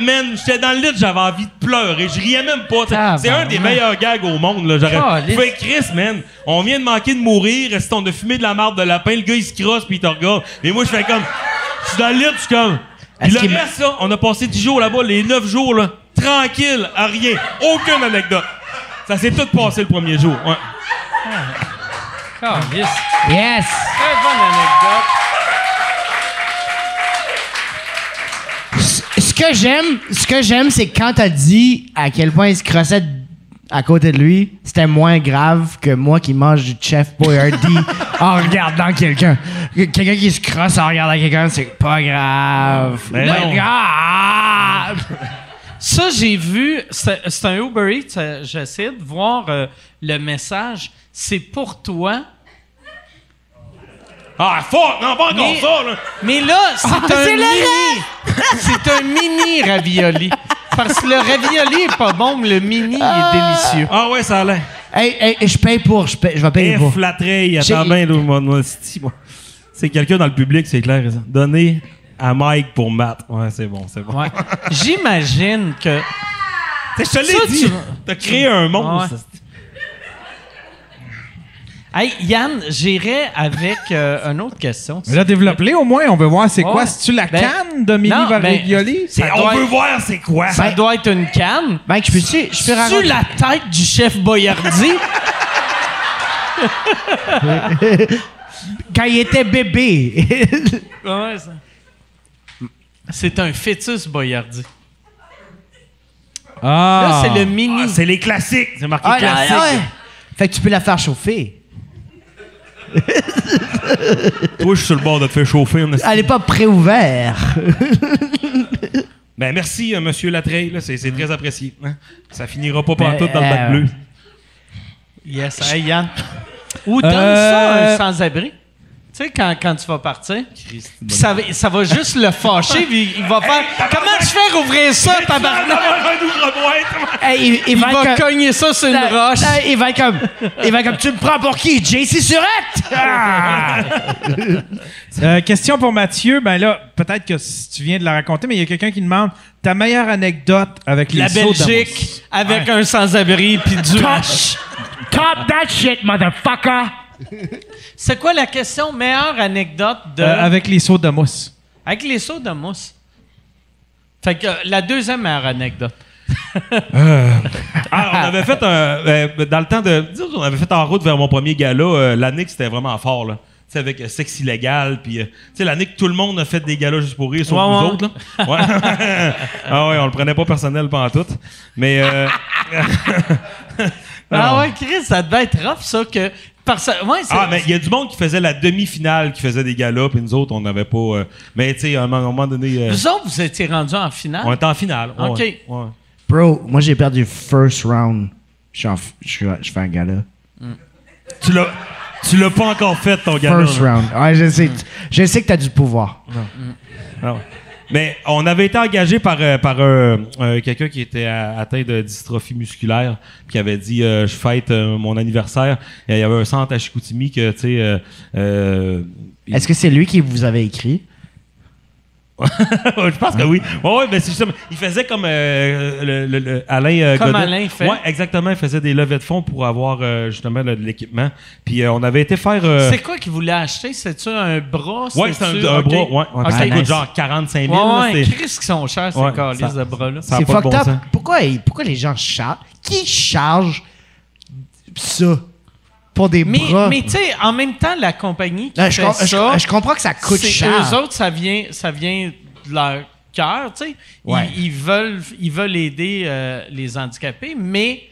man, j'étais dans le lit, j'avais envie de pleurer. Je riais même pas. Ah, c'est un bon, des meilleurs gags au monde. Là. J'aurais fait Chris, man. On vient de manquer de mourir. Est-ce qu'on a fumé de la marde de lapin? Le gars, il se crosse puis il te regarde. Mais moi, je fais comme. Je suis dans le lit, je suis comme. Puis le reste, là, on a passé 10 jours là-bas, les 9 jours, là. tranquille, à rien. Aucune anecdote. Ça s'est tout passé le premier jour. Ouais. Calisse. Yes! Très bonne anecdote. Que j'aime, ce que j'aime, c'est quand t'as dit à quel point il se crossait à côté de lui, c'était moins grave que moi qui mange du Chef Boyardee en regardant quelqu'un. Quelqu'un qui se crosse en regardant quelqu'un, c'est pas grave. Mais Pas non. grave. Ça, j'ai vu, c'est c'est un Uber Eats, euh, j'essaie de voir euh, le message. C'est pour toi. Ah, fuck! Non, pas encore Mais- ça, là! Mais là, c'est un c'est le mini. c'est un mini ravioli. Parce que le ravioli est pas bon, mais le mini est délicieux. Ah ouais, ça a l'air. Hey, hey, je paye pour, je, paye- je vais payer Et pour. flatterie, J'ai- attends bien, là, moi, moi, c'est- moi. C'est quelqu'un dans le public, c'est clair. ça. Donner à Mike pour Matt. Ouais, c'est bon, c'est bon. Ouais. J'imagine que. Je te Ça, l'ai dit. tu- T'as créé un monstre. Ouais. Hey, Yann, j'irai avec euh, une autre question. Mais là, développe-les au moins. On veut voir c'est quoi. C'est-tu la Ben, canne de mini ben, on veut être- voir c'est quoi. Ça doit être une canne. Mike, je peux-tu, je peux Tu raconter? la tête du chef Boyardi? Quand il était bébé. ouais, ça. C'est un fœtus Boyardi. Ah! Là, c'est le mini. Ah, c'est les classiques. C'est marqué Ah, classique. ouais. Fait que tu peux la faire chauffer. Toi, je suis sur le bord de te faire chauffer. on a- Elle est pas préouverte. Ben, merci, euh, monsieur Latreille. là, C'est c'est très apprécié. hein. Ça finira pas Ben, pantoute dans le bac euh, bleu. Yes, hey Yann. Ou donne Euh, ça à un sans-abri? Tu sais, quand, quand tu vas partir, ça, va- ça va juste le fâcher, puis il va faire Comment tu fais rouvrir ça, tabarnak? Hey, il, il Il va va comme- cogner ça sur une roche. il va être comme, il va être comme, tu me prends pour qui? JC Surette? Ah! Euh, question pour Mathieu. Ben là, peut-être que si tu viens de la raconter, mais il y a quelqu'un qui demande ta meilleure anecdote avec les La sauts d'Amos. Belgique avec un sans-abri puis du hache. Top that shit, motherfucker! C'est quoi la question? Meilleure anecdote de... Euh, avec les sauts de mousse. Avec les sauts de mousse. Fait que euh, la deuxième meilleure anecdote. Ah, on avait fait un. euh, dans le temps de. On avait fait en route vers mon premier gala. euh, l'année que c'était vraiment fort, là. Tu sais, avec euh, Sexe illégal. Puis, euh, tu sais, l'année que tout le monde a fait des galas juste pour rire, sauf Ouais, nous ouais. autres, là. Ouais. ah ouais, on le prenait pas personnel pendant tout. Mais. euh, Ah ouais, Chris, ça devait être rough, ça, que... Parce... Ouais, c'est... Ah, mais il y a du monde qui faisait la demi-finale, qui faisait des galas, puis nous autres, on n'avait pas. euh, mais, tu sais, à un moment donné, euh, Vous autres, vous étiez rendus en finale? on était en finale. Ouais, Ok. ouais. Bro, moi j'ai perdu first round. Je, suis en f- je, suis- je fais un gala. Tu l'as. Tu l'as pas encore fait, ton gala. First round. Ouais, je sais, je sais que t'as du pouvoir. Ah ouais. Mais on avait été engagé par, euh, par euh, euh, quelqu'un qui était atteint de dystrophie musculaire, puis qui avait dit euh, je fête euh, mon anniversaire. Il y avait un centre à Chicoutimi que tu sais. Est-ce que c'est lui qui vous avait écrit? je pense que oui. Ouais, ouais, mais c'est justement, il faisait comme euh, le, le- le- Alain euh, Comme Godet. Alain fait. Ouais, exactement. Il faisait des levées de fonds pour avoir euh, justement de l'équipement. Puis euh, on avait été faire. euh, C'est quoi qu'il voulait acheter? C'est-tu un bras? ouais, c'est un, un bras. Ouais, ouais, Ok. ça coûte genre 45 000. Ouais, ouais, Chris qui sont chers, ces Ouais, calices de bras-là. C'est fucked bon up. Pourquoi, pourquoi les gens chargent? Qui charge ça? Pour des Mais, bras? mais tu sais, en même temps, la compagnie qui Là, je, fait com- je- ça, je comprends que ça coûte c'est- cher. eux autres, ça vient, ça vient de leur cœur, tu sais. Ils- Ouais. Ils, veulent, ils veulent aider euh, les handicapés, mais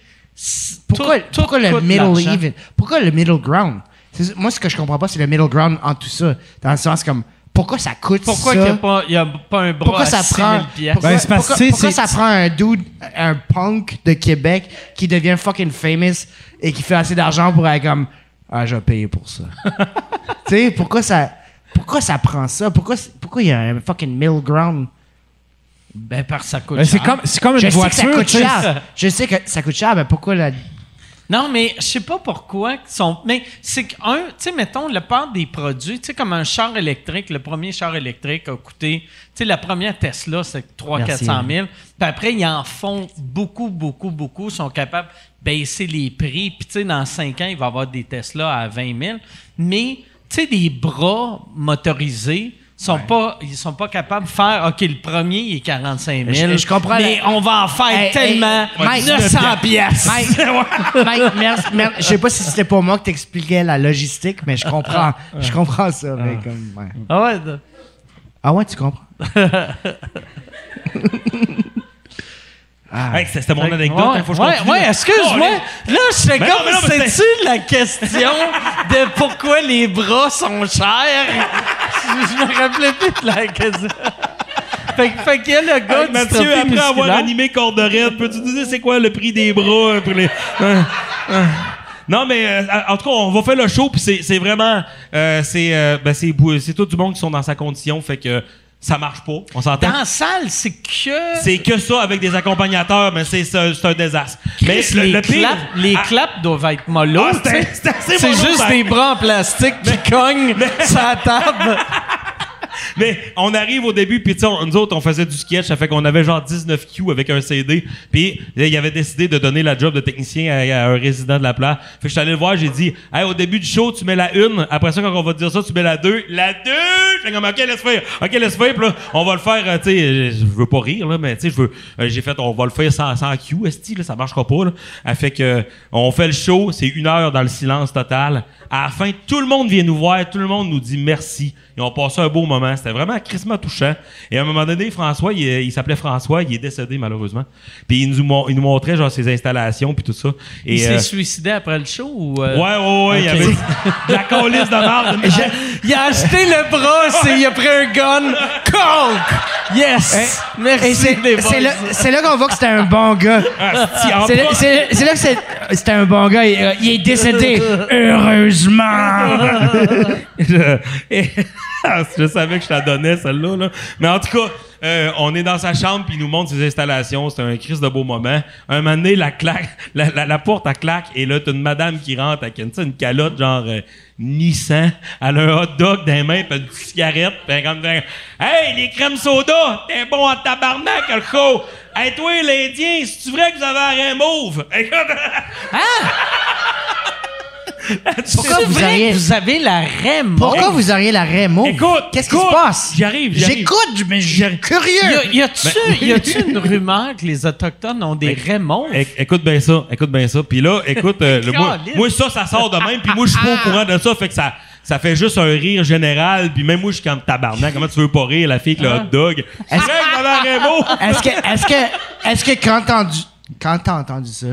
pourquoi, tout- tout pourquoi le coûte de middle l'argent. even? Pourquoi le middle ground? C'est- Moi, ce que je comprends pas, c'est le middle ground en tout ça. Dans le sens comme, pourquoi ça coûte Pourquoi ça? qu'il n'y a, pas- il y a pas un bras pourquoi à ça 6 prend 000 piastres? pourquoi, Ben, c'est parce que, pourquoi- tu sais, pourquoi c'est- ça prend un dude un punk de Québec qui devient fucking famous et qui fait assez d'argent pour être comme ah je vais payer pour ça tu sais pourquoi ça pourquoi ça prend ça? Pourquoi pourquoi il y a un fucking middle ground? Ben, parce que ça coûte Ben, c'est cher. comme, c'est comme je une sais que ça voiture. coûte cher je sais que ça coûte cher mais pourquoi la Non, mais je sais pas pourquoi. Sont... Mais c'est qu'un, tu sais, mettons, le part des produits, tu sais, comme un char électrique, le premier char électrique a coûté, sais, la première Tesla, c'est 300 Merci. 400 000. Puis après, ils en font beaucoup, beaucoup, beaucoup, sont capables de baisser les prix. Puis, tu sais, dans 5 ans, il va y avoir des Tesla à 20 000. Mais, tu sais, des bras motorisés, Ils sont, pas, ils sont pas capables de faire, OK, le premier, il est 45 000. Je- je comprends Mais la- on va en faire Hey, tellement. hey, Mike, 900 pièces. Mike, Mike, merci, merci. Je sais pas si c'était pour moi que t'expliquais la logistique, mais je comprends. Je comprends ça. mais comme, ouais. Ah ouais, Ah ouais, tu comprends. Hey, c'était mon anecdote. Ouais, hein, faut que je ouais, continue. ouais, excuse-moi. Là, je Mais non, comme, c'est-tu la question de pourquoi les bras sont chers? je me rappelais plus de la question. Fait, que- fait qu'il y a le gars Hey, du Mathieu, après avoir animé Corde Raide, peux-tu nous dire c'est quoi le prix des bras pour les. Non, mais euh, en tout cas, on va faire le show, puis c'est c'est vraiment. euh, c'est euh, ben, c'est bou- c'est tout du monde qui sont dans sa condition, fait que ça marche pas. On s'entend? Dans la salle, c'est que... C'est que ça avec des accompagnateurs, mais c'est c'est- c'est un désastre. Mais le, les, le pire. claps, les Ah, claps doivent être mollo. Ah, assez C'est mollo, juste ça. des bras en plastique qui cognent la table. Mais on arrive au début, puis on- nous autres, on faisait du sketch, ça fait qu'on avait genre 19 Q avec un CD. Puis il avait décidé de donner la job de technicien à, un résident de la place. Fait que je suis allé le voir, j'ai dit, hey, au début du show, tu mets la une. Après ça, quand on va dire ça, tu mets la deux. La deux! J'ai comme, OK, laisse faire. OK, laisse faire. Là, on va le faire, euh, tu sais, euh, je veux pas rire, là, mais tu sais, je veux, euh, j'ai fait, on va le faire sans, sans Q, esti, là, ça marchera pas, là. Elle fait que, on fait le show, c'est une heure dans le silence total. À la fin, tout le monde vient nous voir, tout le monde nous dit merci. Ils ont passé un beau moment. C'était vraiment crissement touchant. Et à un moment donné, François, il, il s'appelait François, il est décédé malheureusement. Puis il nous, mon- il nous montrait genre ses installations puis tout ça. Et Il s'est euh, suicidé après le show ou... euh? ouais, ouais, ouais, il y Ok. avait de la colisse de marde. Il a acheté le bras, c'est- il a pris un gun. Coke! Yes! Merci Et c'est là, là qu'on voit que c'était un bon gars. C'est là, que c'était un bon gars. Il, euh, il est décédé. Heureusement. je, et- je savais que je la donnais, celle-là. là. Mais en tout cas, euh, on est dans sa chambre, puis il nous montre ses installations. C'est un crise de beau moment. Un moment donné, la, claque, la, la, la porte, elle claque, et là, t'as une madame qui rentre avec une, une calotte genre euh, Nissan. Elle a un hot dog dans les mains, puis une cigarette. Puis comme, Hey, les crèmes soda, t'es bon en tabarnak, le show. Hey, toi, l'Indien, c'est-tu vrai que vous avez un mauve? Écoute, Pourquoi vous auriez- avez la REM. Pourquoi vous auriez la mauve? Écoute, qu'est-ce qui se passe? j'y arrive, j'y arrive. J'écoute, mais je suis curieux. y a-tu y a-tu une rumeur que les Autochtones ont des Raymond? É- Écoute bien ça, écoute bien ça. Puis là, écoute, euh, le- moi, moi, ça, ça sort de même. Puis moi, je suis pas au courant de ça. Fait que ça, ça fait juste un rire général. Puis même moi, je suis comme tabarnak. Comment tu veux pas rire, la fille avec le hot dog? Est-ce que, est-ce que, est-ce que quand t'as entendu, quand t'as entendu ça,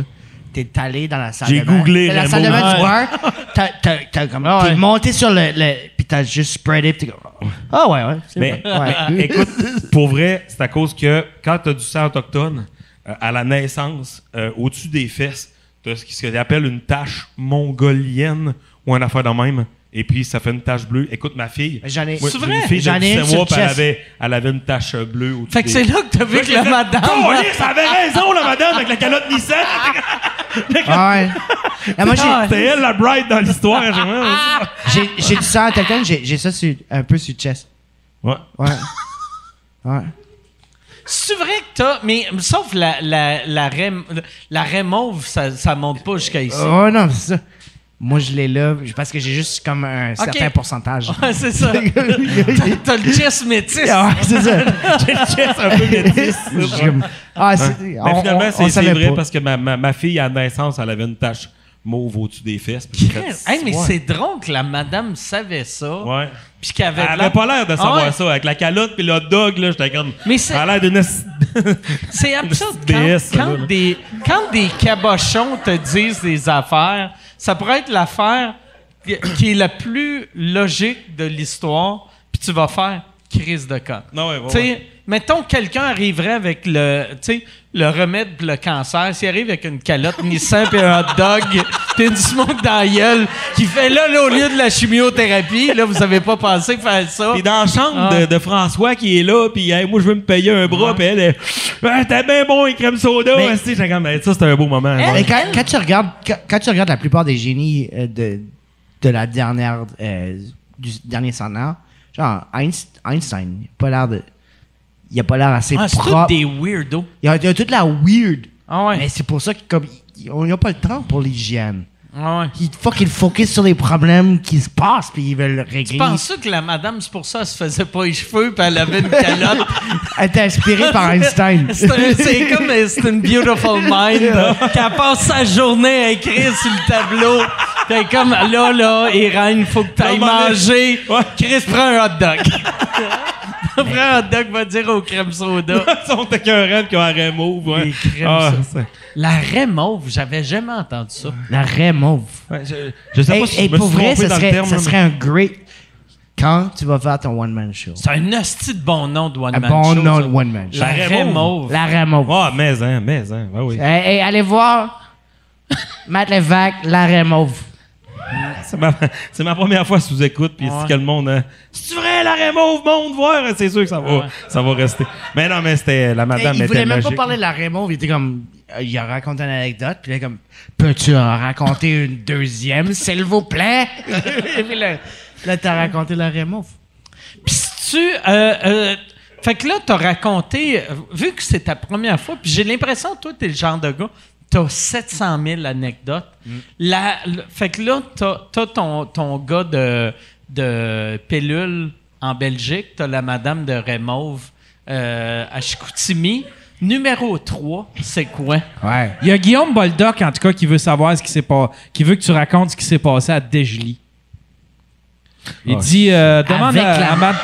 t'es allé dans la salle J'ai de bain? googlé Dans la Rainbow. salle de bain du bar, t'as, t'as, t'as comme, t'es monté sur le, le pis t'as juste spreadé pis t'es comme, ah ouais, ouais, c'est Mais, vrai. Ouais. mais écoute, pour vrai, c'est à cause que quand tu as du sang autochtone, euh, à la naissance, euh, au-dessus des fesses, tu as ce qu'ils appellent une tache mongolienne ou une affaire de même. Et puis, ça fait une tache bleue. Écoute, ma fille. J'en ai- moi, C'est vrai? Une fille J'en ai 17 une mois, elle avait, elle avait une tache bleue au-dessus Fait que c'est là que t'as vu que la madame... Caliste, elle avait raison, la madame, avec la calotte Nissan. Ah ouais. Ah, moi, j'ai, C'était elle, la bride dans l'histoire. j'ai j'ai, du sang à quelqu'un, j'ai, j'ai ça sur, un peu sur le chest. Ouais. Ouais. Ouais. C'est vrai que t'as... Mais sauf la, la, la, la raie mauve, ça, ça monte pas jusqu'à ici. Oh non, c'est ça. Moi, je l'ai là parce que j'ai juste comme un certain pourcentage. Ouais, c'est ça. T'as le chest métis. Ah ouais, c'est ça. J'ai le chest un peu métis. Ah, c'est, Mais on- finalement, on- on c'est vrai pas. parce que ma, ma, ma fille, à la naissance, elle avait une tache mauve au-dessus des fesses. puis j'ai fait- Hey, mais Ouais. c'est drôle que la madame savait ça. Ouais. Puis qu'elle avait. Elle la- avait pas l'air de savoir Ah ouais. ça. Avec la calotte puis le hot dog, là, j'étais comme. Mais c'est- Elle a l'air d'une. C'est absurde quand, ça, des, quand des cabochons te disent des affaires, ça pourrait être l'affaire qui- est la plus logique de l'histoire, puis tu vas faire crise de con. Non, ouais, ouais, ouais. Mettons quelqu'un arriverait avec le, le remède pour le cancer, s'il arrive avec une calotte Nissan puis un hot dog, puis une smoke dans la gueule, qui fait là, là, au lieu de la chimiothérapie, là, vous avez pas pensé faire ça. Puis dans la chambre Ah. de, de François qui est là, puis hey, moi je veux me payer un bras, puis elle est. Ah, T'es bien bon, les crèmes soda. Mais- comme, hey, ça c'était un beau moment. Mais quand, quand tu regardes, quand, quand tu regardes la plupart des génies euh, de, de la dernière, euh, du dernier centenaire, genre Einst- Einstein, il a pas l'air de, il a pas l'air assez Ah, c'est propre. des weirdos. Il a, il a toute la weird. Ah ouais. Mais c'est pour ça que comme on n'a pas le temps pour l'hygiène. Ah ouais. Ils fucking focus sur les problèmes qui se passent, puis ils veulent le Tu régler. penses ça que la madame, c'est pour ça qu'elle se faisait pas les cheveux puis elle avait une calotte? Elle était inspirée par Einstein. C'est comme c'est une beautiful mind qu'elle passe sa journée à écrire sur le tableau. Fait comme là, là, Irène, faut que t'ailles manger. Ouais. Chris, prends un hot dog. un hot dog, va dire au crème soda. Ils sont écœurants qui ont un raie mauve. Ouais. Les crèmes, Ah, c'est- La raie mauve, j'avais jamais entendu ça. La raie mauve. ouais, je, je sais Hey, pas si hey, je me pour suis vrai, ça dans le serait, terme. ça serait un great. Quand tu vas faire ton one-man show? C'est un hostie de bon nom de One Un Man bon Show, nom ça. de one-man show. La La raie mauve. La raie mauve. Ah, mais hein, mais hein. Ouais, oui. Hey, allez voir Matt Lévesque, la raie mauve. C'est ma, première fois sous écoute, puis c'est que le monde. hein, C'est vrai, la mauve, monde, voir, c'est sûr que ça va, Ouais. ça va rester. Mais non, mais c'était la madame il était voulait même magique. pas parler de la mauve. Il était comme. euh, Il a raconté une anecdote, puis il est comme. Peux-tu en raconter une deuxième, s'il vous plaît? Et puis là, là t'as raconté la mauve. Puis si tu. euh, euh, fait que là, t'as raconté, vu que c'est ta première fois, puis j'ai l'impression que toi, t'es le genre de gars, t'as 700 000 anecdotes. La- le- fait que là, t'as as ton, ton gars de, de pilule en Belgique, t'as la madame de Remove euh, à Chicoutimi. Numéro 3, c'est quoi? Ouais. Il y a Guillaume Boldoc, en tout cas, qui veut savoir ce qui s'est pas, qui veut que tu racontes ce qui s'est passé à Desjely. Il Ah, dit, euh, demande Avec à, la- à.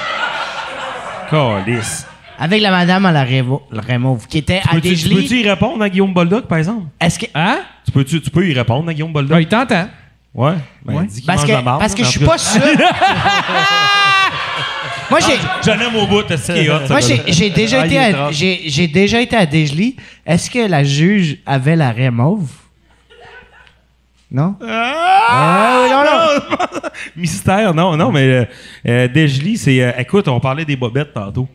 Avec la madame à la raie vo- la raie mauve, qui était à Peux-tu, tu peux-tu y répondre à Guillaume Boldoc, par exemple? Est-ce que. Hein? Tu peux, tu, tu peux y répondre à Guillaume Boldoc? Ah, il t'entend. Ouais. Ben, Ouais. qu'il Parce mange que, la marde, parce que je suis pas sûr. Moi, j'ai. cas. Je l'aime au bout, t'as ce qui est hot, ça, Moi, là. j'ai j'ai déjà, Ah, il été à- j'ai déjà été à. Est-ce que la juge avait la raie mauve? Non? Ah, oui, non, non. Mystère, non, non, mais euh, euh, c'est. euh, écoute, on parlait des bobettes tantôt.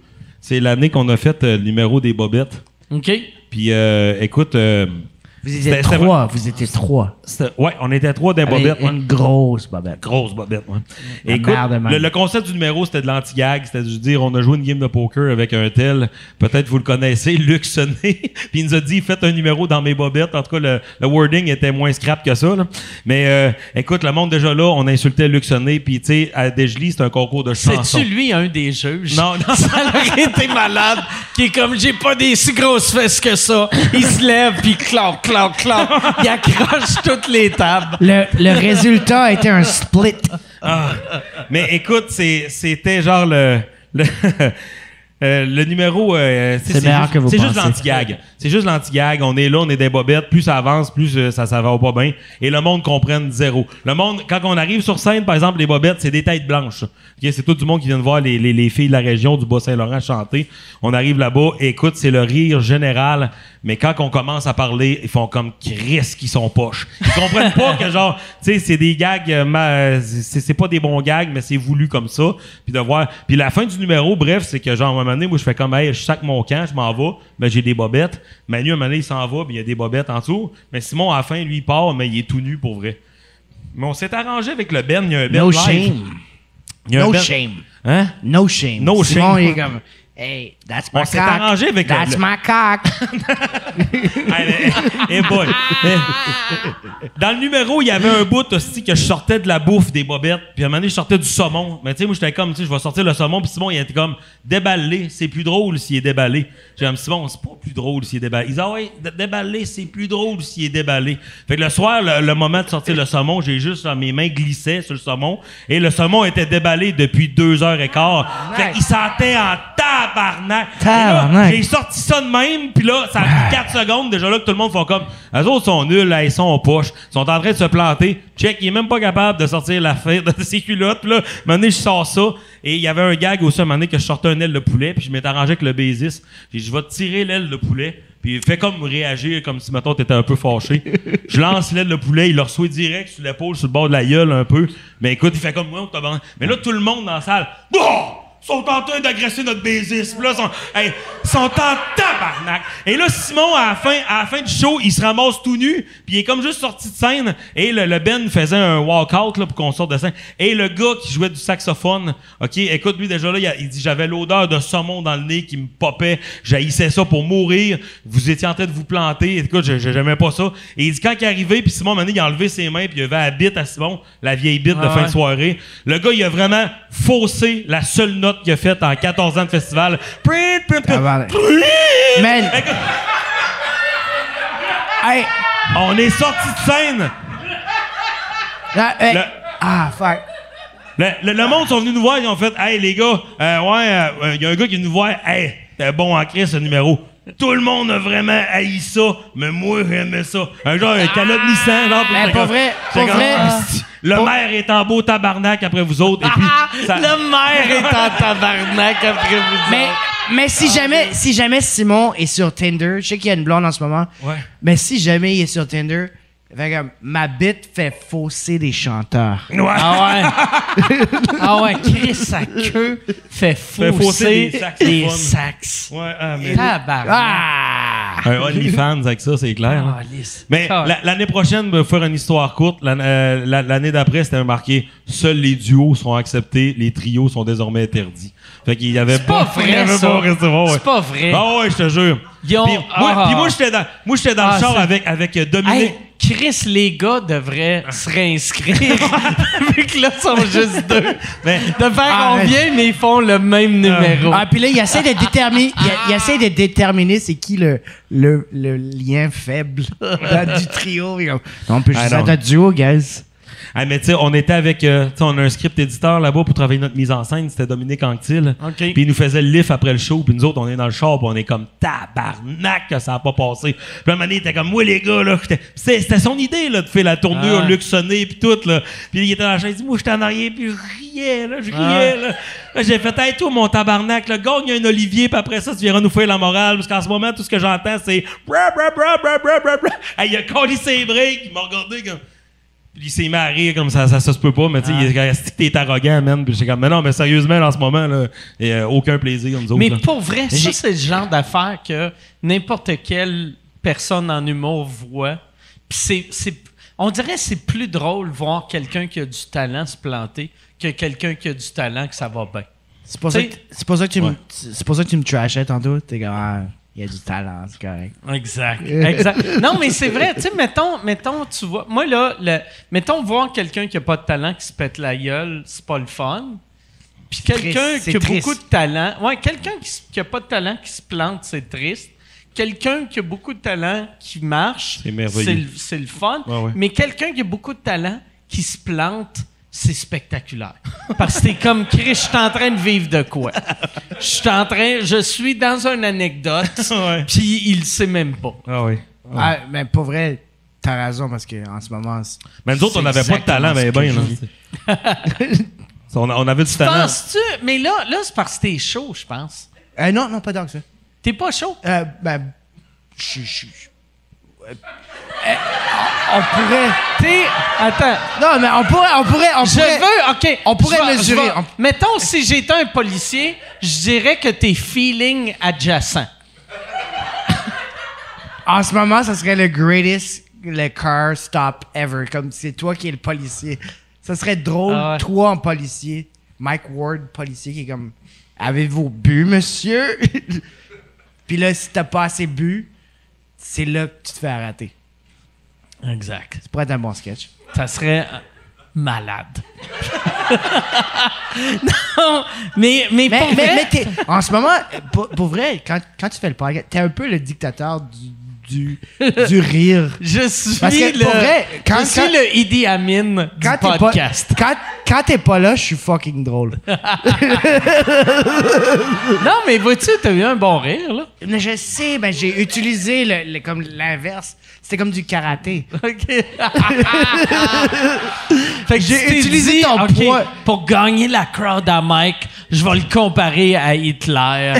C'est l'année qu'on a fait euh, le numéro des bobettes. OK? Puis, euh, écoute, euh, Vous C'était- étiez trois. Vous étiez trois. ouais, on était trois bobettes. ouais. Une grosse bobette. Grosse bobette, ouais. La Écoute, le, le concept du numéro, c'était de l'anti-gag. C'était de dire, on a joué une game de poker avec un tel, peut-être vous le connaissez, Luc Sonné. Puis il nous a dit, faites un numéro dans mes bobettes. En tout cas, le, le wording était moins scrap que ça. là. Mais euh, écoute, le monde déjà là, on insultait Luc Sonné. Puis tu sais, à Desjely, c'est un concours de chansons. C'est-tu lui un des juges? Non, non. Ça aurait été malade. Qui est comme, j'ai pas des si grosses fesses que ça. Il se lève, puis clac, clac, clac. Il accroche toutes les tables. Le, le résultat a été un split. Mais écoute, c'est- c'était genre le. le euh, le numéro, euh, C'est meilleur juste- que vous C'est juste pensez. l'anti-gag. C'est juste l'anti-gag. On est là, on est des bobettes. Plus ça avance, plus euh, ça, ça va pas bien. Et le monde comprenne zéro. Le monde, quand on arrive sur scène, par exemple, les bobettes, c'est des têtes blanches. C'est tout du monde qui vient de voir les, les, les filles de la région du Bas-Saint-Laurent chanter. On arrive là-bas, écoute, c'est le rire général. Mais quand on commence à parler, ils font comme Chris qui sont poches. Ils comprennent pas que genre, tu sais, c'est des gags, ma- c'est pas des bons gags, mais c'est voulu comme ça. Puis de voir. Puis la fin du numéro, bref, c'est que genre moment donné, moi je fais comme, hey, je sac mon camp, je m'en vais, ben j'ai des bobettes. Manu, à un moment donné, il s'en va, puis il y a des bobettes en dessous. Mais Simon, à la fin, lui, il part, mais il est tout nu pour vrai. Mais on s'est arrangé avec le Ben, il y a un Ben No live. shame. Il y a un No Ben- shame. Hein? No shame. No Simon, shame. il est comme, hey, that's my On cock. s'est arrangé avec That's le- my cock. Hey, hey, boy. Mais- Dans le numéro, il y avait un bout aussi que je sortais de la bouffe des bobettes. Puis à un moment donné, je sortais du saumon. Mais tu sais, moi, j'étais comme, tu sais, je vais sortir le saumon. Puis Simon, il était comme, déballé, c'est plus drôle s'il est déballé. J'ai dit, Simon, c'est pas plus drôle s'il est déballé. Il dit, ah ouais, d- déballé, c'est plus drôle s'il est déballé. Fait que le soir, le, le moment de sortir le saumon, j'ai juste, là, mes mains glissaient sur le saumon. Et le saumon était déballé depuis deux heures et quart. Fait qu'il sentait en tabarnak. Tabarnak. J'ai sorti ça de même, puis là, ça a pris 4 secondes. Déjà là, que tout le monde font comme. Les autres sont nuls, là, ils sont en poche. Ils sont en train de se planter. Check, il est même pas capable de sortir la fête de ses culottes. Puis là, un moment donné, je sors ça. Et il y avait un gag aussi, un moment donné, que je sortais un aile de poulet, puis je m'étais arrangé avec le bassiste. J'ai dit, je vais tirer l'aile de poulet. Puis il fait comme réagir, comme si, mettons, t'étais un peu fâché. je lance l'aile de poulet, il le reçoit direct sur l'épaule, sur le bord de la gueule, un peu. Mais écoute, il fait comme moi. Mais là, tout le monde dans la salle! Sont en train d'agresser notre baisiste. Là, sont, hey, sont en tabarnak. Et là, Simon, à la fin, à la fin du show, il se ramasse tout nu, puis il est comme juste sorti de scène, et le, le Ben faisait un walk-out là, pour qu'on sorte de scène. Et le gars qui jouait du saxophone, OK, écoute, lui, déjà là, il, a- il dit, j'avais l'odeur de saumon dans le nez qui me popait, j'haïssais ça pour mourir, vous étiez en train de vous planter, écoute, je- je- j'aimais pas ça. Et il dit, quand il est arrivé, puis Simon, maintenant, il a enlevé ses mains, puis il avait la bite à Simon, la vieille bite de Ah fin ouais. de soirée. Le gars, il a vraiment faussé la seule note qu'il a faite en 14 ans de festival. Man. Hey. On est sorti de scène. hey. Le- Ah, fuck. Le, le- le monde sont venus nous voir, ils ont fait Hey les gars, euh, ouais, il y a un gars qui est venu nous voir, hey, t'es bon en crise ce numéro. Tout le monde a vraiment haï ça, mais moi j'aimais ça. Un genre un calotte Nissan, genre. puis Mais comme- vrai, comme, vrai. Ah, Le maire est en beau tabarnak après vous autres, et puis. ça- Le maire est en tabarnak après vous. Mais, mais si jamais, si jamais Simon est sur Tinder, je sais qu'il y a une blonde en ce moment. Ouais. Mais si jamais il est sur Tinder, fait que ma bite fait fausser des chanteurs. Ouais. Ah ouais. ah ouais, Chris, sa queue fait fausser, fausser des saxophones. des sax. Ouais, ah, mais. Tabarnak. Ah! Un OnlyFans avec ça, c'est clair. Ah, lisse. Mais Ah. la- l'année prochaine, pour faire une histoire courte, euh, la- l'année d'après, c'était marqué Seuls les duos sont acceptés, les trios sont désormais interdits. Fait qu'il y avait C'est pas il y vrai, avait ça. pas ouais. C'est pas vrai. Ah ouais, je te jure. Ils ont- Puis moi, ah. puis moi, j'étais dans, moi, j'étais dans Ah, le char c'est- avec, avec euh, Dominique. Hey, Chris, les gars devraient se réinscrire. Vu que là, ils sont juste deux. Mais- de faire Ah, combien, mais ils font le même numéro. Ah, puis là, il essaie de déterminer, essaie de déterminer c'est qui le, le, le lien faible du trio. On peut Ah, juste être un duo, guys. Ah, mais tu sais, on était avec. euh, tu sais, on a un script éditeur là-bas pour travailler notre mise en scène. C'était Dominique Anctil. OK. Puis il nous faisait le lift après le show. Puis nous autres, on est dans le char. Puis on est comme tabarnak que ça a pas passé. Puis là, un moment donné, il était comme, moi, les gars, là. C'était son idée, là, de faire la tournure Ah. luxonnée. Puis tout, là. Puis il était dans la chaise. Il dit, moi, j'étais en arrière. Puis je riais, là. Je riais, là. Là, j'ai fait, hey, toi, mon tabarnak, là, gagne un Olivier. Puis après ça, tu viendras nous faire la morale. Parce qu'en ce moment, tout ce que j'entends, c'est. Hey, il a collé ses. Il m'a regardé comme. Puis il s'est mis à rire comme ça, ça, ça se peut pas, mais tu sais, il est dit que t'es arrogant, man. Puis j'étais comme, mais non, mais sérieusement, là, en ce moment, là, il y a aucun plaisir, nous autres. Mais là. pour vrai, ça, c'est le genre d'affaire que n'importe quelle personne en humour voit. Puis c'est, c'est- on dirait que c'est plus drôle voir quelqu'un qui a du talent se planter que quelqu'un qui a du talent que ça va bien. C'est pour, ça que- c'est pour ça que tu me, Ouais. c'est pour ça que tu me trashais tantôt. T'es comme, ah, il y a du talent, c'est correct. Exact. exact. Non, mais c'est vrai. Tu sais, mettons, mettons, tu vois. Moi, là, le, mettons, voir quelqu'un qui a pas de talent qui se pète la gueule, c'est pas le fun. Puis quelqu'un qui a triste. beaucoup de talent. Ouais, quelqu'un qui, qui a pas de talent qui se plante, c'est triste. Quelqu'un qui a beaucoup de talent qui marche, C'est le- fun. Ouais, ouais. Mais quelqu'un qui a beaucoup de talent qui se plante, c'est spectaculaire. Parce que c'est comme Chris, je suis en train de vivre de quoi? Je suis en train, je suis dans une anecdote, puis il le sait même pas. Ah oui. Ah, mais pour vrai, t'as raison parce qu'en ce moment. Mais nous autres, on n'avait pas de talent, mais ben, que là. on, on avait du talent. Penses-tu? Mais là, là c'est parce que t'es chaud, je pense. Euh, non, non, pas tant que ça. T'es pas chaud? Euh, ben, je euh, on pourrait. T'es. Attends. Non, mais on pourrait, on pourrait, on Je pourrait. veux, OK. on pourrait mesurer, on- Mettons, si j'étais un policier, je dirais que t'es feeling adjacent. En ce moment, ça serait le greatest le car stop ever. Comme c'est toi qui es le policier. Ça serait drôle, Ah ouais. toi en policier, Mike Ward, policier, qui est comme Avez-vous bu, monsieur? Puis là, si t'as pas assez bu, c'est là que tu te fais arrêter. Exact. Ça pourrait être un bon sketch. Ça serait euh, malade. non, mais, mais, Mais, pour mais, vrai- mais t'es- en ce moment, pour, pour vrai, quand, quand tu fais le podcast, t'es un peu le dictateur du, du, du rire. je suis Parce que, le, pour vrai, quand- je suis quand- le Idi Amin du Quand t'es pas, podcast. quand, quand t'es pas là, je suis fucking drôle. Non, mais vois-tu, t'as eu un bon rire, là? Mais je sais, ben j'ai utilisé le, le- comme l'inverse. C'était comme du karaté. OK. fait que J'ai utilisé dit, ton poids. Pour gagner la crowd à Mike, je vais le comparer à Hitler.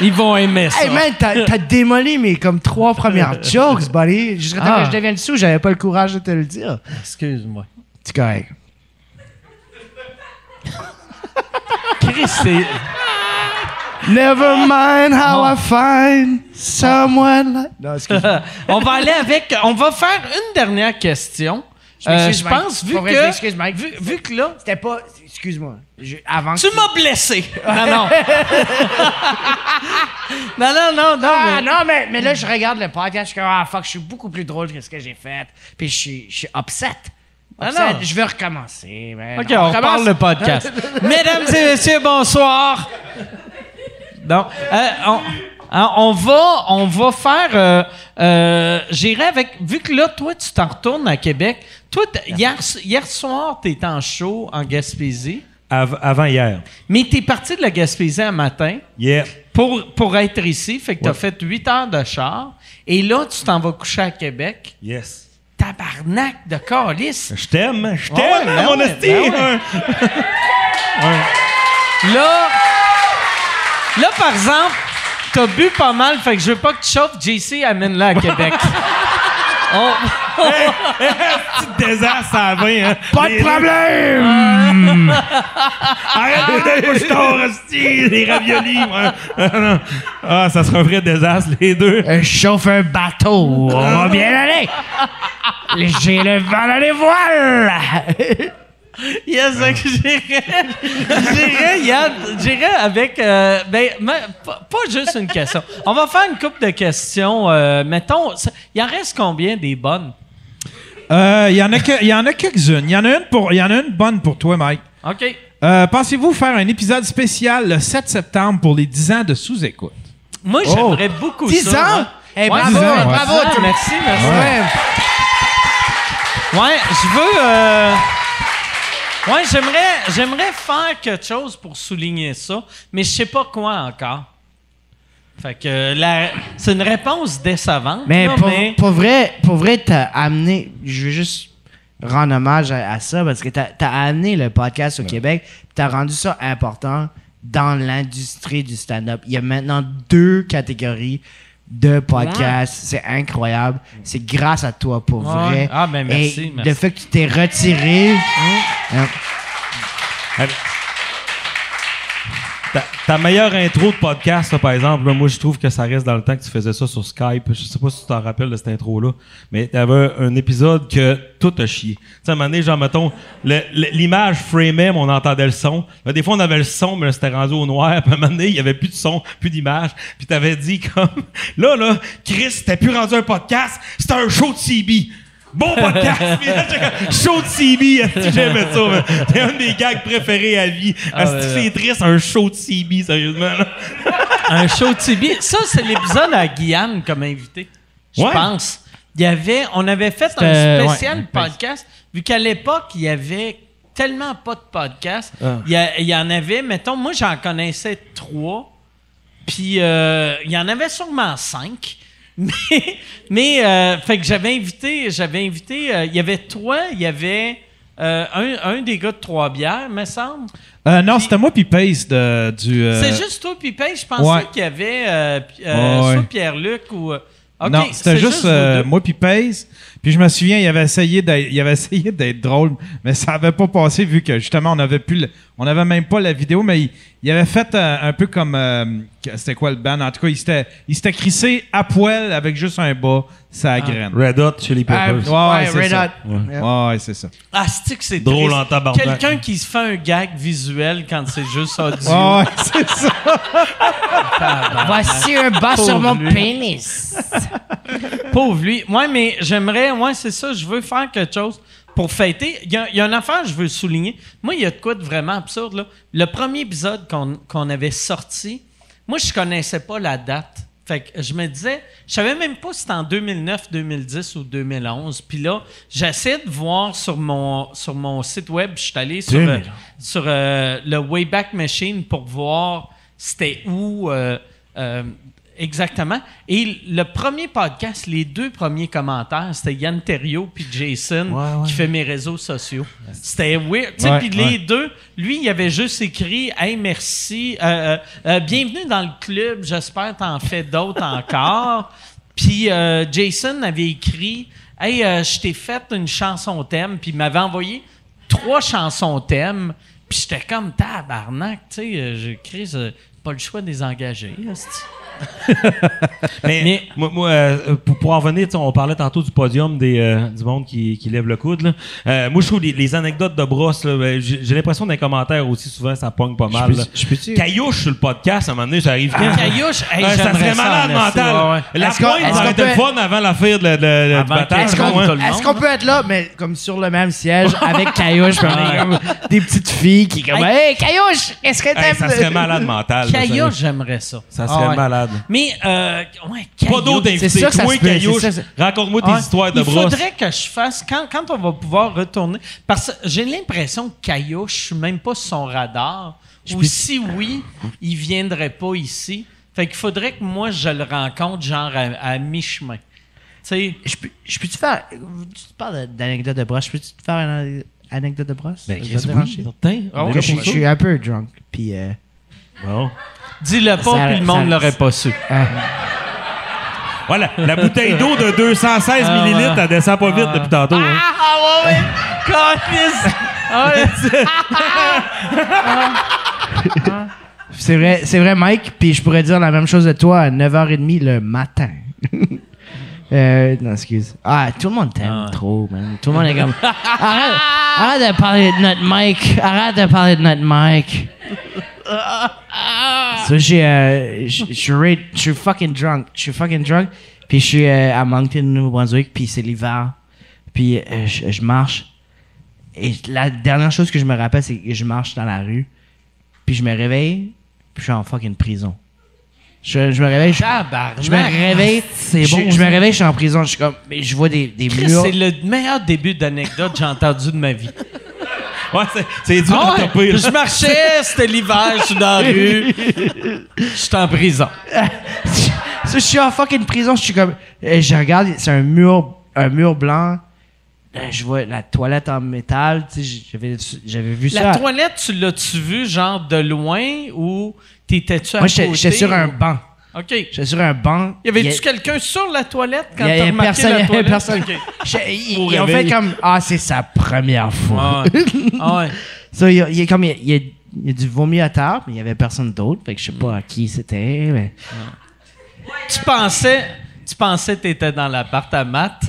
Ils vont aimer ça. Hey man, t'as, t'as démoli mes comme trois premières jokes, buddy. Jusqu'à temps Ah. que je devienne sous, j'avais pas le courage de te le dire. Excuse-moi. C'est correct. Chris, c'est. Never mind how I find someone like... Non, excuse on va aller avec. On va faire une dernière question. Je Euh, je pense, vu vrai, que. je m'excuse, Mike. Vu, vu que là. C'était pas... Excuse-moi. Je- Avant Tu que m'as blessé! Non, non. non, non, non, non. Ah, mais- non, mais, mais là, je regarde le podcast, je suis comme, ah, fuck, je suis beaucoup plus drôle que ce que j'ai fait. Puis je suis, je suis upset. Ah, Upset. non. Je veux recommencer. man. OK, on reparle le podcast. Mesdames et messieurs, bonsoir. Donc, euh, on, hein, on va, on va faire. euh, euh, J'irai avec. Vu que là, toi, tu t'en retournes à Québec. Toi, hier, hier soir, tu en show en Gaspésie. Av- avant hier. Mais tu es parti de la Gaspésie un matin Yeah. pour, pour être ici. Fait que tu as Ouais. fait 8 heures de char. Et là, tu t'en vas coucher à Québec. Yes. Tabarnak de calice. Je t'aime, je Ouais, t'aime, ben mon ouais, esti. ben Là, là, par exemple, t'as bu pas mal, fait que je veux pas que tu chauffes. JC, amène-la à Québec. On- Petit désastre à la hein. Pas Les- de problème! Arrête de tard, esti, les raviolis. ouais. Ah. Ah, ça sera un vrai désastre, les deux. Je chauffe un bateau. On va bien aller. J'ai le vent dans les voiles. Yes, donc Yann, j'irais avec, euh, ben, pas, pas juste une question. On va faire une couple de questions. euh, mettons, il en reste combien des bonnes? Euh, Il y en a que- il y en a quelques-unes. Il y en a une pour, il y en a une bonne pour toi, Mike. OK. Pensez-vous faire un épisode spécial le 7 septembre pour les 10 ans de sous-écoute? Moi, j'aimerais beaucoup 10 ça. ans? hein. Eh, Ouais, bravo, ans, bravo. Le- merci, merci. Ouais. Ouais, je veux. Ouais, j'aimerais, j'aimerais faire quelque chose pour souligner ça, mais je sais pas quoi encore. Fait que la... c'est une réponse décevante. Mais là, pour, mais- pour vrai, pour vrai, t'as amené. Je veux juste rendre hommage à, à ça parce que t'as as amené le podcast au Québec, puis t'as rendu ça important dans l'industrie du stand-up. Il y a maintenant deux catégories de podcasts. C'est incroyable. C'est grâce à toi pour Ouais. vrai. Ah, ben, merci, Et merci. le fait que tu t'es retiré. hein, Ta, meilleure intro de podcast, là, par exemple, moi, je trouve que ça reste dans le temps que tu faisais ça sur Skype. Je sais pas si tu t'en rappelles de cette intro-là, mais tu avais un épisode que tout a chié. Tu sais, à un moment donné, genre, mettons, l'image framait, mais on entendait le son. Là, des fois, on avait le son, mais c'était rendu au noir. Puis à un moment donné, il y avait plus de son, plus d'image. Puis t'avais dit comme, là, là, Chris, c'était plus rendu un podcast, c'était un show de CB. Bon podcast! Show de CB, est-ce que j'aimais ça? C'est un des gags préférés à vie. Est-ce que ouais, c'est triste, un show de CB, sérieusement? Un show de Tibi. Ça, c'est l'épisode à Guyane comme invité. Je Ouais. pense. Il y avait, on avait fait un spécial ouais, podcast, vu qu'à l'époque, il y avait tellement pas de podcast. Ah. Il, y a- il y en avait, mettons, moi, j'en connaissais trois. Puis, euh, il y en avait sûrement cinq. Mais, mais euh, fait que j'avais invité, j'avais invité, euh, il y avait toi, il y avait euh, un, un des gars de Trois-Bières, me semble. Non, c'était moi puis Pace de, du. C'est juste toi, puis je pensais ouais. qu'il y avait Ouais, soit Pierre-Luc ou. non, c'était juste, moi puis Pace. Puis je me souviens, il avait essayé d'être, il avait essayé d'être drôle, mais ça avait pas passé vu que justement on avait plus, le- on avait même pas la vidéo, mais il, il avait fait euh, un peu comme, euh, c'était quoi le band? En tout cas, il s'était, il s'était crissé à poil avec juste un bas, sa graine. Red Hot Chili Ah, Peppers. Ouais, ouais, c'est Red ça. Hot. Ouais. Yeah. Ouais, ouais, c'est ça. Ah, c'est que c'est Drôle en tabarnak. Quelqu'un qui se fait un gag visuel quand c'est juste audio. Ouais, ouais, c'est ça. Voici un bas sur mon lui. pénis. Pauvre lui. Ouais, mais j'aimerais, ouais, c'est ça, je veux faire quelque chose pour fêter. Il y, a- il y a une affaire que je veux souligner. Moi, il y a de quoi de vraiment absurde, là. Le premier épisode qu'on qu'on avait sorti, moi, je connaissais pas la date. Fait que je me disais, je savais même pas si c'était en 2009, 2010 ou 2011. Puis là, j'essaie de voir sur mon, sur mon site web, je suis allé sur, euh, sur euh, le Wayback Machine pour voir c'était où euh, exactement. Et le premier podcast, les deux premiers commentaires, c'était Yann Terriot puis Jason qui fait mes réseaux sociaux. C'était weird. Puis les deux, lui, il avait juste écrit Hey, merci, euh, euh, euh, bienvenue dans le club, j'espère que t'en fais d'autres encore. Puis euh, Jason avait écrit Hey, je t'ai fait une chanson thème, puis il m'avait envoyé trois chansons thèmes. Puis j'étais comme tabarnak, tu sais, j'ai écrit, pas le choix de les engager. Mais, Mais- moi, moi, euh, pour, pour en sais, on parlait tantôt du podium des, euh, du monde qui, qui lève le coude. Là. Euh, moi, je trouve les, les anecdotes de brosse, ben, j'ai l'impression dans les commentaires aussi, souvent, ça pogne pas mal. Je? Caillouche sur le podcast, à un moment donné, ça arrive quand? Caillouche, hey, Ouais, ça serait malade mental. ouais, ouais. La Est-ce qu'on- pointe, ça aurait été fun avant l'affaire de, de, de, du battage. Est-ce qu'on peut être là, mais comme sur le même siège avec Caillouche, des petites filles qui comme Hey Caillouche, est-ce que Hey, t'aimes ça serait malade mental. Caillouche, j'aimerais ça. Ça serait Ah ouais. Malade. Mais, euh, ouais, Pas d'autres invités. c'est sûr que ça Toi, se peut, Caillouche, c'est ça, raconte-moi tes Ouais. histoires de Il brosse. faudrait que je fasse, quand, quand on va pouvoir retourner, parce que j'ai l'impression que Caillouche, je suis même pas sur son radar, ou si oui, il viendrait pas ici. Fait qu'il faudrait que moi, je le rencontre genre à, à mi-chemin. Tu sais, Je peux- je peux-tu faire. Tu parles d'anecdote de brosse. Je peux-tu te faire une anecdote de brosse? Ben, Ça Chris, te dérange? oui, certain. Ah Je suis- je suis un peu drunk. Puis. euh, Bon. Dis-le pas, Ça- puis le monde l'aurait pas su. ah, Voilà, la bouteille d'eau de 216 Ah, millilitres, ouais. elle descend pas vite depuis tantôt. hein. Ah, ouais, ouais! Câlisse! Ah, ouais. c'est vrai, c'est vrai, Mike. Puis je pourrais dire la même chose de toi à 9h30 le matin. euh, non, excuse. Ah, tout le monde t'aime Ah. trop, man. Tout le monde est comme. Arrête, arrête de parler de notre Mike. Arrête de parler de notre Mike. So, j'ai, euh, je je suis fucking drunk. Je suis fucking drunk. Puis je suis euh, à Moncton, New-Brunswick. Puis c'est l'hiver. Puis euh, je marche. Et la dernière chose que je me rappelle, c'est que je marche dans la rue. Puis je me réveille. Puis je suis en fucking prison. Je, je me réveille. Je, me réveille. C'est bon, je me réveille, je suis en prison. Je suis comme. mais Je vois des, des murs. C'est le meilleur début d'anecdote que j'ai entendu de ma vie. Ouais, c'est- dur Ah ouais, je marchais, c'était l'hiver, je suis dans la rue. Je suis en prison. Je suis en fucking prison, je suis comme. euh, Je regarde, c'est un mur, un mur blanc. Euh, Je vois la toilette en métal. Tu sais, j'avais, j'avais vu La ça. toilette, tu l'as-tu vu genre de loin ou t'étais-tu à Moi, j'étais, côté? j'étais sur un banc. OK. J'étais sur un banc. avait-tu Il y a- quelqu'un sur la toilette quand t'as il y a remarqué personne, la il y a toilette? personne. OK. Je- ils, ils ont fait comme Ah, c'est sa première fois. Ah ouais. Ah ouais. Ça, il comme il y a, il y a- il y a du vomi à terre, mais il y avait personne d'autre. Fait que je sais pas à qui c'était. Mais... Tu pensais, tu pensais que t'étais dans l'appart à Matt.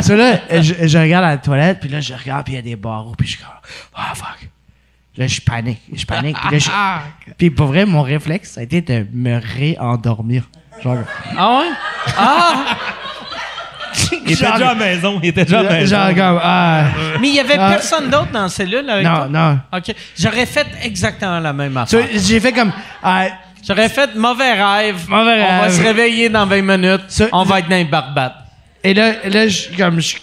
Ça là, je, je regarde à la toilette, puis là, je regarde, puis il y a des barreaux, puis je suis comme, ah, fuck. Là, je panique, je panique. Puis, là, je- puis pour vrai, mon réflexe, ça a été de me réendormir. Genre, Ah ouais? Ah! Il était déjà à la maison. Il était déjà à la maison. genre comme, ah, Mais il y avait Ah. personne d'autre dans la cellule avec non, toi? non. OK. J'aurais fait exactement la même affaire. j'ai fait comme, ah, J'aurais fait mauvais rêve. Mauvais On va se réveiller dans 20 minutes. On va être dans les barbates. et là, là, je suis comme, je,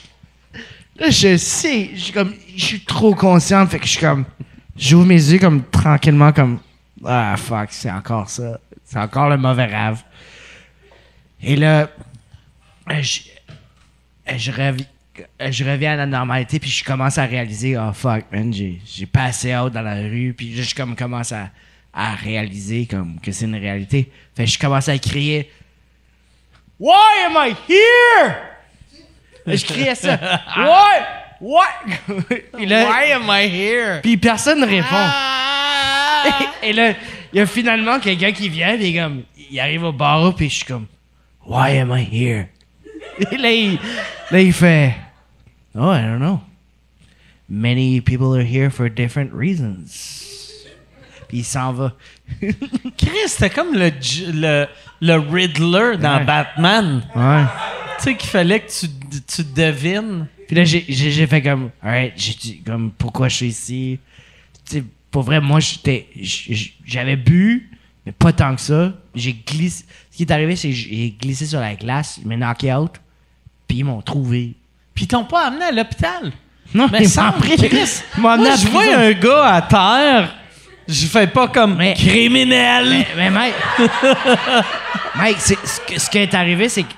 là, je sais, je suis comme, je suis trop conscient, fait que je suis comme, j'ouvre mes yeux comme tranquillement, comme, ah, fuck, c'est encore ça. C'est encore le mauvais rêve. Et là, euh, je, euh, je, euh, je reviens à la normalité, puis je commence à réaliser, oh fuck, man, j'ai, j'ai passé out dans la rue, puis là, je comme, commence à, à réaliser comme, que c'est une réalité. Fait je commence à crier, Why am I here? Je criais ça. Why? What? Puis là- am I here? puis personne ne répond. Et là, il y a finalement quelqu'un qui vient, est comme, il arrive au barreau, puis je suis comme, Why am I here? Et là, il, là, il fait, Oh, I don't know. Many people are here for different reasons. Puis il s'en va. Chris, c'était comme le, le, le Riddler dans Ouais. Batman. Ouais. Tu sais qu'il fallait que tu, tu devines. Puis là, j'ai- fait comme, alright, j'ai dit, comme, pourquoi je suis ici? Tu sais, pour vrai, moi, j'étais, j'avais bu, mais pas tant que ça. J'ai glissé. Ce qui est arrivé, c'est que j'ai glissé sur la glace, ils m'ont knocké out, puis ils m'ont trouvé. Puis ils t'ont pas amené à l'hôpital. Non, Mais sans pris. Moi, je vois un gars à terre. Je fais pas comme Mais- criminel. Mais, mais Mike, Mike, c'est- ce, que- ce qui est arrivé, c'est que.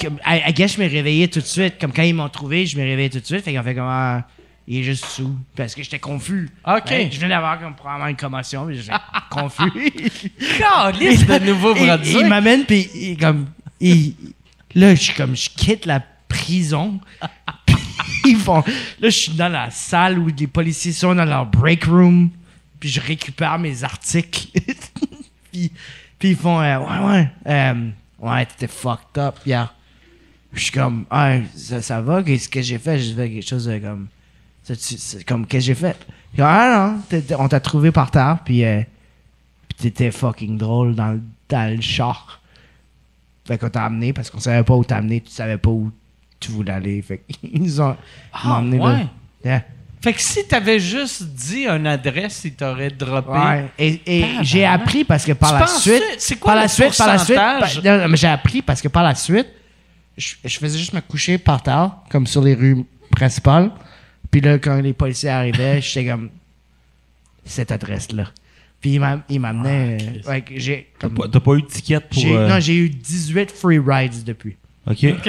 Comme- I guess je me réveillais tout de suite. Comme quand ils m'ont trouvé, je me réveillais tout de suite. Fait fait comment. ah, il est juste sous. Parce que j'étais confus. OK. Ben, je venais d'avoir comme probablement une commotion, mais j'étais confus. Calice de nouveau il, Brunswick. il m'amène, puis il, comme. il- là, je suis comme. Je quitte la prison. puis ils font. Là, je suis dans la salle où les policiers sont dans leur break room. Puis je récupère mes articles. puis, puis ils font euh, Ouais, ouais. euh, ouais, t'étais fucked up hier. Je suis comme Ah, ça, ça va? Qu'est-ce que j'ai fait? J'ai fait quelque chose de comme. c'est comme, qu'est-ce que j'ai fait? Font, ah non, on t'a trouvé par terre. Puis, euh, puis t'étais fucking drôle dans, le- dans le char. Fait qu'on t'a amené parce qu'on savait pas où t'amener, tu savais pas où tu voulais aller. Fait qu'ils nous ont Ah, emmené ouais? là. Yeah. Fait que si t'avais juste dit une adresse, il t'aurait droppé. Ouais. Et, j'ai appris parce que par Tu la suite. c'est quoi par la le suite, par la suite. pourcentage? par- non, mais j'ai appris parce que par la suite, je, je faisais juste me coucher par terre, comme sur les rues principales. Puis là, quand les policiers arrivaient, j'étais comme. Cette adresse-là. Puis il m'a- il m'amenait. euh, ouais, que j'ai. T'as pas, eu de ticket pour. euh, Non, j'ai eu 18 free rides depuis. OK. OK.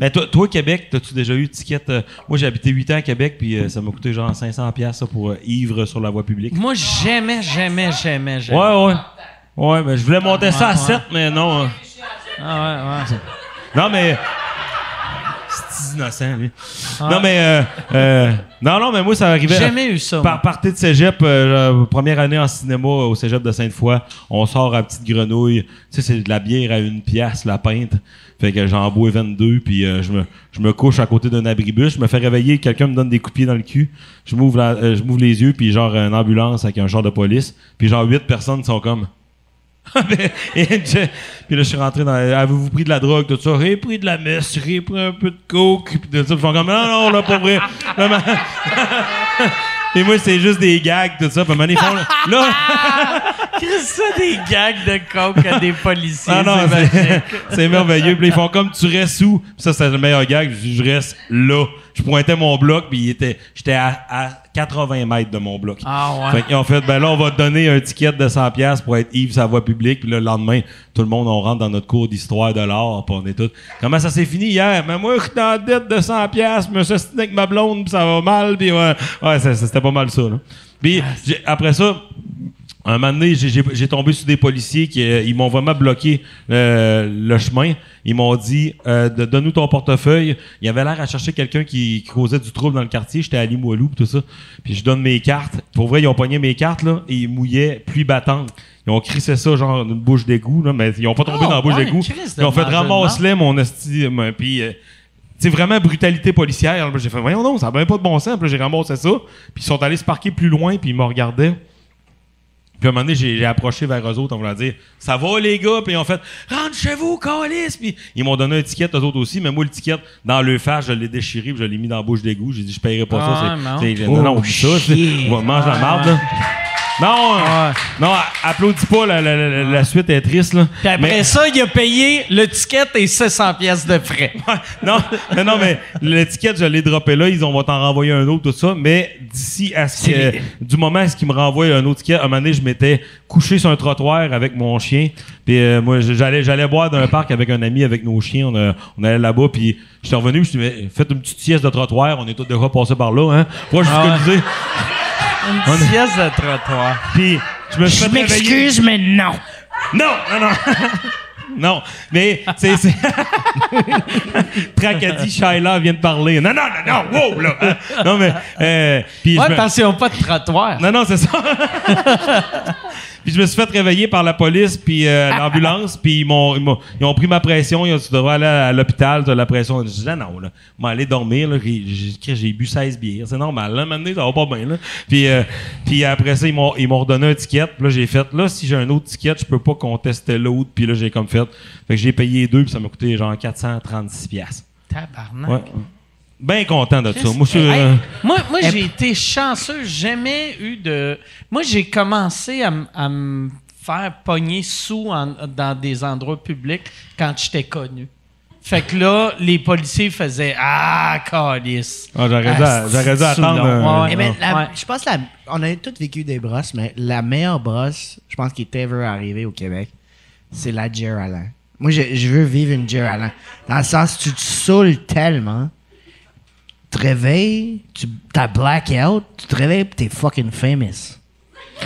Mais toi, toi, Québec, t'as-tu déjà eu ticket? euh, moi, j'ai habité 8 ans à Québec, puis euh, ça m'a coûté genre 500$ piastres, ça, pour euh, ivre sur la voie publique. Moi, j'aimais, j'aimais, j'aimais, j'aimais. Ouais, ouais. Ouais, mais je voulais monter ça à ouais. 7, mais non. hein. Ah ouais, ouais. Non, mais. C'est innocent, lui. Non, mais. euh, euh, non, non, mais moi, ça arrivait. Jamais eu ça. Par partie de cégep, euh, première année en cinéma au cégep de Sainte-Foy, on sort à Petite Grenouille. Tu sais, c'est de la bière à une pièce, la pinte. Fait que j'en bois 22, puis euh, je, me, je me couche à côté d'un abribus. Je me fais réveiller, quelqu'un me donne des coups dans le cul. Je m'ouvre euh, je les yeux, puis genre une ambulance avec un char de police. Puis genre huit personnes sont comme... Je- puis là, je suis rentré dans. Avez-vous pris de la drogue, tout ça? J'ai pris de la messe, j'ai pris un peu de coke, puis tout ça. Ils font comme, non, non, là, pas vrai. Et moi, c'est juste des gags, tout ça. Puis ils font, là. Chris, ça des gags de coke à des policiers. Ah non, c'est c'est- c'est merveilleux. Puis ils font comme tu restes où? Puis ça, c'est le meilleur gag. Je dis, je reste là. Je pointais mon bloc, puis était, j'étais à, à 80 mètres de mon bloc. Ah ouais. Fait qu'ils ont fait, ben là, on va te donner un ticket de 100$ piastres pour être Yves sa voie publique. Puis le lendemain, tout le monde, on rentre dans notre cours d'histoire de l'art. Puis on est tous. Comment ça s'est fini hier? Mais moi, je suis la dette de 100$, piastres, je me suis avec ma blonde, puis ça va mal. Puis ouais, ouais c'était pas mal ça. Là. Puis j'ai- après ça, un moment donné, j'ai- tombé sur des policiers qui euh, ils m'ont vraiment bloqué euh, le chemin. Ils m'ont dit euh, donne-nous ton portefeuille. Il avait l'air à chercher quelqu'un qui, qui causait du trouble dans le quartier. J'étais à Limoilou pis tout ça. Puis je donne mes cartes. Pour vrai, ils ont pogné mes cartes là et ils mouillaient pluie battante. Ils ont crissé ça genre d'une bouche d'égout là, mais ils ont pas tombé Oh, dans la bouche ouais, d'égout. Ils ont fait ramasse-les mon esti. euh, Puis euh, c'est vraiment brutalité policière. J'ai fait voyons donc, ça n'a même pas de bon sens. Puis j'ai ramassé ça. Puis ils sont allés se parquer plus loin puis ils me regardaient. Puis à un moment donné, j'ai approché vers eux autres en voulant dire Ça va les gars? Puis ils ont fait Rentre chez vous, calice! Puis ils m'ont donné un ticket, eux autres aussi, mais moi, le ticket, dans le face, je l'ai déchiré, puis je l'ai mis dans la bouche d'égout. J'ai dit Je paierai pas Ah, ça. non. C'est- non, non, Oh, ça. Va- Mange la marde, là. Non, euh, non, applaudis pas, la, la- la- la suite est triste, là. Puis après Mais- ça, il a payé le ticket et 700 pièces de frais. Ouais, non, mais non, mais l'étiquette, je l'ai droppé là. Ils ont, vont t'en renvoyer un autre, tout ça. Mais d'ici à ce que, du moment à ce qu'ils me renvoient un autre ticket, un moment donné, je m'étais couché sur un trottoir avec mon chien. Puis euh, moi, j'allais, j'allais boire dans un parc avec un ami, avec nos chiens. On, on allait là-bas. Puis je suis revenu. Je me suis dit, faites une petite sieste de trottoir. On est tous déjà passés par là, hein. Moi, je Ah ouais. Une pièce de trottoir. Puis je me suis Je m'excuse, mais non. Non, non, non. non, mais c'est. c'est- Tracadie Shaila vient de parler. Non, non, non, non, wow, là. Hein? Non, mais. Euh, puis Ouais, me- n'ont pas de trottoir. Non, non, c'est ça. puis je me suis fait réveiller par la police puis euh, l'ambulance puis ils m'ont, ils ont pris ma pression ils ont dit tu devrais aller à l'hôpital tu as la pression. Je dis ah non là je vais aller dormir là j'ai, bu 16 bières c'est normal là maintenant ça va pas bien là. Puis euh, puis après ça ils m'ont ils m'ont redonné un ticket puis là j'ai fait là si j'ai un autre ticket je peux pas contester l'autre puis là j'ai comme fait. Fait que j'ai payé deux puis ça m'a coûté genre 436 pièces Tabarnak. ouais bien content de ça moi je suis Hey, euh, moi, moi j'ai été chanceux. Jamais eu de. Moi, j'ai commencé à, me faire pogner sous en- dans des endroits publics quand j'étais connu. Fait que là, les policiers faisaient Ah, calice. ah, j'aurais dû, Ah, j'aurais dû c'est attendre euh, Ouais, Eh ben, la- Ouais. Je pense que la- on a tous vécu des brosses, mais la meilleure brosse, je pense, qui est ever arrivée au Québec, c'est la Jer Alain. Moi, je, je veux vivre une Jer Alain. Dans le sens, tu te saoules tellement, te réveilles, tu t'as blackout, tu te réveilles et t'es fucking famous.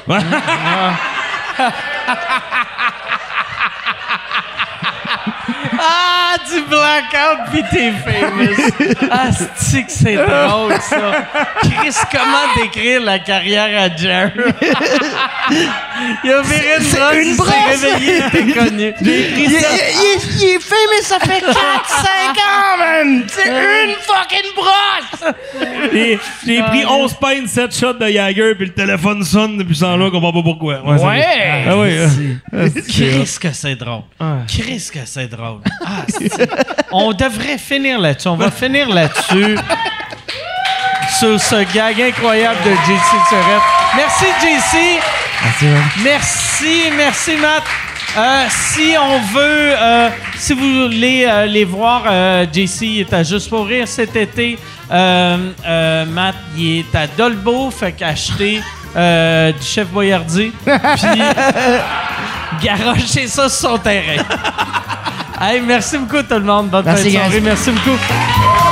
Ah, tu blackout pis t'es famous. Ah, c'est que c'est drôle, ça? Chris, comment décrire la carrière à Jerry? il a viré une brosse, il s'est réveillé, il était connu. Il, ça. il- il- il est fameux, ça fait 4-5 ans, man! C'est une fucking brosse! J'ai pris 11 pints, 7 shots de Jagger, puis le téléphone sonne depuis ce temps-là, on comprend pas pourquoi. Ouais! Ouais. Ah oui. euh. Chris que c'est drôle. Chris que c'est drôle. Ah, on devrait finir là-dessus. On va finir là-dessus. Sur ce gag incroyable de JC Surette. Merci, JC. Merci, merci, Matt. Euh, si on veut, euh, si vous voulez euh, les voir, JC est à Juste pour rire cet été. Matt, il est à Dolbeau, fait qu'acheter du chef Boyardi. Puis garocher ça sur son terrain. Hey, merci beaucoup tout le monde. Bonne Merci, fin de soirée. Merci beaucoup.